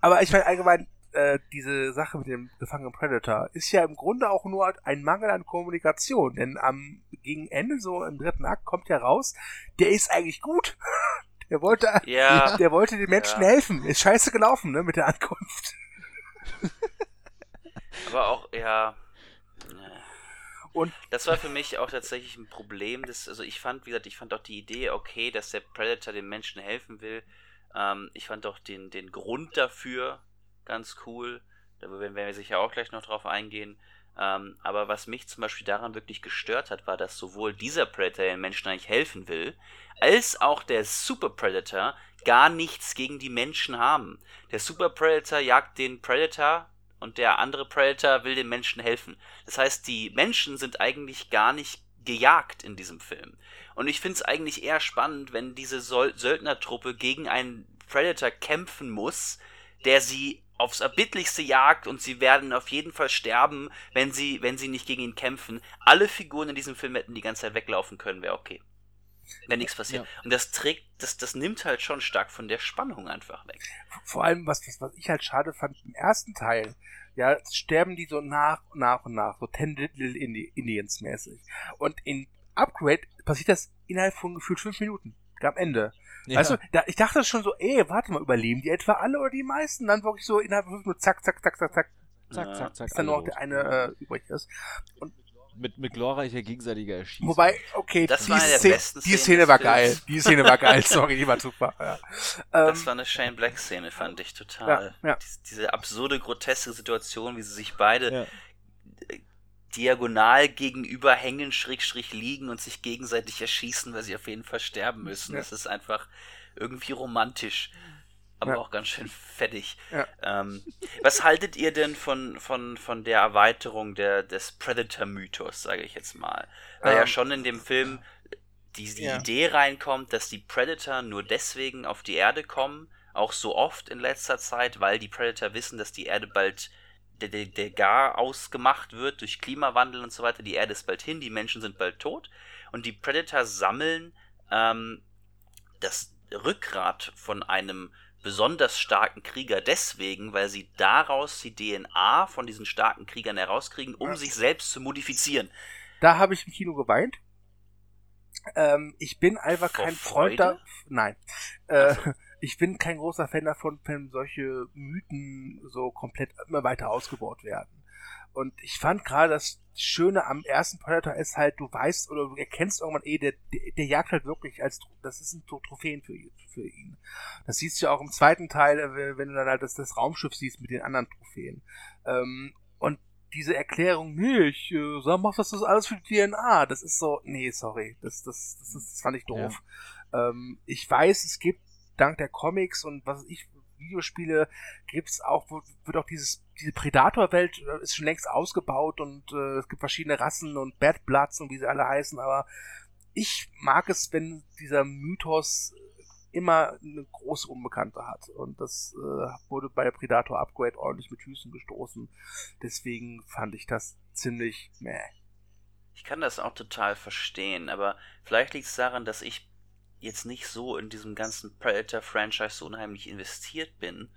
Aber ich meine allgemein, äh, diese Sache mit dem gefangenen Predator ist ja im Grunde auch nur ein Mangel an Kommunikation. Denn am gegen Ende, so im dritten Akt, kommt ja raus, der ist eigentlich gut. Der wollte, ja. der wollte den Menschen ja. helfen. Ist scheiße gelaufen, ne, mit der Ankunft. Aber auch, ja. Und das war für mich auch tatsächlich ein Problem. Das, also ich fand, wie gesagt, ich fand auch die Idee okay, dass der Predator dem Menschen helfen will. Ähm, ich fand auch den, den Grund dafür ganz cool. Da werden wir sicher auch gleich noch drauf eingehen. Ähm, aber was mich zum Beispiel daran wirklich gestört hat, war, dass sowohl dieser Predator den Menschen eigentlich helfen will, als auch der Super Predator gar nichts gegen die Menschen haben. Der Super Predator jagt den Predator und der andere Predator will den Menschen helfen. Das heißt, die Menschen sind eigentlich gar nicht gejagt in diesem Film. Und ich finde es eigentlich eher spannend, wenn diese Söldnertruppe gegen einen Predator kämpfen muss, der sie aufs erbittlichste jagt und sie werden auf jeden Fall sterben, wenn sie, wenn sie nicht gegen ihn kämpfen. Alle Figuren in diesem Film hätten die ganze Zeit weglaufen können, wäre okay. Wenn nichts passiert. Ja. Und das trägt, das, das nimmt halt schon stark von der Spannung einfach weg. Vor allem, was, was ich halt schade fand, im ersten Teil, ja, sterben die so nach und nach und nach, so Ten Little Indians mäßig. Und in Upgrade passiert das innerhalb von gefühlt fünf Minuten. Am Ende. Ja. Weißt du, da, ich dachte schon so, ey, warte mal, überleben die etwa alle oder die meisten? Dann wirklich so innerhalb von nur zack, zack, zack, zack, zack. Zack, zack, zack. Bis dann nur noch der eine äh, übrig ist. Und mit, mit glorreicher gegenseitiger Erschießung. Wobei, okay, das die, war eine Szene, die Szene war geil. Die Szene war geil, sorry, die war super. Ja. Das ähm, war eine Shane Black Szene, fand ich total. Ja, ja. Diese absurde, groteske Situation, wie sie sich beide diagonal gegenüber hängen, schrägstrich liegen und sich gegenseitig erschießen, weil sie auf jeden Fall sterben müssen. Ja. Das ist einfach irgendwie romantisch, aber ja. auch ganz schön fettig. Ja. Ähm, was haltet ihr denn von, von, von der Erweiterung der, des Predator-Mythos, sage ich jetzt mal? Weil ähm, ja schon in dem Film die, die Idee reinkommt, dass die Predator nur deswegen auf die Erde kommen, auch so oft in letzter Zeit, weil die Predator wissen, dass die Erde bald der, der, der gar ausgemacht wird durch Klimawandel und so weiter. Die Erde ist bald hin, die Menschen sind bald tot. Und die Predator sammeln ähm, das Rückgrat von einem besonders starken Krieger deswegen, weil sie daraus die DNA von diesen starken Kriegern herauskriegen, um ja. sich selbst zu modifizieren. Da habe ich im Kino geweint. Ähm, ich bin einfach Vor kein Freund da. Nein. Äh, ich bin kein großer Fan davon, wenn solche Mythen so komplett immer weiter ausgebaut werden. Und ich fand gerade das Schöne am ersten Predator ist halt, du weißt oder du erkennst irgendwann eh, der, der, der jagt halt wirklich als, das ist ein Trophäen für, für ihn. Das siehst du ja auch im zweiten Teil, äh, wenn du dann halt das, das Raumschiff siehst mit den anderen Trophäen. Ähm, und diese Erklärung, nee, ich äh, sag, mach das, das alles für die DNA, das ist so, nee, sorry, das, das, das, das fand ich doof. Ja. Ähm, ich weiß, es gibt dank der Comics und was ich Videospiele gibt's auch, wird auch dieses, diese Predator-Welt äh, ist schon längst ausgebaut und äh, es gibt verschiedene Rassen und Bad Bloods und wie sie alle heißen, aber ich mag es, wenn dieser Mythos immer eine große Unbekannte hat. Und das äh, wurde bei Predator Upgrade ordentlich mit Füßen gestoßen. Deswegen fand ich das ziemlich meh. Ich kann das auch total verstehen, aber vielleicht liegt es daran, dass ich jetzt nicht so in diesem ganzen Predator-Franchise so unheimlich investiert bin.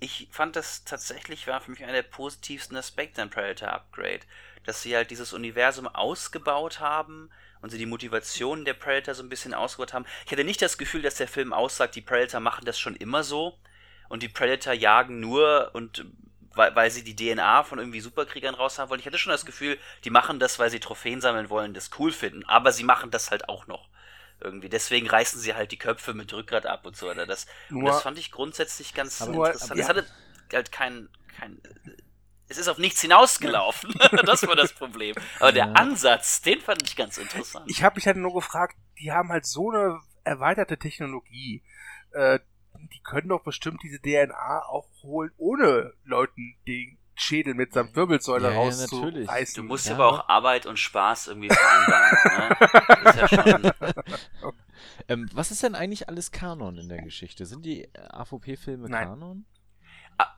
Ich fand das tatsächlich war für mich einer der positivsten Aspekte an Predator Upgrade, dass sie halt dieses Universum ausgebaut haben und sie die Motivation der Predator so ein bisschen ausgebaut haben. Ich hatte nicht das Gefühl, dass der Film aussagt, die Predator machen das schon immer so und die Predator jagen nur und weil, weil sie die DNA von irgendwie Superkriegern raushaben wollen. Ich hatte schon das Gefühl, die machen das, weil sie Trophäen sammeln wollen, das cool finden, aber sie machen das halt auch noch irgendwie. Deswegen reißen sie halt die Köpfe mit Rückgrat ab und so weiter. Das, nur, das fand ich grundsätzlich ganz nur, interessant. Es hatte halt kein, kein. Es ist auf nichts hinausgelaufen. das war das Problem. Aber der Ansatz, den fand ich ganz interessant. Ich habe mich halt nur gefragt, die haben halt so eine erweiterte Technologie. Äh, die können doch bestimmt diese DNA auch holen, ohne Leuten die Schädel mit seinem Wirbelsäule ja, rauszureißen. Ja, du musst ja. aber auch Arbeit und Spaß irgendwie vereinbaren. ne? Das ist ja schon Ähm, was ist denn eigentlich alles Kanon in der Geschichte? Sind die AVP-Filme. Kanon?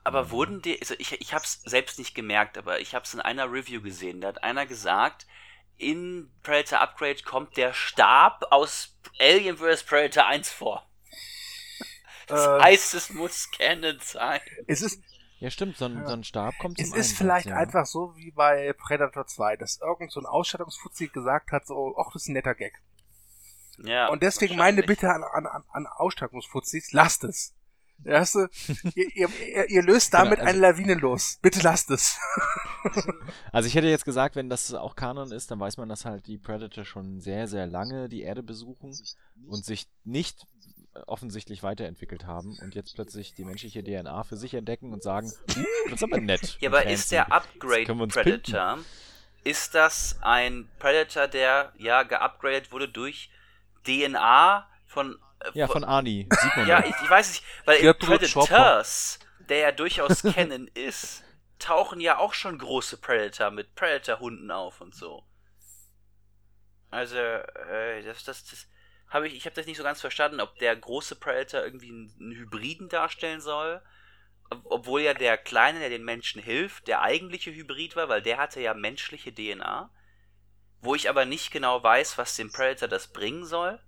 Aber wurden die, also ich, ich habe es selbst nicht gemerkt, aber ich habe es in einer Review gesehen. Da hat einer gesagt, in Predator Upgrade kommt der Stab aus Alien vs. Predator 1 vor. Das Äh, heißt, es muss Canon sein. Es ist, Ja, stimmt, so ein, Ja. so ein Stab kommt zum es ist Einsatz, vielleicht ja. einfach so wie bei Predator 2, dass irgend so ein Ausstattungsfuzzi gesagt hat, so, ach, das ist ein netter Gag. Ja, Und deswegen meine. Bitte an, an, an- an Ausstattungsfuzzis, lasst es. Weißt du, ihr, ihr, ihr, löst damit Genau, also- eine Lawine los. Bitte lasst es. Also ich hätte jetzt gesagt, wenn das auch Kanon ist, dann weiß man, dass halt die Predator schon sehr, sehr lange die Erde besuchen und sich nicht offensichtlich weiterentwickelt haben und jetzt plötzlich die menschliche DNA für sich entdecken und sagen, uh, das ist aber nett. Ja, aber ist der Upgrade Predator, ist das ein Predator, der ja geupgradet wurde durch DNA von. äh, Ja, von Arnie. Sieht man Ja, ich, ich weiß nicht, weil in Predators, der ja durchaus Canon ist, tauchen ja auch schon große Predator mit Predator-Hunden auf und so. Also, äh, das, das, das habe ich, ich habe das nicht so ganz verstanden, ob der große Predator irgendwie einen, Hybriden darstellen soll, ob- obwohl ja der Kleine, der den Menschen hilft, der eigentliche Hybrid war, weil der hatte ja menschliche DNA, wo ich aber nicht genau weiß, was dem Predator das bringen soll,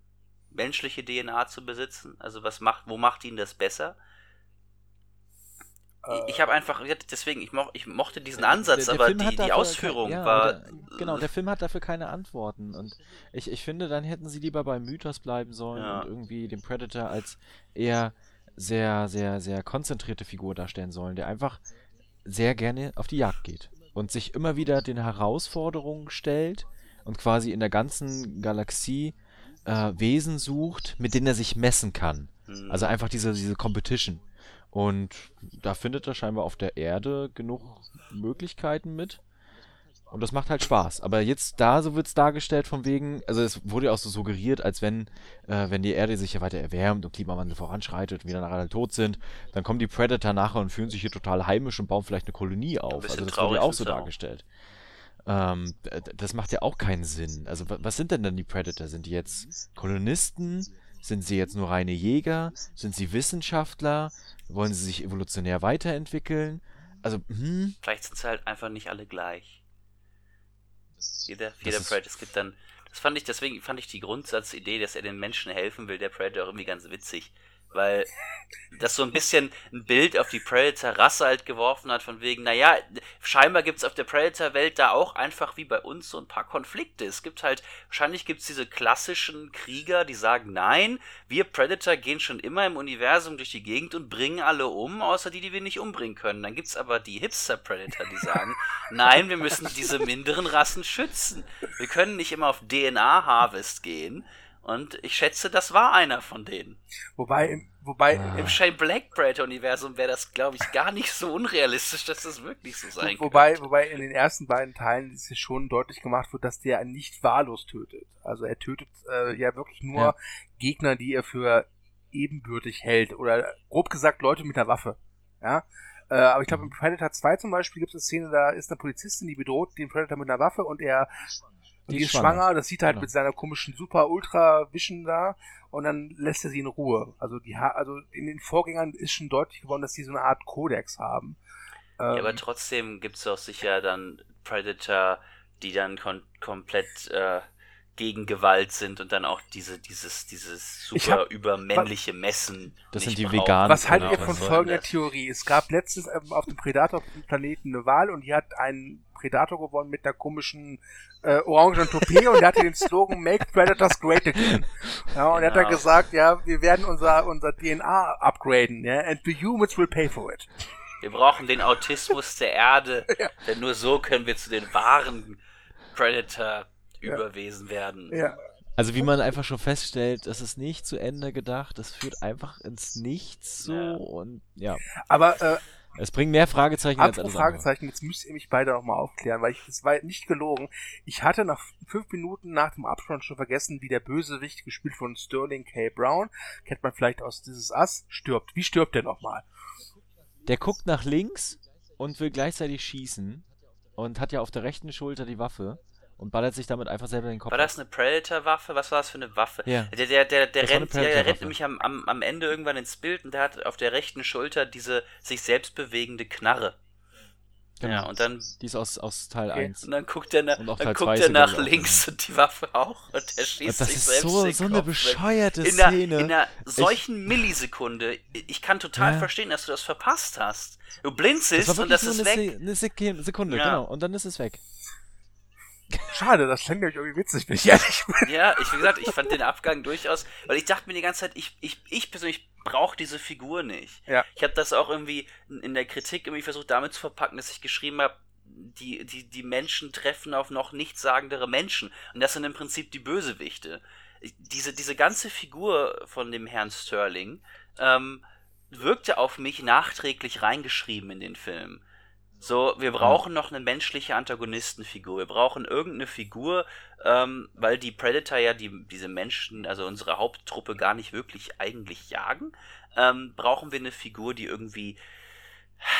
menschliche DNA zu besitzen. Also was macht, wo macht ihn das besser? Ich- Ich habe einfach, deswegen, ich, moch, ich mochte diesen Ansatz, Der- der aber die, die Ausführung kein- ja, war. Der, genau, der Film hat dafür keine Antworten. Und ich, ich finde, dann hätten sie lieber beim Mythos bleiben sollen Ja. und irgendwie den Predator als eher sehr, sehr, sehr konzentrierte Figur darstellen sollen, der einfach sehr gerne auf die Jagd geht und sich immer wieder den Herausforderungen stellt und quasi in der ganzen Galaxie äh, Wesen sucht, mit denen er sich messen kann. Hm. Also einfach diese, diese Competition. Und da findet er scheinbar auf der Erde genug Möglichkeiten mit. Und das macht halt Spaß. Aber jetzt da, so wird es dargestellt von wegen, also es wurde ja auch so suggeriert, als wenn, äh, wenn die Erde sich ja weiter erwärmt und Klimawandel voranschreitet und wir nachher alle tot sind, dann kommen die Predator nachher und fühlen sich hier total heimisch und bauen vielleicht eine Kolonie auf. bisschen Also das wurde ja auch so dargestellt. Ähm, das macht ja auch keinen Sinn. Also wa- was sind denn dann die Predator? Sind die jetzt Kolonisten? Sind sie jetzt nur reine Jäger? Sind sie Wissenschaftler? Wollen sie sich evolutionär weiterentwickeln? Also, hm, Vielleicht sind sie halt einfach nicht alle gleich. Jeder, jeder ist- Predator, es gibt dann. Das fand ich, deswegen fand ich die Grundsatzidee, dass er den Menschen helfen will, der Predator irgendwie ganz witzig. Weil das so ein bisschen ein Bild auf die Predator-Rasse halt geworfen hat, von wegen, naja, scheinbar gibt es auf der Predator-Welt da auch einfach wie bei uns so ein paar Konflikte. Es gibt halt, wahrscheinlich gibt es diese klassischen Krieger, die sagen, nein, wir Predator gehen schon immer im Universum durch die Gegend und bringen alle um, außer die, die wir nicht umbringen können. Dann gibt es aber die Hipster-Predator, die sagen, nein, wir müssen diese minderen Rassen schützen. Wir können nicht immer auf DNA-Harvest gehen. Und ich schätze, das war einer von denen. Wobei, im- wobei, Ah. Im Shane Black Predator Universum wäre das, glaube ich, gar nicht so unrealistisch, dass das wirklich so sein wobei, könnte. wobei in den ersten beiden Teilen ist es schon deutlich gemacht wird, dass der nicht wahllos tötet. Also er tötet äh, ja wirklich nur Ja. Gegner, die er für ebenbürtig hält. Oder grob gesagt Leute mit einer Waffe. Ja. Äh, aber ich glaube, im Predator 2 zum Beispiel gibt es eine Szene, da ist eine Polizistin, die bedroht den Predator mit einer Waffe und er und Die die, ist schwanger. schwanger. das sieht er halt Genau. mit seiner komischen Super Ultra Vision da und dann lässt er sie in Ruhe. Also die ha also in den Vorgängern ist schon deutlich geworden, dass die so eine Art Kodex haben. Ja, Ähm, aber trotzdem gibt es doch sicher dann Predator, die dann kon komplett äh, gegen Gewalt sind und dann auch diese, dieses, dieses super hab- übermännliche Messen. Das nicht sind die brauchen. Veganen. Was haltet Genau, ihr was von folgender das? Theorie? Es gab letztens auf dem Predator-Planeten eine Wahl und die hat einen Predator gewonnen mit einer komischen äh, orangenen Toupet und der hatte den Slogan Make Predators Great Again. Ja, und er hat dann Genau. gesagt, ja, wir werden unser, unser DNA upgraden, ja, and the humans will pay for it. Wir brauchen den Autismus der Erde, Ja. denn nur so können wir zu den wahren Predator-Überwesen werden. Ja. Also wie man einfach schon feststellt, es ist nicht zu Ende gedacht, es führt einfach ins Nichts so Ja. und ja, Aber äh, es bringt mehr Fragezeichen als andere. Fragezeichen, jetzt müsst ihr mich beide noch mal aufklären, weil ich, das war nicht gelogen. Ich hatte nach fünf Minuten nach dem Abspann schon vergessen, wie der Bösewicht, gespielt von Sterling K. Brown, kennt man vielleicht aus dieses Ass, stirbt. Wie stirbt der nochmal? Der guckt nach links und will gleichzeitig schießen und hat ja auf der rechten Schulter die Waffe und ballert sich damit einfach selber den Kopf. War das eine Predator-Waffe? Was war das für eine Waffe? Ja. Der, der, der, der Das eine rennt, der, der rennt nämlich am, am, am Ende irgendwann ins Bild und der hat auf der rechten Schulter diese sich selbst bewegende Knarre. Genau. Ja, und dann, Die ist aus, aus Teil Okay. 1. und dann guckt er, na, dann Teil guckt er nach links und die Waffe auch und der schießt das sich ist selbst so, so eine bescheuerte in einer, Szene. in einer solchen Millisekunde, ich kann total Ja. verstehen, dass du das verpasst hast. Du das blinzelst war und das ist eine, weg. Se eine Sek- Sekunde, Ja. genau. Und dann ist es weg. Schade, das klingt nämlich irgendwie witzig, bin ich ehrlich. Ja, ich, wie gesagt, ich fand den Abgang durchaus, weil ich dachte mir die ganze Zeit, ich, ich, ich persönlich brauche diese Figur nicht. Ja. Ich habe das auch irgendwie in- in der Kritik irgendwie versucht damit zu verpacken, dass ich geschrieben habe, die, die, die Menschen treffen auf noch nichtssagendere Menschen. Und das sind im Prinzip die Bösewichte. Diese, diese ganze Figur von dem Herrn Sterling ähm, wirkte auf mich nachträglich reingeschrieben in den Film. So, wir brauchen noch eine menschliche Antagonistenfigur. Wir brauchen irgendeine Figur, ähm, weil die Predator ja die, diese Menschen, also unsere Haupttruppe gar nicht wirklich eigentlich jagen. Ähm, brauchen wir eine Figur, die irgendwie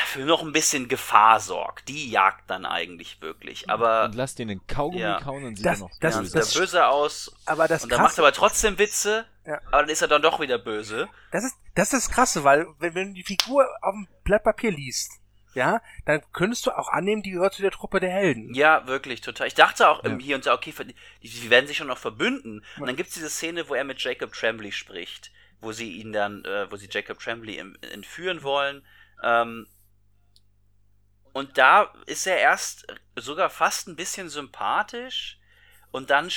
für noch ein bisschen Gefahr sorgt. Die jagt dann eigentlich wirklich. Aber und lass den den Kaugummi ja. kauen und sieht Das- er noch das- ja, böse sieht er das- böse aus. Aber das Und dann macht er aber trotzdem Witze. Ja. Aber dann ist er dann doch wieder böse. das ist, das ist das Krasse, weil wenn, wenn du die Figur auf dem Blatt Papier liest, ja, dann könntest du auch annehmen, die gehört zu der Truppe der Helden. Ja, wirklich, total. Ich dachte auch Ja. hier und da, okay, die, die werden sich schon noch verbünden. Und dann gibt's diese Szene, wo er mit Jacob Tremblay spricht, wo sie ihn dann, äh, wo sie Jacob Tremblay entführen wollen. Ähm, und da ist er erst sogar fast ein bisschen sympathisch und dann,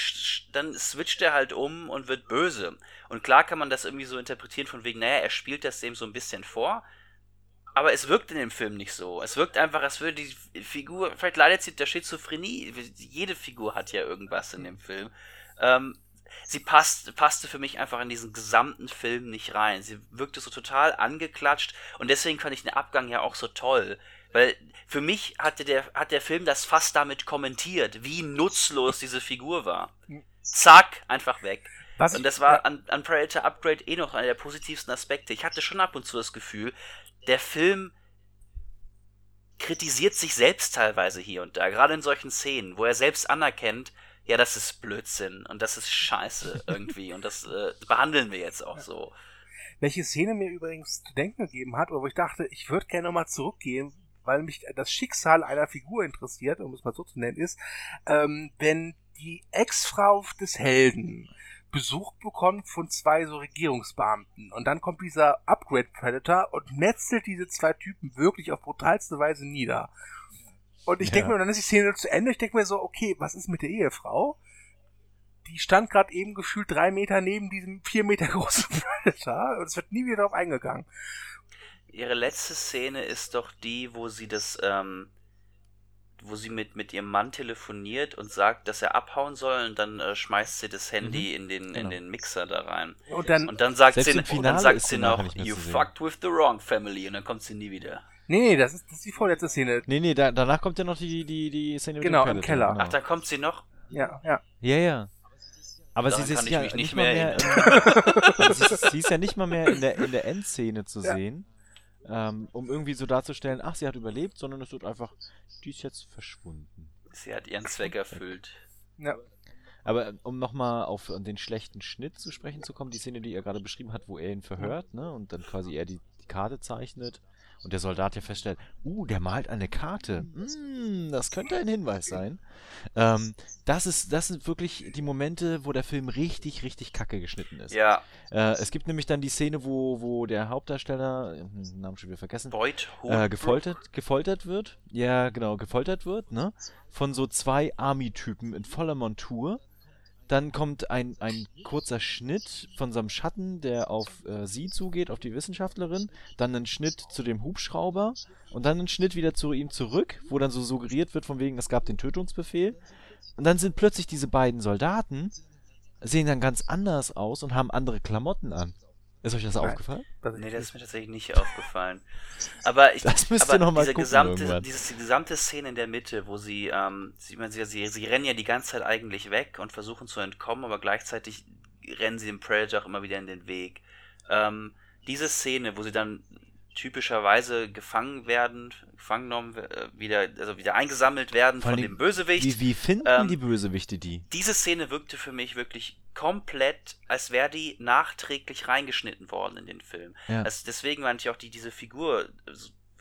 dann switcht er halt um und wird böse. Und klar kann man das irgendwie so interpretieren von wegen, naja, er spielt das dem so ein bisschen vor. Aber es wirkt in dem Film nicht so. Es wirkt einfach, als würde die Figur, vielleicht leidet sie der Schizophrenie. Jede Figur hat ja irgendwas in dem Film. Ähm, sie passt, passte für mich einfach in diesen gesamten Film nicht rein. Sie wirkte so total angeklatscht und deswegen fand ich den Abgang ja auch so toll. Weil für mich hatte der, hat der Film das fast damit kommentiert, wie nutzlos diese Figur war. Zack, einfach weg. Was Und das war an, an Predator Upgrade eh noch einer der positivsten Aspekte. Ich hatte schon ab und zu das Gefühl, der Film kritisiert sich selbst teilweise hier und da, gerade in solchen Szenen, wo er selbst anerkennt, ja, das ist Blödsinn und das ist scheiße irgendwie und das äh, behandeln wir jetzt auch so. welche Szene mir übrigens zu denken gegeben hat, oder wo ich dachte, ich würde gerne nochmal zurückgehen, weil mich das Schicksal einer Figur interessiert, um es mal so zu nennen, ist, ähm, wenn die Ex-Frau des Helden Besuch bekommt von zwei so Regierungsbeamten und dann kommt dieser Upgrade Predator und metzelt diese zwei Typen wirklich auf brutalste Weise nieder. Und ich Ja. denke mir, und dann ist die Szene zu Ende, ich denke mir so, okay, was ist mit der Ehefrau? Die stand gerade eben gefühlt drei Meter neben diesem vier Meter großen Predator und es wird nie wieder darauf eingegangen. Ihre letzte Szene ist doch die, wo sie das, ähm, wo sie mit, mit ihrem Mann telefoniert und sagt, dass er abhauen soll und dann äh, schmeißt sie das Handy in, den, in Genau. den Mixer da rein. Und dann, Und dann sagt sie, im und dann sagt sie noch, you zu sehen." fucked with the wrong family und dann kommt sie nie wieder. nee, nee, das ist, das ist die vorletzte Szene. Nee, nee, da, danach kommt ja noch die, die, die Szene mit Genau, dem im Predator, Keller. Genau. Ach, da kommt sie noch? Ja, ja. Ja, ja. Aber Daran sie ist ja nicht mehr mehr, in, sie, ist, sie ist ja nicht mal mehr in der, in der Endszene zu Ja. sehen, ähm, um irgendwie so darzustellen, ach, sie hat überlebt, sondern es wird einfach, die ist jetzt verschwunden. Sie hat ihren Zweck erfüllt. ja. Aber äh, um nochmal auf äh, den schlechten Schnitt zu sprechen zu kommen, die Szene, die er gerade beschrieben hat, wo er ihn verhört, ne, und dann quasi er die, die Karte zeichnet und der Soldat ja feststellt, uh, der malt eine Karte. Mm, das könnte ein Hinweis sein. Ähm, das ist, das sind wirklich die Momente, wo der Film richtig, richtig kacke geschnitten ist. Ja, Äh, es gibt nämlich dann die Szene, wo, wo der Hauptdarsteller, hm, Namen schon wieder vergessen, Boyd äh, gefoltert, gefoltert wird. Ja, genau, gefoltert wird, ne? Von so zwei Army-Typen in voller Montur. Dann kommt ein, ein kurzer Schnitt von so einem Schatten, der auf äh, sie zugeht, auf die Wissenschaftlerin. Dann ein Schnitt zu dem Hubschrauber. Und dann ein Schnitt wieder zu ihm zurück, wo dann so suggeriert wird, von wegen, es gab den Tötungsbefehl. Und dann sind plötzlich diese beiden Soldaten, sehen dann ganz anders aus und haben andere Klamotten an. Ist euch das Nein. aufgefallen? Nee, das ist mir tatsächlich nicht aufgefallen. Aber ich, Das müsst aber ihr noch mal diese gucken gesamte, irgendwann. dieses, die gesamte Szene in der Mitte, wo sie, ähm, sie, meine, sie, sie, sie rennen ja die ganze Zeit eigentlich weg und versuchen zu entkommen, aber gleichzeitig rennen sie dem Predator auch immer wieder in den Weg. Ähm, diese Szene, wo sie dann typischerweise gefangen werden, gefangen genommen, äh, wieder, also wieder eingesammelt werden von dem Bösewicht. Wie, wie finden ähm, die Bösewichte die? Diese Szene wirkte für mich wirklich komplett, als wäre die nachträglich reingeschnitten worden in den Film. Ja. Also deswegen meinte ich auch, die, diese Figur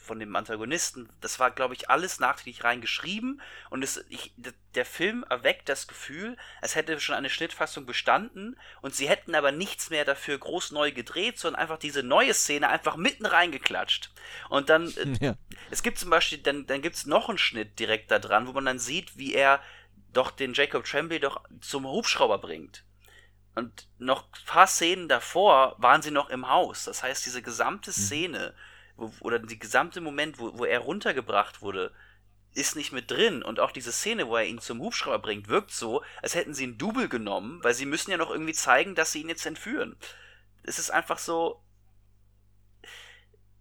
von dem Antagonisten, das war, glaube ich, alles nachträglich reingeschrieben und es, ich, der Film erweckt das Gefühl, als hätte schon eine Schnittfassung bestanden und sie hätten aber nichts mehr dafür groß neu gedreht, sondern einfach diese neue Szene einfach mitten reingeklatscht. Und dann, äh, ja. es gibt zum Beispiel, dann, dann gibt es noch einen Schnitt direkt da dran, wo man dann sieht, wie er doch den Jacob Tremblay doch zum Hubschrauber bringt. Und noch ein paar Szenen davor waren sie noch im Haus. Das heißt, diese gesamte mhm. Szene mhm wo, oder die gesamte Moment, wo, wo er runtergebracht wurde, ist nicht mit drin. Und auch diese Szene, wo er ihn zum Hubschrauber bringt, wirkt so, als hätten sie einen Double genommen, weil sie müssen ja noch irgendwie zeigen, dass sie ihn jetzt entführen. Es ist einfach so.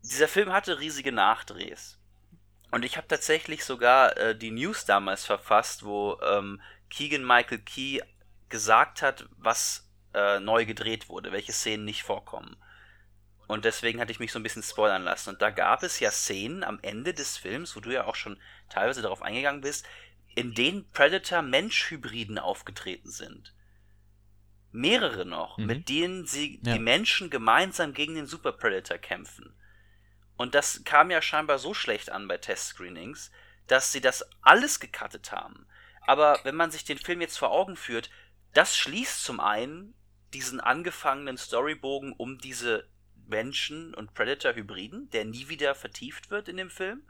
Dieser Film hatte riesige Nachdrehs. Und ich habe tatsächlich sogar äh, die News damals verfasst, wo ähm, Keegan Michael Key gesagt hat, was äh, neu gedreht wurde, welche Szenen nicht vorkommen. Und deswegen hatte ich mich so ein bisschen spoilern lassen. Und da gab es ja Szenen am Ende des Films, wo du ja auch schon teilweise darauf eingegangen bist, in denen Predator-Mensch-Hybriden aufgetreten sind. Mehrere noch, mhm. mit denen sie ja. die Menschen gemeinsam gegen den Super Predator kämpfen. Und das kam ja scheinbar so schlecht an bei Test-Screenings, dass sie das alles gecuttet haben. Aber wenn man sich den Film jetzt vor Augen führt, das schließt zum einen diesen angefangenen Storybogen um diese Menschen- und Predator-Hybriden, der nie wieder vertieft wird in dem Film.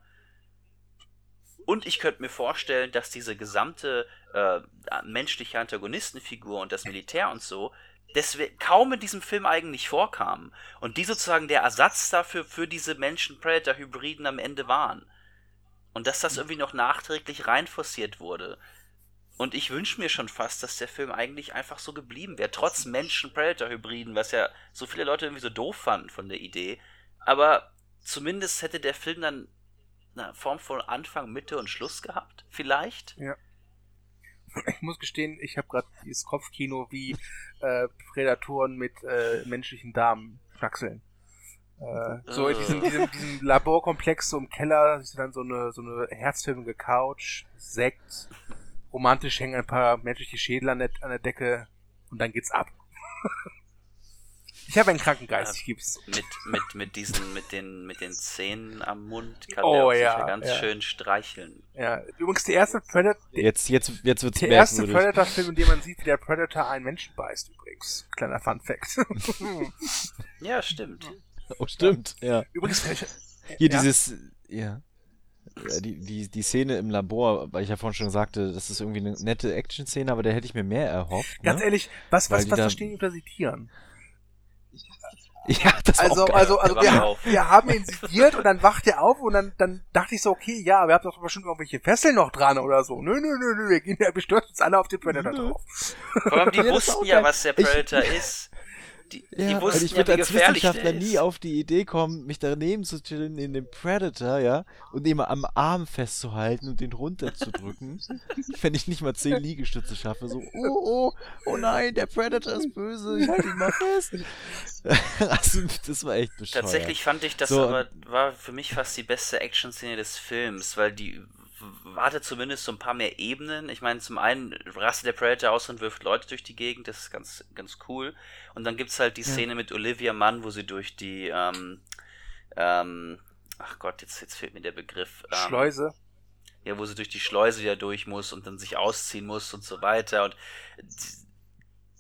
Und ich könnte mir vorstellen, dass diese gesamte äh, menschliche Antagonistenfigur und das Militär und so deswegen kaum in diesem Film eigentlich vorkamen. Und die sozusagen der Ersatz dafür für diese Menschen-Predator-Hybriden am Ende waren. Und dass das irgendwie noch nachträglich reinforciert wurde. Und ich wünsche mir schon fast, dass der Film eigentlich einfach so geblieben wäre. Trotz Menschen-Predator-Hybriden, was ja so viele Leute irgendwie so doof fanden von der Idee. Aber zumindest hätte der Film dann eine Form von Anfang, Mitte und Schluss gehabt. Vielleicht. Ja. Ich muss gestehen, ich habe gerade dieses Kopfkino wie äh, Prädatoren mit äh, menschlichen Damen schnackseln. Äh, so in diesem, diesem, diesem Laborkomplex so im Keller ist dann so eine, so eine herzförmige Couch, Sekt, romantisch hängen ein paar menschliche Schädel an der, an der Decke und dann geht's ab. ich habe einen Krankengeist, ja, ich gib's. Mit, mit, mit diesen, mit den, mit den Zähnen am Mund kann oh, der ja, ganz ja. schön streicheln. Ja, übrigens der erste Predator. Jetzt, jetzt, jetzt wird's Der erste Predator-Film, in dem man sieht, wie der Predator einen Menschen beißt, übrigens. Kleiner Fun Fact. ja, stimmt. Oh, stimmt, ja. Übrigens, hier dieses, ja die, die, die Szene im Labor, weil ich ja vorhin schon sagte, das ist irgendwie eine nette Action-Szene, aber da hätte ich mir mehr erhofft. Ganz ne? ehrlich, was, was, was verstehen die unter sie Tieren? Ja, das also, auch also, also, wir, wir haben ihn sediert und dann wacht er auf und dann, dann dachte ich so, okay, ja, wir haben doch bestimmt irgendwelche Fesseln noch dran oder so. Nö, nö, nö, nö, wir gehen ja bestürzt uns alle auf den Predator drauf. Vor allem, die wussten ja, was der Predator ich, ist. Die, ja, die wussten ich würde ja, als Wissenschaftler nie auf die Idee kommen, mich daneben zu chillen in dem Predator, ja, und ihn mal am Arm festzuhalten und den runterzudrücken. wenn ich nicht mal zehn Liegestütze schaffe. So, oh, oh, oh nein, der Predator ist böse, ich halte ihn mal fest. also, das war echt bescheuert. Tatsächlich fand ich das so, aber, war für mich fast die beste Action-Szene des Films, weil die hatte zumindest so ein paar mehr Ebenen. Ich meine, zum einen rastet der Predator aus und wirft Leute durch die Gegend, das ist ganz, ganz cool. Und dann gibt es halt die ja. Szene mit Olivia Mann, wo sie durch die, ähm, ähm, ach Gott, jetzt, jetzt fehlt mir der Begriff. Ähm, Schleuse. Ja, wo sie durch die Schleuse wieder durch muss und dann sich ausziehen muss und so weiter. Und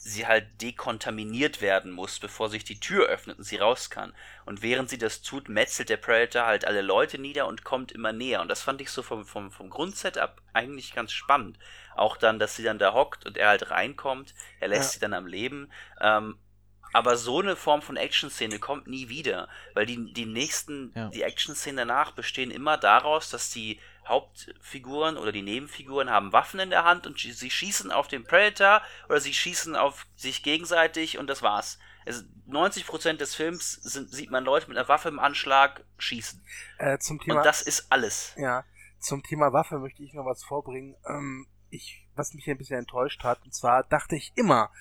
sie halt dekontaminiert werden muss, bevor sich die Tür öffnet und sie raus kann. Und während sie das tut, metzelt der Predator halt alle Leute nieder und kommt immer näher. Und das fand ich so vom, vom, vom Grundsetup eigentlich ganz spannend. Auch dann, dass sie dann da hockt und er halt reinkommt, er lässt ja. sie dann am Leben. Ähm, aber so eine Form von Action-Szene kommt nie wieder, weil die, die nächsten, ja. die Action-Szenen danach bestehen immer daraus, dass die Hauptfiguren oder die Nebenfiguren haben Waffen in der Hand und sie schießen auf den Predator oder sie schießen auf sich gegenseitig und das war's. Also 90% des Films sind, sieht man Leute mit einer Waffe im Anschlag schießen. Äh, zum Thema, und das ist alles. Ja, zum Thema Waffe möchte ich noch was vorbringen. Ähm, ich, was mich ein bisschen enttäuscht hat, und zwar dachte ich immer,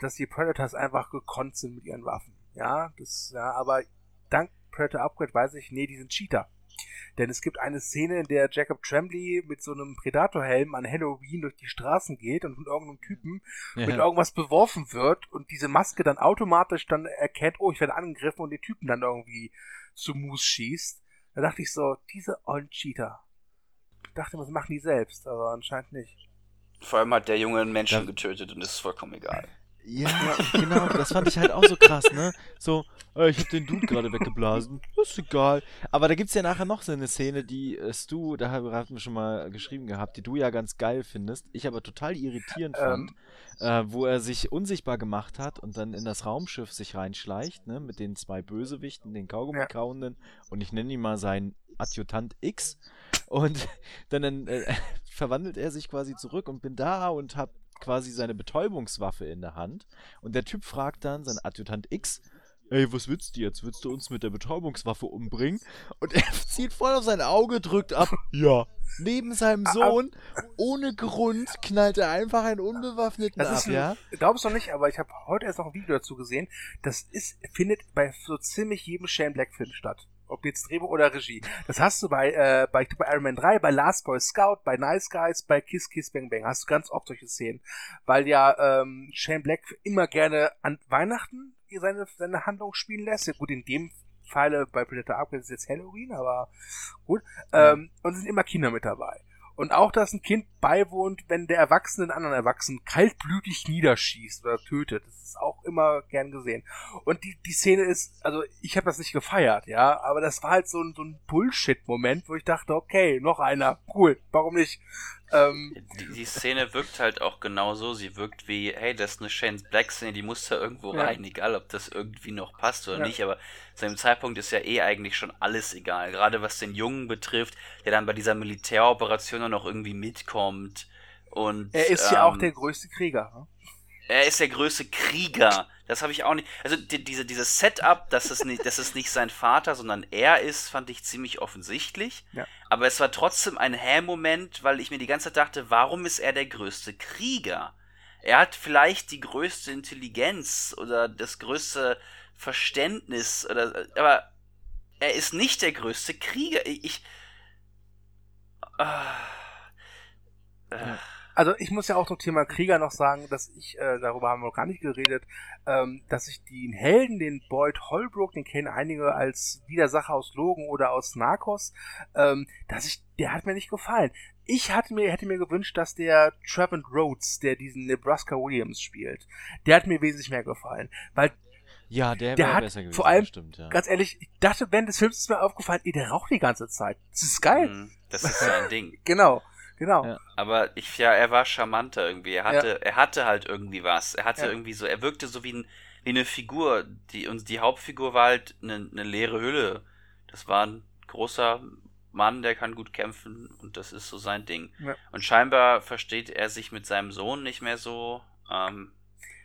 dass die Predators einfach gekonnt sind mit ihren Waffen. Ja, das, ja, aber dank Predator Upgrade weiß ich, nee, die sind Cheater. Denn es gibt eine Szene, in der Jacob Tremblay mit so einem Predator-Helm an Halloween durch die Straßen geht und von irgendeinem Typen ja. mit irgendwas beworfen wird und diese Maske dann automatisch dann erkennt, oh, ich werde angegriffen und den Typen dann irgendwie zu Moose schießt. Da dachte ich so, diese ollen Cheater. Ich dachte, was machen die selbst, aber anscheinend nicht. Vor allem hat der Junge einen Menschen ja. getötet und ist vollkommen egal. Ja, genau, das fand ich halt auch so krass, ne? So, äh, ich hab den Dude gerade weggeblasen, ist egal. Aber da gibt's ja nachher noch so eine Szene, die äh, Stu, da hatten wir schon mal geschrieben gehabt, die du ja ganz geil findest, ich aber total irritierend ähm. fand, äh, wo er sich unsichtbar gemacht hat und dann in das Raumschiff sich reinschleicht, ne? Mit den zwei Bösewichten, den Kaugummi-Kauenden ja. und ich nenne ihn mal seinen Adjutant X. Und dann äh, verwandelt er sich quasi zurück und bin da und hab quasi seine Betäubungswaffe in der Hand. Und der Typ fragt dann, sein Adjutant X, ey, was willst du jetzt? Willst du uns mit der Betäubungswaffe umbringen? Und er zieht voll auf sein Auge, drückt ab, ja. Neben seinem Sohn, ohne Grund, knallt er einfach einen Unbewaffneten das ab, ein, ja? Glaubst du nicht, aber ich habe heute erst noch ein Video dazu gesehen. Das ist, findet bei so ziemlich jedem Shane Black Film statt ob jetzt Drehbuch oder Regie. Das hast du bei, äh, bei, bei Iron Man 3, bei Last Boy Scout, bei Nice Guys, bei Kiss Kiss Bang Bang. Hast du ganz oft solche Szenen. Weil ja ähm, Shane Black immer gerne an Weihnachten seine, seine Handlung spielen lässt. Ja, gut, in dem Falle bei Predator Upgrade ist jetzt Halloween, aber gut. Ähm, und sind immer Kinder mit dabei. Und auch, dass ein Kind beiwohnt, wenn der Erwachsene den anderen Erwachsenen kaltblütig niederschießt oder tötet. Das ist auch immer gern gesehen. Und die, die Szene ist, also ich habe das nicht gefeiert, ja, aber das war halt so ein, so ein Bullshit-Moment, wo ich dachte, okay, noch einer, cool, warum nicht? Ähm, die, die, Szene wirkt halt auch genauso. Sie wirkt wie, hey, das ist eine Shane Black-Szene, die muss da irgendwo ja. rein, egal ob das irgendwie noch passt oder ja. nicht. Aber zu dem Zeitpunkt ist ja eh eigentlich schon alles egal. Gerade was den Jungen betrifft, der dann bei dieser Militäroperation noch irgendwie mitkommt. Und, er ist ähm, ja auch ähm, der größte Krieger. Ne? Er ist der größte Krieger. Das habe ich auch nicht. Also die, diese, dieses Setup, dass es, nicht, dass es nicht sein Vater, sondern er ist, fand ich ziemlich offensichtlich. Ja. Aber es war trotzdem ein Hä-Moment, weil ich mir die ganze Zeit dachte, warum ist er der größte Krieger? Er hat vielleicht die größte Intelligenz oder das größte Verständnis, oder, aber er ist nicht der größte Krieger. Ich. ich ah, äh, also ich muss ja auch zum Thema Krieger noch sagen, dass ich, äh, darüber haben wir noch gar nicht geredet, ähm, dass ich den Helden, den Boyd Holbrook, den kennen einige als Widersacher aus Logan oder aus Narcos, ähm, dass ich, der hat mir nicht gefallen. Ich hatte mir, hätte mir gewünscht, dass der Trevor Rhodes, der diesen Nebraska Williams spielt, der hat mir wesentlich mehr gefallen, weil ja, der, der hat besser gewesen, vor allem, stimmt, ja. ganz ehrlich, ich dachte, während des Films ist mir aufgefallen, ey, der raucht die ganze Zeit. Das ist geil. Mhm, das ist sein Ding. genau. Genau. Ja. Aber ich, ja, er war charmanter irgendwie. Er hatte, ja. er hatte halt irgendwie was. Er hatte ja. irgendwie so, er wirkte so wie, ein, wie eine Figur. Die, und die Hauptfigur war halt eine, eine leere Hülle. Das war ein großer Mann, der kann gut kämpfen und das ist so sein Ding. Und scheinbar versteht er sich mit seinem Sohn nicht mehr so. Ähm,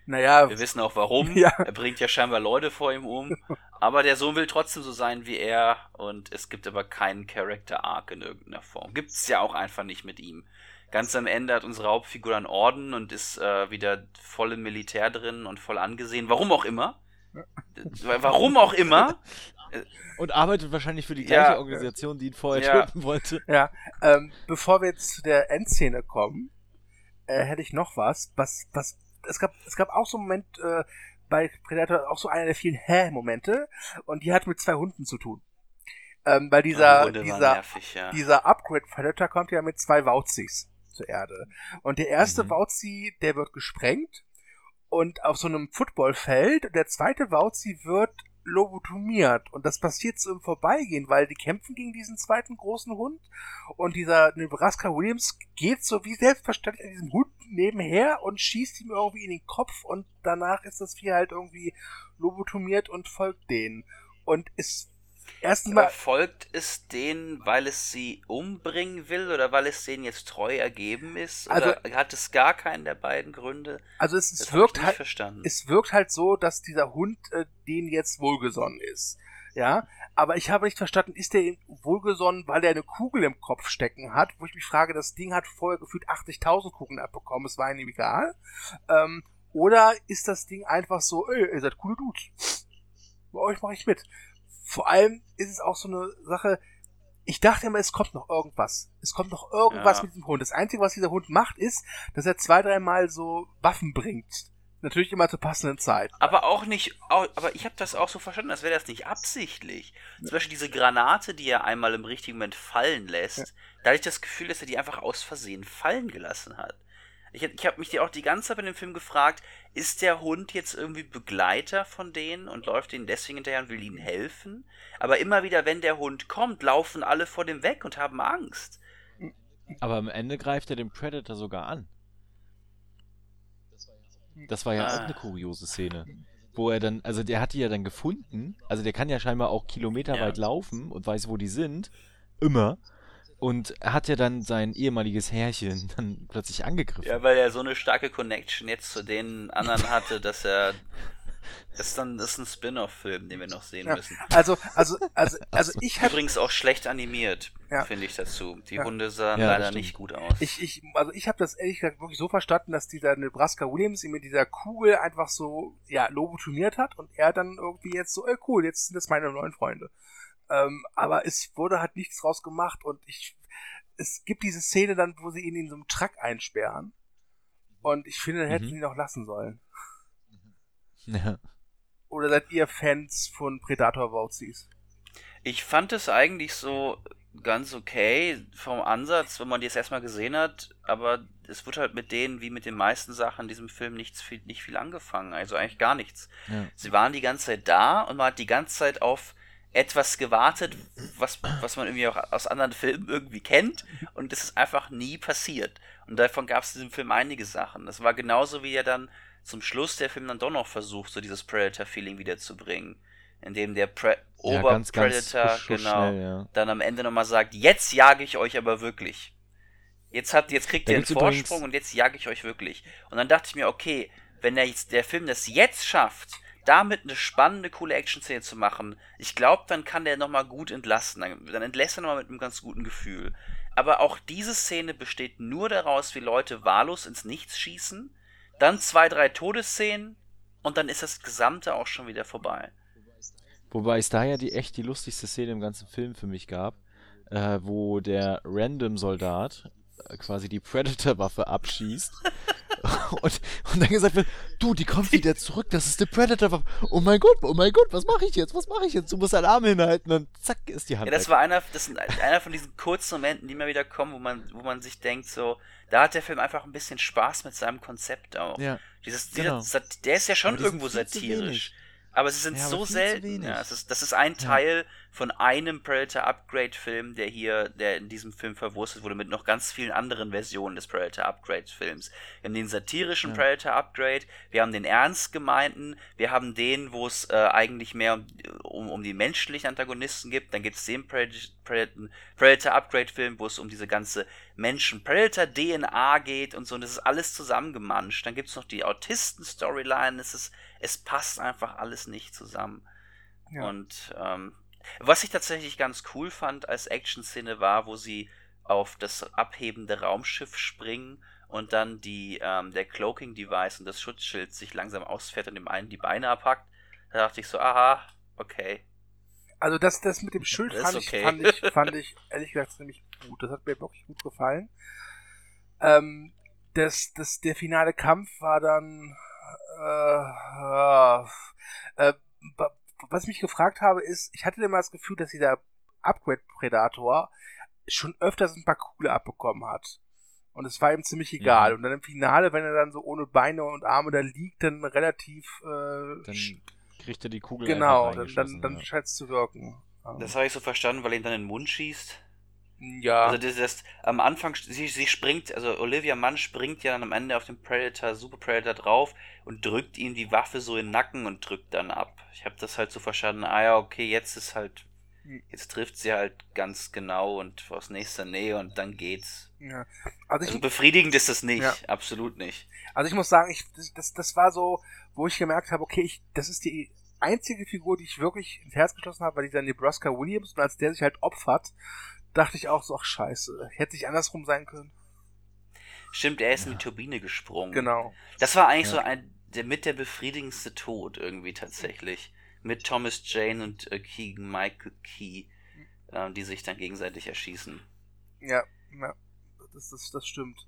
naja. Wir wissen auch warum. Ja. Er bringt ja scheinbar Leute vor ihm um. Aber der Sohn will trotzdem so sein wie er und es gibt aber keinen Character Arc in irgendeiner Form. Gibt es ja auch einfach nicht mit ihm. Ganz am Ende hat unsere Hauptfigur einen Orden und ist äh, wieder voll im Militär drin und voll angesehen. Warum auch immer. Warum auch immer. Und arbeitet wahrscheinlich für die gleiche ja, Organisation, die ihn vorher ja. töten wollte. Ja, ähm, bevor wir jetzt zu der Endszene kommen, äh, hätte ich noch was, was, was, es gab, es gab auch so einen Moment, äh, bei Predator auch so einer der vielen Hä-Momente und die hat mit zwei Hunden zu tun. Ähm, weil dieser, dieser, nervig, ja. dieser Upgrade Predator kommt ja mit zwei Wauzis zur Erde. Und der erste mhm. Wauzi, der wird gesprengt und auf so einem Footballfeld. Der zweite Wauzi wird lobotomiert. Und das passiert so im Vorbeigehen, weil die kämpfen gegen diesen zweiten großen Hund. Und dieser Nebraska Williams geht so wie selbstverständlich an diesem Hund nebenher und schießt ihm irgendwie in den Kopf. Und danach ist das Vieh halt irgendwie lobotomiert und folgt denen. Und ist Erstens mal. Folgt es denen, weil es sie umbringen will oder weil es denen jetzt treu ergeben ist? Oder also, hat es gar keinen der beiden Gründe? Also es, es wirkt halt, verstanden. es wirkt halt so, dass dieser Hund äh, denen jetzt wohlgesonnen ist. Ja, aber ich habe nicht verstanden, ist der wohlgesonnen, weil er eine Kugel im Kopf stecken hat, wo ich mich frage, das Ding hat vorher gefühlt 80.000 Kugeln abbekommen, es war ihm egal. Ähm, oder ist das Ding einfach so, ey, ihr seid coole Dudes. Bei euch mache ich mit vor allem ist es auch so eine Sache, ich dachte immer, es kommt noch irgendwas. Es kommt noch irgendwas Ja. mit dem Hund. Das Einzige, was dieser Hund macht, ist, dass er zwei, dreimal so Waffen bringt. Natürlich immer zur passenden Zeit. Aber auch nicht, au- aber ich habe das auch so verstanden, als wäre das nicht absichtlich. Zum Beispiel diese Granate, die er einmal im richtigen Moment fallen lässt, da hatte ich das Gefühl, dass er die einfach aus Versehen fallen gelassen hat. Ich, ich habe mich auch die ganze Zeit bei dem Film gefragt, ist der Hund jetzt irgendwie Begleiter von denen und läuft ihnen deswegen hinterher und will ihnen helfen? Aber immer wieder, wenn der Hund kommt, laufen alle vor dem weg und haben Angst. Aber am Ende greift er den Predator sogar an. Das war ja Ah. auch eine kuriose Szene. Wo er dann, also der hat die ja dann gefunden. Also der kann ja scheinbar auch kilometerweit Ja. laufen und weiß, wo die sind. Immer. Und er hat ja dann sein ehemaliges Herrchen dann plötzlich angegriffen. Ja, weil er so eine starke Connection jetzt zu den anderen hatte, dass er. Das ist dann das ist ein Spin-off-Film, den wir noch sehen Ja. müssen. Also, also, also, also ich hatte Übrigens auch schlecht animiert, Ja. finde ich dazu. Die Ja. Hunde sahen leider nicht gut aus. Ich, ich, also ich habe das ehrlich gesagt wirklich so verstanden, dass dieser Nebraska Williams ihn mit dieser Kugel einfach so, ja, lobotomiert hat und er dann irgendwie jetzt so, ey cool, jetzt sind das meine neuen Freunde. Ähm, aber es wurde halt nichts draus gemacht und ich, es gibt diese Szene dann, wo sie ihn in so einem Truck einsperren. Und ich finde, dann hätten Mhm. sie ihn auch lassen sollen. Ja. Oder seid ihr Fans von Predator Vouchies? Ich fand es eigentlich so ganz okay vom Ansatz, wenn man die jetzt erstmal gesehen hat, aber es wird halt mit denen, wie mit den meisten Sachen in diesem Film, nichts viel, nicht viel angefangen. Also eigentlich gar nichts. ja. Sie waren die ganze Zeit da und man hat die ganze Zeit auf etwas gewartet, was, was man irgendwie auch aus anderen Filmen irgendwie kennt und es ist einfach nie passiert. Und davon gab es in diesem Film einige Sachen. Das war genauso wie er dann zum Schluss der Film dann doch noch versucht, so dieses Predator-Feeling wiederzubringen. Indem der Pre ja, ganz, ganz Oberpredator, so genau, schnell, ja. dann am Ende nochmal sagt, jetzt jage ich euch aber wirklich. Jetzt hat, jetzt kriegt Da ihr einen Vorsprung und jetzt jage ich euch wirklich. Und dann dachte ich mir, okay, wenn der, jetzt, der Film das jetzt schafft, damit eine spannende, coole Action-Szene zu machen, ich glaube, dann kann der nochmal gut entlasten. Dann, dann entlässt er nochmal mit einem ganz guten Gefühl. Aber auch diese Szene besteht nur daraus, wie Leute wahllos ins Nichts schießen, dann zwei, drei Todesszenen und dann ist das Gesamte auch schon wieder vorbei. Wobei es da ja die echt die lustigste Szene im ganzen Film für mich gab, äh, wo der Random-Soldat quasi die Predator-Waffe abschießt und, und dann gesagt wird, du, die kommt wieder zurück, das ist die Predator-Waffe. Oh mein Gott, oh mein Gott, was mache ich jetzt? Was mache ich jetzt? Du musst deinen Arm hinhalten und zack ist die Hand Ja, das weg. war einer, das sind einer von diesen kurzen Momenten, die immer wieder kommen, wo man, wo man sich denkt, so, da hat der Film einfach ein bisschen Spaß mit seinem Konzept auch. Ja, Dieses, genau. dieser, der ist ja schon irgendwo satirisch. Aber sie sind Ja, so selten. Ja, es ist, das ist ein Ja. Teil von einem Predator Upgrade Film, der hier, der in diesem Film verwurstet wurde, mit noch ganz vielen anderen Versionen des Predator Upgrade Films. Wir haben den satirischen. Predator Upgrade, wir haben den ernst gemeinten, wir haben den, wo es äh, eigentlich mehr um, um, um die menschlichen Antagonisten gibt, dann gibt es den Predator, Predator, Predator Upgrade Film, wo es um diese ganze Menschen-Predator-DNA geht und so, und das ist alles zusammengemanscht. Dann gibt es noch die Autisten-Storyline, es ist, es passt einfach alles nicht zusammen. Ja. Und ähm, was ich tatsächlich ganz cool fand als Action-Szene war, wo sie auf das abhebende Raumschiff springen und dann die, ähm, der Cloaking-Device und das Schutzschild sich langsam ausfährt und dem einen die Beine abhackt. Da dachte ich so, aha, okay. Also das, das mit dem Schild fand, ist ich, okay. fand ich, fand ich ehrlich gesagt ziemlich gut. Das hat mir wirklich gut gefallen. Ähm, das, das, der finale Kampf war dann, äh, äh, wa- was ich mich gefragt habe, ist, ich hatte immer das Gefühl, dass dieser Upgrade Predator schon öfters ein paar Kugel abbekommen hat. Und es war ihm ziemlich egal. Mhm. Und dann im Finale, wenn er dann so ohne Beine und Arme da liegt, dann relativ äh, Dann kriegt er die Kugel genau, einfach dann, dann, dann ja. scheint es zu wirken. Das habe ich so verstanden, weil er ihn dann in den Mund schießt. Ja, Also das, das am Anfang, sie, sie springt, also Olivia Munn springt ja dann am Ende auf den Predator, Super Predator drauf und drückt ihm die Waffe so in den Nacken und drückt dann ab. Ich habe das halt so verstanden, ah ja, okay, jetzt ist halt, Hm. jetzt trifft sie halt ganz genau und aus nächster Nähe und dann geht's. ja. Also, Also ich, befriedigend ist es nicht, Ja. absolut nicht. also ich muss sagen, ich, das- das, das war so, wo ich gemerkt habe, okay, ich, das ist die einzige Figur, die ich wirklich ins Herz geschlossen habe, war dieser Nebraska Williams. Und als der sich halt opfert, dachte ich auch so, ach scheiße, hätte sich andersrum sein können. Stimmt, er ist in Ja. die Turbine gesprungen. Genau. Das war eigentlich Ja. so ein, der mit der befriedigendste Tod irgendwie tatsächlich. mit Thomas Jane und äh, Keegan Michael Key, äh, die sich dann gegenseitig erschießen. Ja, ja das, das, das stimmt.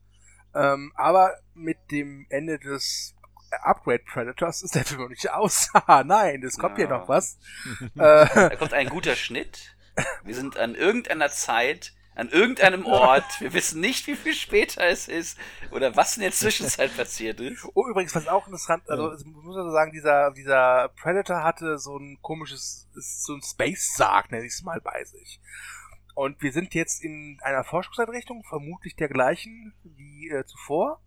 Ähm, aber mit dem Ende des Upgrade Predators ist der Film noch nicht aus. Nein, es kommt ja. hier noch was. äh, da kommt ein guter Schnitt. Wir sind an irgendeiner Zeit, an irgendeinem Ort. Wir wissen nicht, wie viel später es ist oder was in der Zwischenzeit passiert ist. Oh, übrigens, was auch interessant, also ich muss also sagen, dieser, dieser Predator hatte so ein komisches, so ein Space-Sarg, nenne ich es mal bei sich. Und wir sind jetzt in einer Forschungseinrichtung, vermutlich der gleichen wie äh, zuvor.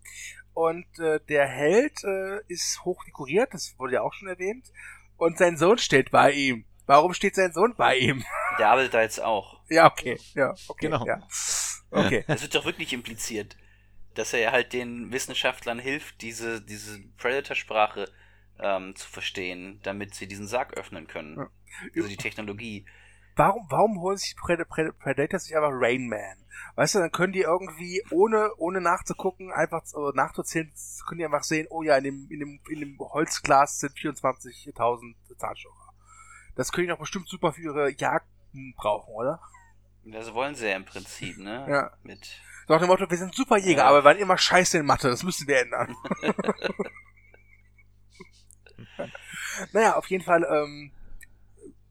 Und äh, der Held äh, ist hoch dekoriert, das wurde ja auch schon erwähnt. Und sein Sohn steht bei ihm. Warum steht sein Sohn bei ihm? Der arbeitet da jetzt auch. Ja, okay. Ja, okay. Genau. Ja. Okay. Das wird doch wirklich impliziert, dass er halt den Wissenschaftlern hilft, diese, diese Predator-Sprache ähm, zu verstehen, damit sie diesen Sarg öffnen können. Ja. Also die Technologie. Warum, warum holen sich Predator sich einfach Rain Man? Weißt du, dann können die irgendwie, ohne, ohne nachzugucken, einfach äh, nachzuzählen, können die einfach sehen, oh ja, in dem, in dem, in dem Holzglas sind 24.000 Zahnstocher. Das können die doch bestimmt super für ihre Jagden brauchen, oder? Das wollen sie ja im Prinzip, ne? Ja. Mit nach dem Motto, wir sind super Jäger, ja. aber wir waren immer scheiße in Mathe, das müssen wir ändern. naja, auf jeden Fall, ähm,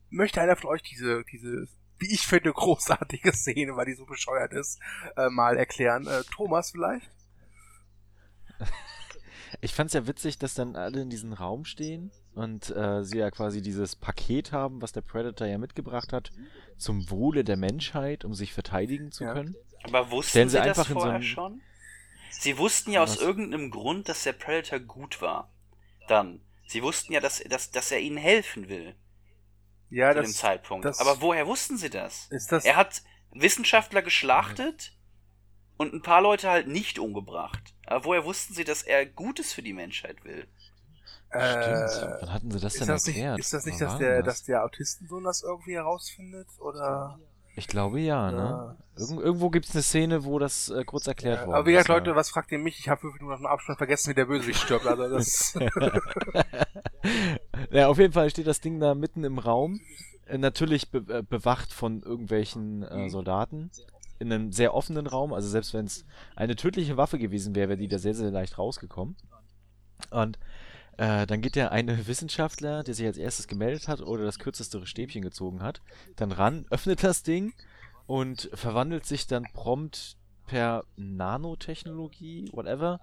möchte einer von euch diese, diese wie ich finde, großartige Szene, weil die so bescheuert ist, äh, mal erklären. Äh, Thomas vielleicht? Ich fand's ja witzig, dass dann alle in diesem Raum stehen und äh, sie ja quasi dieses Paket haben, was der Predator ja mitgebracht hat, zum Wohle der Menschheit, um sich verteidigen zu ja. können. Aber wussten sie, sie das vorher so schon? Sie wussten ja aus was? irgendeinem Grund, dass der Predator gut war. Dann. Sie wussten ja, dass, dass, dass er ihnen helfen will ja, zu das, dem Zeitpunkt. Das, Aber woher wussten sie das? Ist das? Er hat Wissenschaftler geschlachtet und ein paar Leute halt nicht umgebracht. Aber woher wussten sie, dass er Gutes für die Menschheit will? Stimmt. Wann hatten sie das denn das erklärt? Nicht, ist das nicht, dass der, das? dass der Autistensohn das irgendwie herausfindet? Oder? Ich glaube ja, ja. ne? Irg irgendwo gibt es eine Szene, wo das äh, kurz erklärt ja, wurde. Aber wie gesagt, Leute, was fragt ihr mich? Ich habe fünf Minuten nach dem Abspann vergessen, wie der Bösewicht stirbt. Also das ja, auf jeden Fall steht das Ding da mitten im Raum. Äh, natürlich be äh, bewacht von irgendwelchen äh, mhm. Soldaten. In einem sehr offenen Raum. Also selbst wenn es eine tödliche Waffe gewesen wäre, wäre die da sehr, sehr leicht rausgekommen. Und äh, dann geht der eine Wissenschaftler, der sich als erstes gemeldet hat oder das kürzeste Stäbchen gezogen hat, dann ran, öffnet das Ding und verwandelt sich dann prompt per Nanotechnologie, whatever,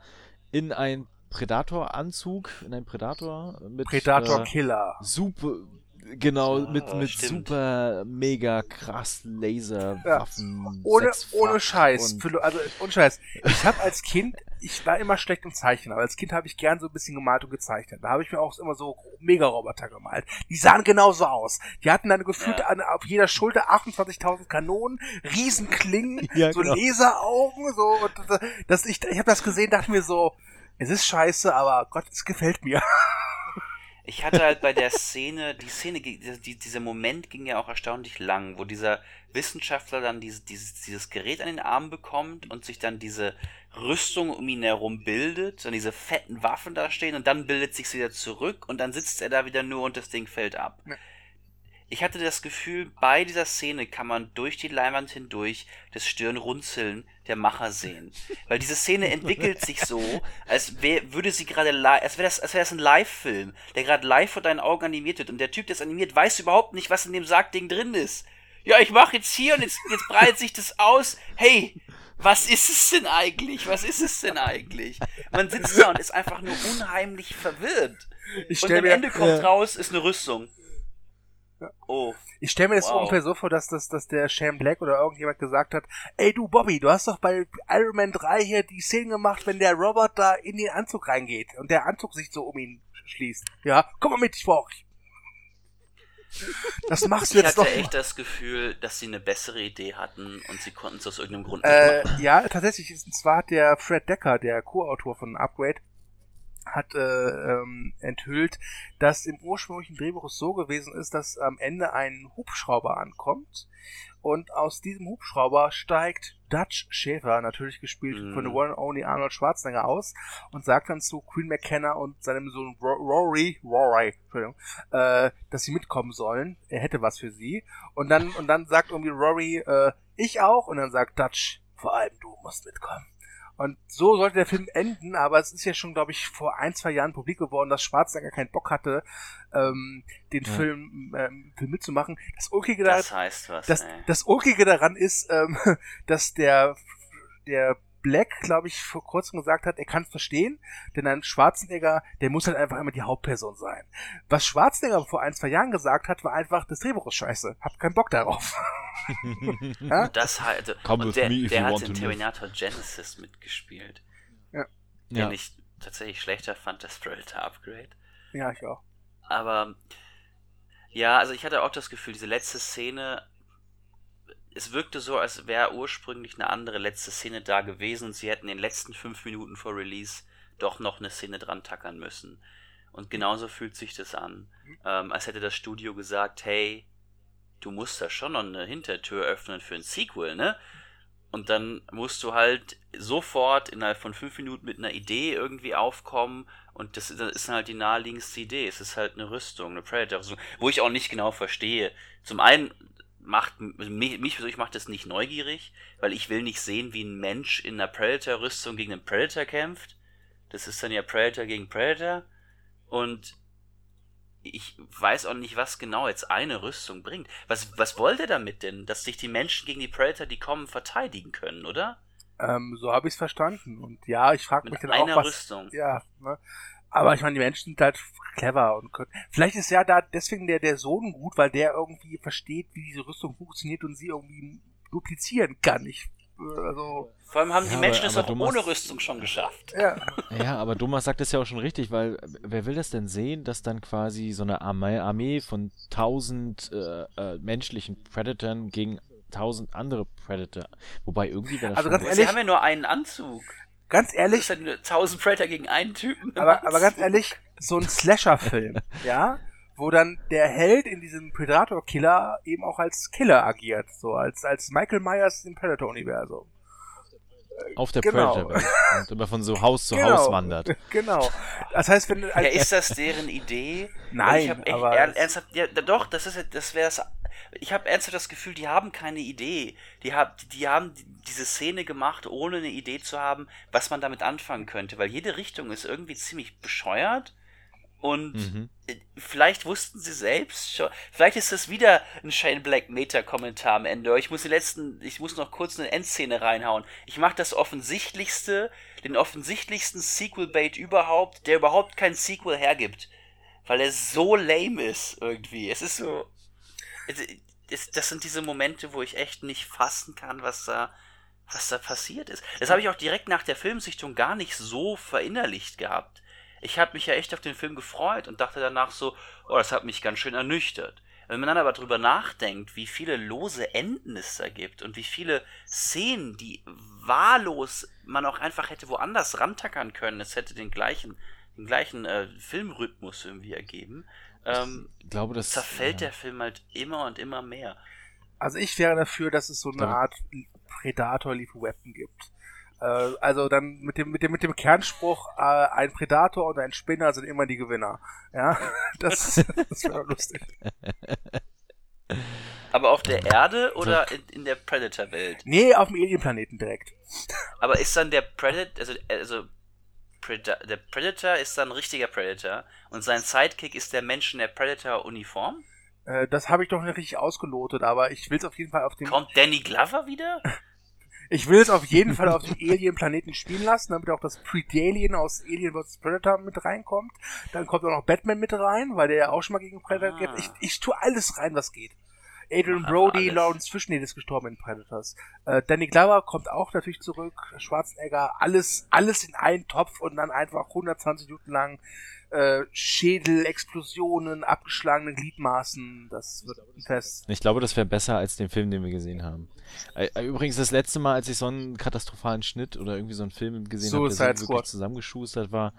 in ein Predator-Anzug, in einen Predator mit Predator-Killer. Äh, super, Genau, mit, ja, mit super mega krass Laserwaffen. Ja. Ohne, ohne Scheiß. Für, also, ohne Scheiß. Ich habe als Kind, ich war immer schlecht im Zeichnen, aber als Kind habe ich gern so ein bisschen gemalt und gezeichnet. Da habe ich mir auch immer so Mega-Roboter gemalt. Die sahen genauso aus. Die hatten dann gefühlt ja. an, auf jeder Schulter 28.000 Kanonen, Riesenklingen, ja, so genau. Laseraugen, so. Und das, ich ich habe das gesehen, dachte mir so, es ist scheiße, aber Gott, es gefällt mir. Ich hatte halt bei der Szene, die Szene, die, dieser Moment ging ja auch erstaunlich lang, wo dieser Wissenschaftler dann dieses, dieses, dieses Gerät an den Arm bekommt und sich dann diese Rüstung um ihn herum bildet und diese fetten Waffen da stehen und dann bildet sich wieder zurück und dann sitzt er da wieder nur und das Ding fällt ab. Ich hatte das Gefühl, bei dieser Szene kann man durch die Leinwand hindurch das Stirnrunzeln der Macher sehen. Weil diese Szene entwickelt sich so, als wär, würde sie gerade live, als wäre das, als wäre das ein Live-Film, der gerade live vor deinen Augen animiert wird. Und der Typ, der es animiert, weiß überhaupt nicht, was in dem Sargding drin ist. Ja, ich mache jetzt hier und jetzt, jetzt breitet sich das aus. Hey, was ist es denn eigentlich? Was ist es denn eigentlich? Man sitzt da und ist einfach nur unheimlich verwirrt. Ich und am Ende kommt ja. raus, ist eine Rüstung. Oh. Ich stelle mir das wow. ungefähr so vor, dass, dass, dass der Shane Black oder irgendjemand gesagt hat, ey du Bobby, du hast doch bei Iron Man 3 hier die Szene gemacht, wenn der Robert da in den Anzug reingeht und der Anzug sich so um ihn schließt. Ja, komm mal mit, ich brauch dich. Das machst du ich jetzt doch. Ich hatte echt das Gefühl, dass sie eine bessere Idee hatten und sie konnten es aus irgendeinem Grund nicht äh, machen. Ja, tatsächlich. Und zwar hat der Fred Decker, der Co-Autor von Upgrade, hat äh, ähm, enthüllt, dass im ursprünglichen Drehbuch so gewesen ist, dass am Ende ein Hubschrauber ankommt und aus diesem Hubschrauber steigt Dutch Schäfer, natürlich gespielt mm. von The One and Only Arnold Schwarzenegger aus und sagt dann zu Queen McKenna und seinem Sohn Rory, Rory, Entschuldigung, äh, dass sie mitkommen sollen. Er hätte was für sie. Und dann, und dann sagt irgendwie Rory, äh, ich auch. Und dann sagt Dutch, vor allem du musst mitkommen. Und so sollte der Film enden, aber es ist ja schon, glaube ich, vor ein, zwei Jahren publik geworden, dass Schwarzenegger keinen Bock hatte, ähm, den ja. Film, ähm, Film mitzumachen. Das Ulkige, das heißt was, das, das Ulkige daran ist, ähm, dass der, der Black, glaube ich, vor kurzem gesagt hat, er kann es verstehen, denn ein Schwarzenegger, der muss halt einfach immer die Hauptperson sein. Was Schwarzenegger vor ein, zwei Jahren gesagt hat, war einfach, das Drehbuch ist scheiße, hab keinen Bock darauf. ja? Das halt, und der, der hat in Terminator. Genesis mitgespielt. Ja. Den ja. ich tatsächlich schlechter fand, das Predator Upgrade. Ja, ich auch. Aber, ja, also ich hatte auch das Gefühl, diese letzte Szene es wirkte so, als wäre ursprünglich eine andere letzte Szene da gewesen und sie hätten in den letzten fünf Minuten vor Release doch noch eine Szene dran tackern müssen. Und genauso fühlt sich das an. Ähm, als hätte das Studio gesagt, hey, du musst da schon noch eine Hintertür öffnen für ein Sequel, ne? Und dann musst du halt sofort innerhalb von fünf Minuten mit einer Idee irgendwie aufkommen und das ist halt die naheliegendste Idee. Es ist halt eine Rüstung, eine Predator-Rüstung, wo ich auch nicht genau verstehe. Zum einen macht mich, mich persönlich macht das nicht neugierig, weil ich will nicht sehen, wie ein Mensch in einer Predator-Rüstung gegen einen Predator kämpft. Das ist dann ja Predator gegen Predator. Und ich weiß auch nicht, was genau jetzt eine Rüstung bringt. Was, was wollt ihr damit denn? Dass sich die Menschen gegen die Predator, die kommen, verteidigen können, oder? Ähm, so habe ich es verstanden. Und ja, ich frage mich dann auch, was... Rüstung. Ja, ne? Aber ich meine, die Menschen sind halt clever und können. Vielleicht ist ja da deswegen der, der Sohn gut, weil der irgendwie versteht, wie diese Rüstung funktioniert und sie irgendwie duplizieren kann. Ich, also. Vor allem haben ja, die Menschen es auch Thomas, ohne Rüstung schon geschafft. Ja. ja, aber Thomas sagt es ja auch schon richtig, weil wer will das denn sehen, dass dann quasi so eine Armee, Armee von tausend äh, äh, menschlichen Predators gegen tausend andere Predator. Wobei irgendwie wäre das also ganz ehrlich, Sie haben ja nur einen Anzug. Ganz ehrlich. Das ist ja 1000 Predator gegen einen Typen. Aber, aber ganz ehrlich, so ein Slasher-Film, ja, wo dann der Held in diesem Predator-Killer eben auch als Killer agiert, so als, als Michael Myers im Predator-Universum. Auf der genau. Predator und immer von so Haus zu genau. Haus wandert. Genau. Das heißt, wenn ja, ist das deren Idee? Nein, ich echt aber ernsthaft, ja, doch, das ist das wäre das ich habe ernsthaft das Gefühl, die haben keine Idee. Die, hab, die haben diese Szene gemacht, ohne eine Idee zu haben, was man damit anfangen könnte, weil jede Richtung ist irgendwie ziemlich bescheuert. Und mhm. vielleicht wussten sie selbst schon, vielleicht ist das wieder ein Shane Black Meta-Kommentar am Ende. Ich muss die letzten, ich muss noch kurz eine Endszene reinhauen. Ich mache das offensichtlichste, den offensichtlichsten Sequel-Bait überhaupt, der überhaupt kein Sequel hergibt. Weil er so lame ist irgendwie. Es ist so, das sind diese Momente, wo ich echt nicht fassen kann, was da, was da passiert ist. Das habe ich auch direkt nach der Filmsichtung gar nicht so verinnerlicht gehabt. Ich habe mich ja echt auf den Film gefreut und dachte danach so, oh, das hat mich ganz schön ernüchtert. Wenn man dann aber drüber nachdenkt, wie viele lose Enden es da gibt und wie viele Szenen, die wahllos man auch einfach hätte woanders rantackern können, es hätte den gleichen, den gleichen äh, Filmrhythmus irgendwie ergeben, ähm, ich glaube, das zerfällt ja. der Film halt immer und immer mehr. Also ich wäre dafür, dass es so eine Art Predator Lethal Weapon gibt. Äh, also dann mit dem, mit dem, mit dem Kernspruch, äh, ein Predator und ein Spinner sind immer die Gewinner. Ja, das, das wäre lustig. Aber auf der Erde oder in, in der Predator-Welt? Nee, auf dem Alien-Planeten direkt. Aber ist dann der Predator, also, also Preda der Predator ist dann ein richtiger Predator und sein Sidekick ist der Mensch in der Predator-Uniform? Äh, das habe ich doch nicht richtig ausgelotet, aber ich will es auf jeden Fall auf dem. Kommt Danny Glover wieder? ich will es auf jeden Fall auf dem Alien-Planeten spielen lassen, damit auch das Predalien aus Alien vs. Predator mit reinkommt. Dann kommt auch noch Batman mit rein, weil der ja auch schon mal gegen Predator ah. geht. Ich, ich tue alles rein, was geht. Adrian Brody, Lawrence Fishburne ist gestorben in Predators. Äh, Danny Glover kommt auch natürlich zurück. Schwarzenegger, alles, alles in einen Topf und dann einfach 120 Minuten lang äh, Schädel, Explosionen, abgeschlagene Gliedmaßen. Das wird ein Fest. Ich glaube, das wäre besser als den Film, den wir gesehen haben. Äh, übrigens, das letzte Mal, als ich so einen katastrophalen Schnitt oder irgendwie so einen Film gesehen habe, der so wirklich zusammengeschustert war,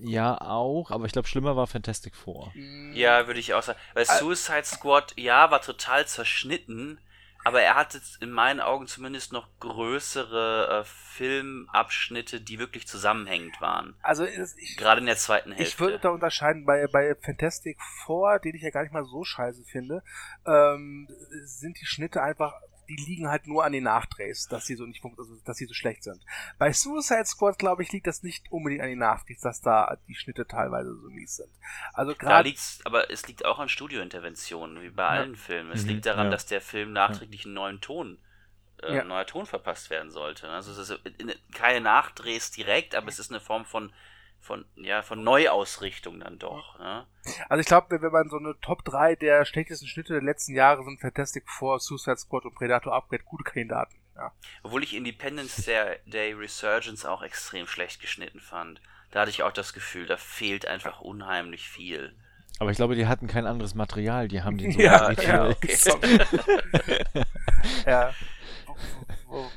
ja auch, aber ich glaube, schlimmer war Fantastic Four. Ja, würde ich auch sagen. Weil Suicide Squad, ja, war total zerschnitten, aber er hatte in meinen Augen zumindest noch größere äh, Filmabschnitte, die wirklich zusammenhängend waren. Also ich, gerade in der zweiten Hälfte. Ich würde da unterscheiden bei, bei Fantastic Four, den ich ja gar nicht mal so scheiße finde, ähm, sind die Schnitte einfach die liegen halt nur an den Nachdrehs, dass sie so nicht also, dass sie so schlecht sind. Bei Suicide Squad, glaube ich, liegt das nicht unbedingt an den Nachdrehs, dass da die Schnitte teilweise so mies sind. Also gerade. Da liegt's, aber es liegt auch an Studiointerventionen, wie bei ja. allen Filmen. Es mhm, liegt daran, ja. dass der Film nachträglich einen neuen Ton äh, ja. neuer Ton verpasst werden sollte. Also es ist keine Nachdrehs direkt, aber es ist eine Form von von, ja, von Neuausrichtung dann doch. Ja. Also ich glaube, wenn man so eine Top 3 der schlechtesten Schnitte der letzten Jahre sind Fantastic Four, Suicide Squad und Predator Upgrade gute Kandidaten. Ja. Obwohl ich Independence Day Resurgence auch extrem schlecht geschnitten fand. Da hatte ich auch das Gefühl, da fehlt einfach unheimlich viel. Aber ich glaube, die hatten kein anderes Material, die haben den so ja, ja, okay. ja.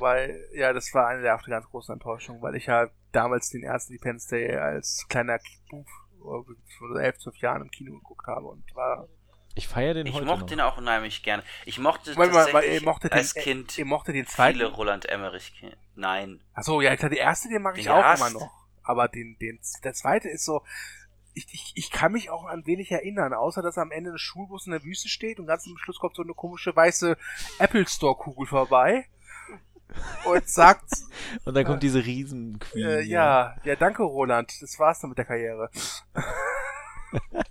Wobei, ja, das war eine der ganz großen Enttäuschungen, weil ich ja damals den ersten Independence Day als kleiner Bub vor 11, 12 Jahren im Kino geguckt habe und war. Ich feiere den ich heute. Ich mochte noch. den auch unheimlich gerne. Ich mochte weil, tatsächlich weil, ihr mochte als den, Kind ihr mochte den zweiten. viele Roland Emmerich. Nein. Achso, ja, klar, der erste, den mag den ich auch hast. immer noch. Aber den, den, der zweite ist so, ich, ich, ich kann mich auch an wenig erinnern, außer dass am Ende ein Schulbus in der Wüste steht und ganz zum Schluss kommt so eine komische weiße Apple Store Kugel vorbei und sagt. und dann kommt äh, diese riesen Queen. Äh, ja, ja, danke Roland. Das war's dann mit der Karriere.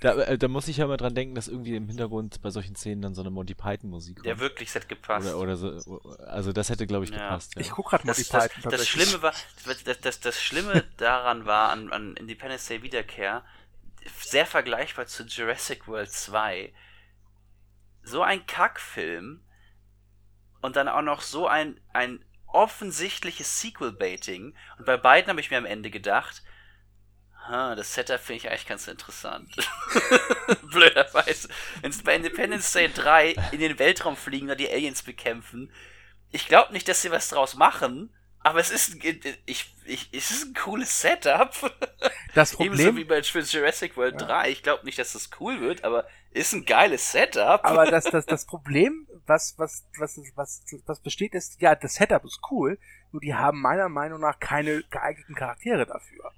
da, äh, da muss ich ja mal dran denken, dass irgendwie im Hintergrund bei solchen Szenen dann so eine Monty Python Musik kommt. Der wirklich hätte gepasst. Oder, oder so, also das hätte, glaube ich, ja. gepasst. Ja. Ich guck gerade Monty das, Python. Das, das Schlimme war, das, das, das Schlimme daran war an, an Independence Day Wiederkehr, sehr vergleichbar zu Jurassic World 2. So ein Kackfilm und dann auch noch so ein, ein offensichtliches Sequel-Baiting. Und bei beiden habe ich mir am Ende gedacht, das Setup finde ich eigentlich ganz interessant. Blöderweise. Wenn sie bei Independence Day 3 in den Weltraum fliegen und die Aliens bekämpfen, ich glaube nicht, dass sie was draus machen, aber es ist, ein, ich, ich, es ist ein cooles Setup. Das Problem. Ebenso wie bei Jurassic World ja. 3. Ich glaube nicht, dass das cool wird, aber ist ein geiles Setup. Aber das, das, das Problem, was, was, was, was, was besteht, ist, ja, das Setup ist cool, nur die haben meiner Meinung nach keine geeigneten Charaktere dafür.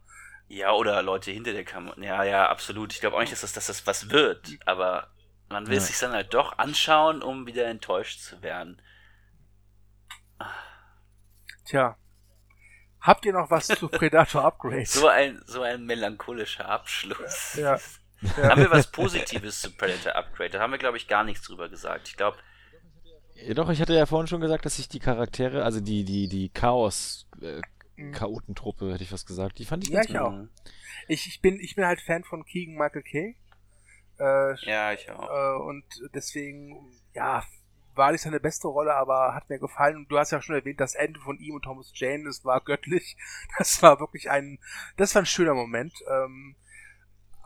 Ja, oder Leute hinter der Kamera. Ja, ja, absolut. Ich glaube auch nicht, dass das, dass das was wird, aber man will ja. sich dann halt doch anschauen, um wieder enttäuscht zu werden. Tja. Habt ihr noch was zu Predator Upgrade? so ein, so ein melancholischer Abschluss. Ja. ja. Haben wir was Positives zu Predator Upgrade? Da haben wir, glaube ich, gar nichts drüber gesagt. Ich glaube. Ja, doch, ich hatte ja vorhin schon gesagt, dass ich die Charaktere, also die, die, die Chaos, äh, mhm. Chaotentruppe, hätte ich was gesagt, die fand ich ja, ganz ich auch. Ich, ich, bin, ich bin halt Fan von Keegan Michael Kay. Äh, ja, ich auch. Äh, und deswegen, ja, war nicht seine beste Rolle, aber hat mir gefallen. Und du hast ja schon erwähnt, das Ende von ihm und Thomas Jane, das war göttlich. Das war wirklich ein, das war ein schöner Moment. Ähm,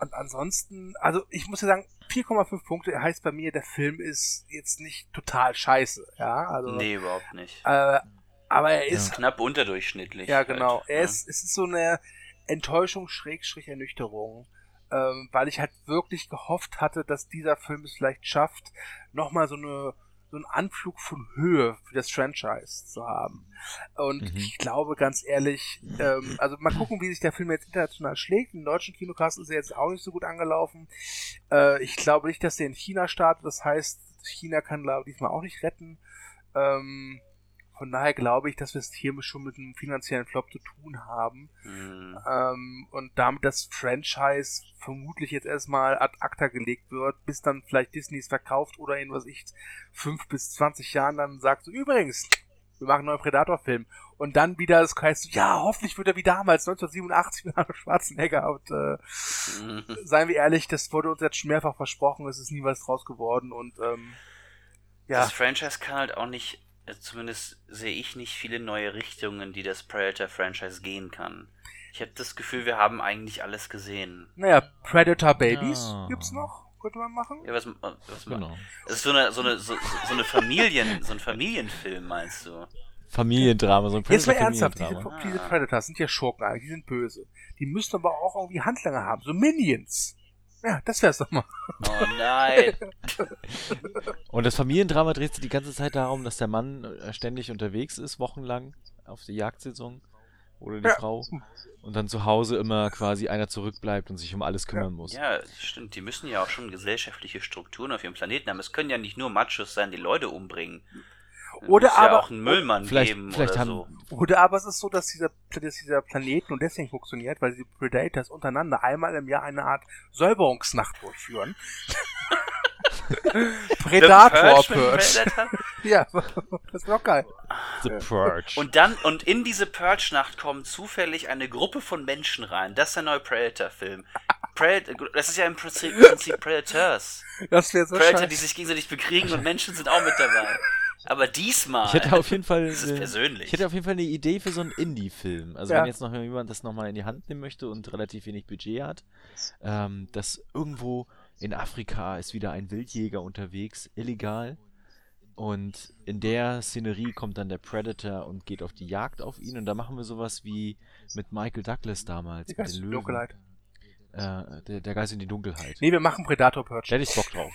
und ansonsten, also ich muss ja sagen, 4,5 Punkte heißt bei mir, der Film ist jetzt nicht total scheiße. Ja, also. Nee, überhaupt nicht. Äh, aber er ist. Ja. Knapp unterdurchschnittlich. Ja, genau. Halt, er ja. ist, es ist so eine Enttäuschung, Schrägstrich, Ernüchterung. Ähm, weil ich halt wirklich gehofft hatte, dass dieser Film es vielleicht schafft, nochmal so eine so einen Anflug von Höhe für das Franchise zu haben. Und mhm. ich glaube ganz ehrlich, ähm, also mal gucken, wie sich der Film jetzt international schlägt. In deutschen Kinokasten ist er jetzt auch nicht so gut angelaufen. Äh, ich glaube nicht, dass der in China startet. Das heißt, China kann glaube ich diesmal auch nicht retten. Ähm, von daher glaube ich, dass wir es hier schon mit einem finanziellen Flop zu tun haben. Mhm. Ähm, und damit das Franchise vermutlich jetzt erstmal ad acta gelegt wird, bis dann vielleicht Disney es verkauft oder in was ich fünf bis zwanzig Jahren dann sagt, so übrigens, wir machen einen neuen Predator-Film. Und dann wieder, es heißt, ja, hoffentlich wird er wie damals, 1987 mit Arnold Schwarzenegger. Und äh, Mhm. seien wir ehrlich, das wurde uns jetzt schon mehrfach versprochen, es ist nie was draus geworden. Und ähm, ja, Das Franchise kann halt auch nicht, zumindest sehe ich nicht viele neue Richtungen, die das Predator-Franchise gehen kann. Ich habe das Gefühl, wir haben eigentlich alles gesehen. naja, Predator Babies Ja. gibt's noch, könnte man machen. Ja, was, was Genau. Es ist so eine, so eine, so, so eine Familien, so ein Familienfilm, meinst du? Familiendrama, so ein Jetzt mal ernsthaft, diese, diese. Predators sind ja Schurken eigentlich, die sind böse. Die müssten aber auch irgendwie Handlanger haben, so Minions. Ja, das wär's doch mal. Oh nein. Und das Familiendrama dreht sich die ganze Zeit darum, dass der Mann äh, ständig unterwegs ist, wochenlang auf die Jagdsaison oder die Ja. Frau und dann zu Hause immer quasi einer zurückbleibt und sich um alles kümmern muss. Ja, das stimmt. Die müssen ja auch schon gesellschaftliche Strukturen auf ihrem Planeten haben. Es können ja nicht nur Machos sein, die Leute umbringen. Oder muss aber- ja auch einen Müllmann Vielleicht, geben vielleicht oder haben so. Oder aber es ist so, dass dieser, dass dieser Planet nur deswegen funktioniert, weil die Predators untereinander einmal im Jahr eine Art Säuberungsnacht durchführen. Predator Purge mit Purge. Predator? Ja, das ist doch geil. The Purge. Und dann, und in diese Purge-Nacht kommen zufällig eine Gruppe von Menschen rein. Das ist der neue Predator-Film. Predator, das ist ja im Prinzip, im Prinzip Predators. Das wäre so Predator, scheiße. die sich gegenseitig bekriegen und Menschen sind auch mit dabei. Aber diesmal. ich hätte auf jeden Fall, Das ist persönlich. ich hätte auf jeden Fall eine Idee für so einen Indie-Film. Also Ja. wenn jetzt noch jemand das nochmal in die Hand nehmen möchte und relativ wenig Budget hat, ähm, dass irgendwo in Afrika ist wieder ein Wildjäger unterwegs, illegal. Und in der Szenerie kommt dann der Predator und geht auf die Jagd auf ihn. Und da machen wir sowas wie mit Michael Douglas damals. Mit Geist in die. Dunkelheit. Äh, der, der Geist in die Dunkelheit. Nee, wir machen Predator Da Purge. hätte ich Bock drauf.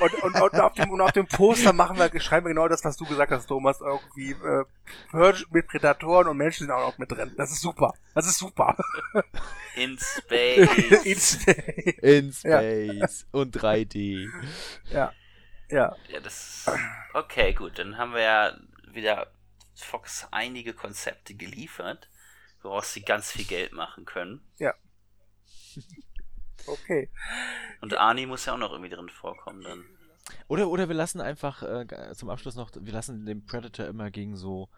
Und, und, und, auf dem, und auf dem Poster machen wir, schreiben wir genau das, was du gesagt hast, Thomas. Irgendwie äh, Purge mit Predatoren und Menschen sind auch noch mit drin. Das ist super. Das ist super. In Space. In Ja. Space und 3D. ja. Ja. Ja, das. Okay, gut. Dann haben wir ja wieder Fox einige Konzepte geliefert, woraus sie ganz viel Geld machen können. Okay. Und Arnie muss ja auch noch irgendwie drin vorkommen dann. Oder, oder wir lassen einfach äh, zum Abschluss noch, wir lassen den Predator immer gegen so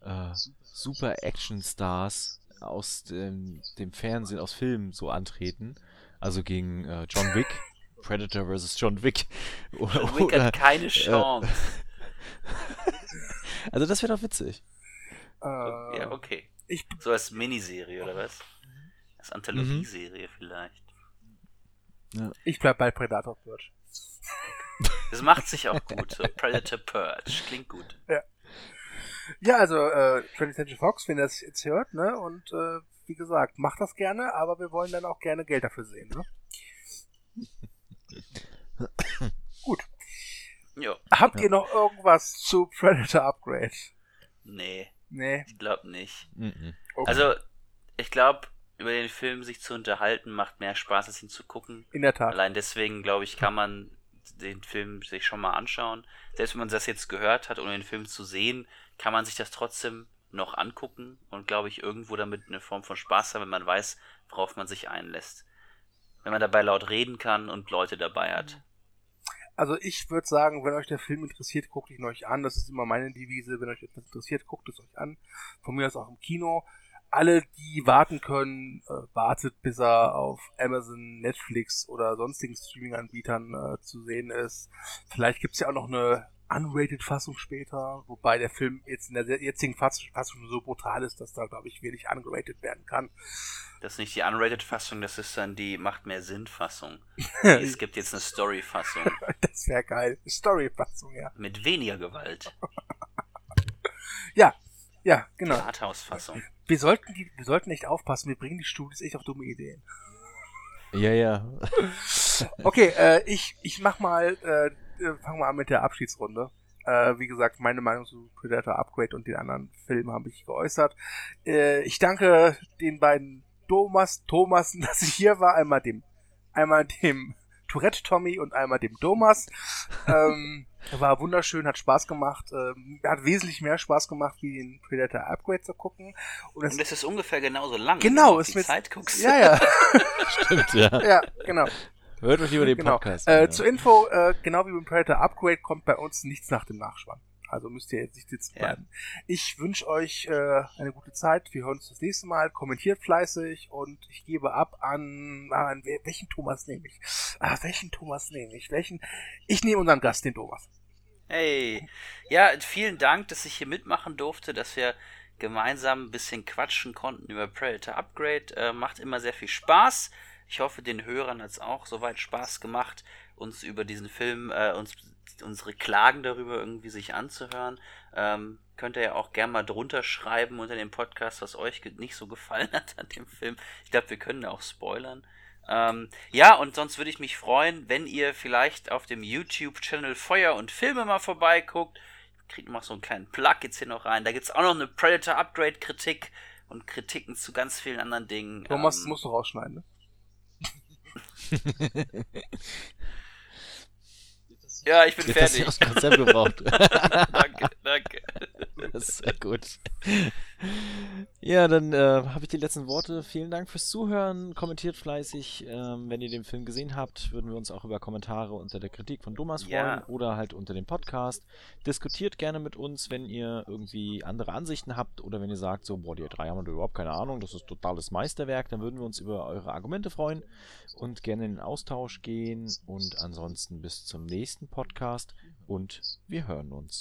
äh, super Action-Stars aus dem, dem Fernsehen, aus Filmen so antreten. Also gegen äh, John Wick. Predator vs. John Wick. Oder, John Wick oder, hat keine Chance. also das wäre doch witzig. Äh, ja, okay. Ich, So als Miniserie oder was? Als Anthologieserie vielleicht. Ich bleib bei Predator Purge. Das macht sich auch gut. So Predator Purge. Klingt gut. Ja, also äh, 20th Century Fox, wenn ihr das jetzt hört, ne? Und äh, wie gesagt, macht das gerne, aber wir wollen dann auch gerne Geld dafür sehen, ne? Gut. Jo. Habt Ja. ihr noch irgendwas zu Predator Upgrade? Nee, Nee. ich glaub nicht. Mhm. Okay. Also, ich glaube, über den Film sich zu unterhalten, macht mehr Spaß, als ihn zu gucken. in der Tat. Allein deswegen, glaube ich, kann man den Film sich schon mal anschauen. Selbst wenn man das jetzt gehört hat, ohne den Film zu sehen, kann man sich das trotzdem noch angucken und, glaube ich, irgendwo damit eine Form von Spaß haben, wenn man weiß, worauf man sich einlässt. Wenn man dabei laut reden kann und Leute dabei hat. Also ich würde sagen, wenn euch der Film interessiert, guckt ihn euch an. Das ist immer meine Devise. Wenn euch etwas interessiert, guckt es euch an. Von mir aus auch im Kino. Alle, die warten können, äh, wartet, bis er auf Amazon, Netflix oder sonstigen Streaming-Anbietern äh, zu sehen ist. Vielleicht gibt's ja auch noch eine unrated-Fassung später, wobei der Film jetzt in der jetzigen Fass- Fassung so brutal ist, dass da, glaube ich, wenig ungeratet werden kann. Das ist nicht die Unrated-Fassung, das ist dann die Macht mehr Sinn-Fassung. es gibt jetzt eine Story-Fassung das wäre geil. Story-Fassung, ja. mit weniger Gewalt. Ja, ja, genau. Arthouse-Fassung. Wir sollten, die, wir sollten echt aufpassen, wir bringen die Studios echt auf dumme Ideen. Ja, ja. Okay, äh, ich, ich mach mal, äh, äh, fang mal an mit der Abschiedsrunde. Äh, wie gesagt, meine Meinung zu Predator Upgrade und den anderen Filmen habe ich geäußert. Äh, ich danke den beiden Thomas, Thomasen, dass ich hier war. Einmal dem, einmal dem Tourette Tommy und einmal dem Thomas. ähm, war wunderschön, hat Spaß gemacht. Ähm, hat wesentlich mehr Spaß gemacht, wie den Predator Upgrade zu gucken. Und es Und das ist ungefähr genauso lang, Genau, wenn du auf ist die mit- Zeit guckst. ja, ja, Stimmt, ja. ja, genau. Hört euch lieber den Genau. Podcast Äh, an. zur Info, äh, genau wie beim Predator Upgrade kommt bei uns nichts nach dem Nachspann. Also müsst ihr jetzt nicht sitzen bleiben. Ja. Ich wünsche euch äh, eine gute Zeit. Wir hören uns das nächste Mal. Kommentiert fleißig und ich gebe ab an, an welchen Thomas nehme ich? Ah, welchen Thomas nehme ich? Welchen? Ich nehme unseren Gast, den Thomas. Hey, ja, vielen Dank, dass ich hier mitmachen durfte, dass wir gemeinsam ein bisschen quatschen konnten über Predator Upgrade. Äh, macht immer sehr viel Spaß. Ich hoffe, den Hörern hat es auch soweit Spaß gemacht, uns über diesen Film, äh, uns unsere Klagen darüber irgendwie sich anzuhören. Ähm, könnt ihr ja auch gerne mal drunter schreiben unter dem Podcast, was euch nicht so gefallen hat an dem Film. Ich glaube, wir können auch spoilern. Ähm, ja, und sonst würde ich mich freuen, wenn ihr vielleicht auf dem YouTube-Channel Feuer und Filme mal vorbeiguckt kriegt noch so einen kleinen Plug jetzt hier noch rein. Da gibt es auch noch eine Predator Upgrade Kritik und Kritiken zu ganz vielen anderen Dingen. Thomas ähm, musst du rausschneiden, ne? ja, ich bin fertig. Das aus Konzept gebraucht. danke, danke. Das ist sehr gut. Ja, dann äh, habe ich die letzten Worte. Vielen Dank fürs Zuhören. Kommentiert fleißig. Ähm, wenn ihr den Film gesehen habt, würden wir uns auch über Kommentare unter der Kritik von Thomas freuen Ja. oder halt unter dem Podcast. Diskutiert gerne mit uns, wenn ihr irgendwie andere Ansichten habt oder wenn ihr sagt, so, boah, die drei haben wir überhaupt keine Ahnung, das ist totales Meisterwerk, dann würden wir uns über eure Argumente freuen und gerne in den Austausch gehen. Und ansonsten bis zum nächsten Podcast und wir hören uns.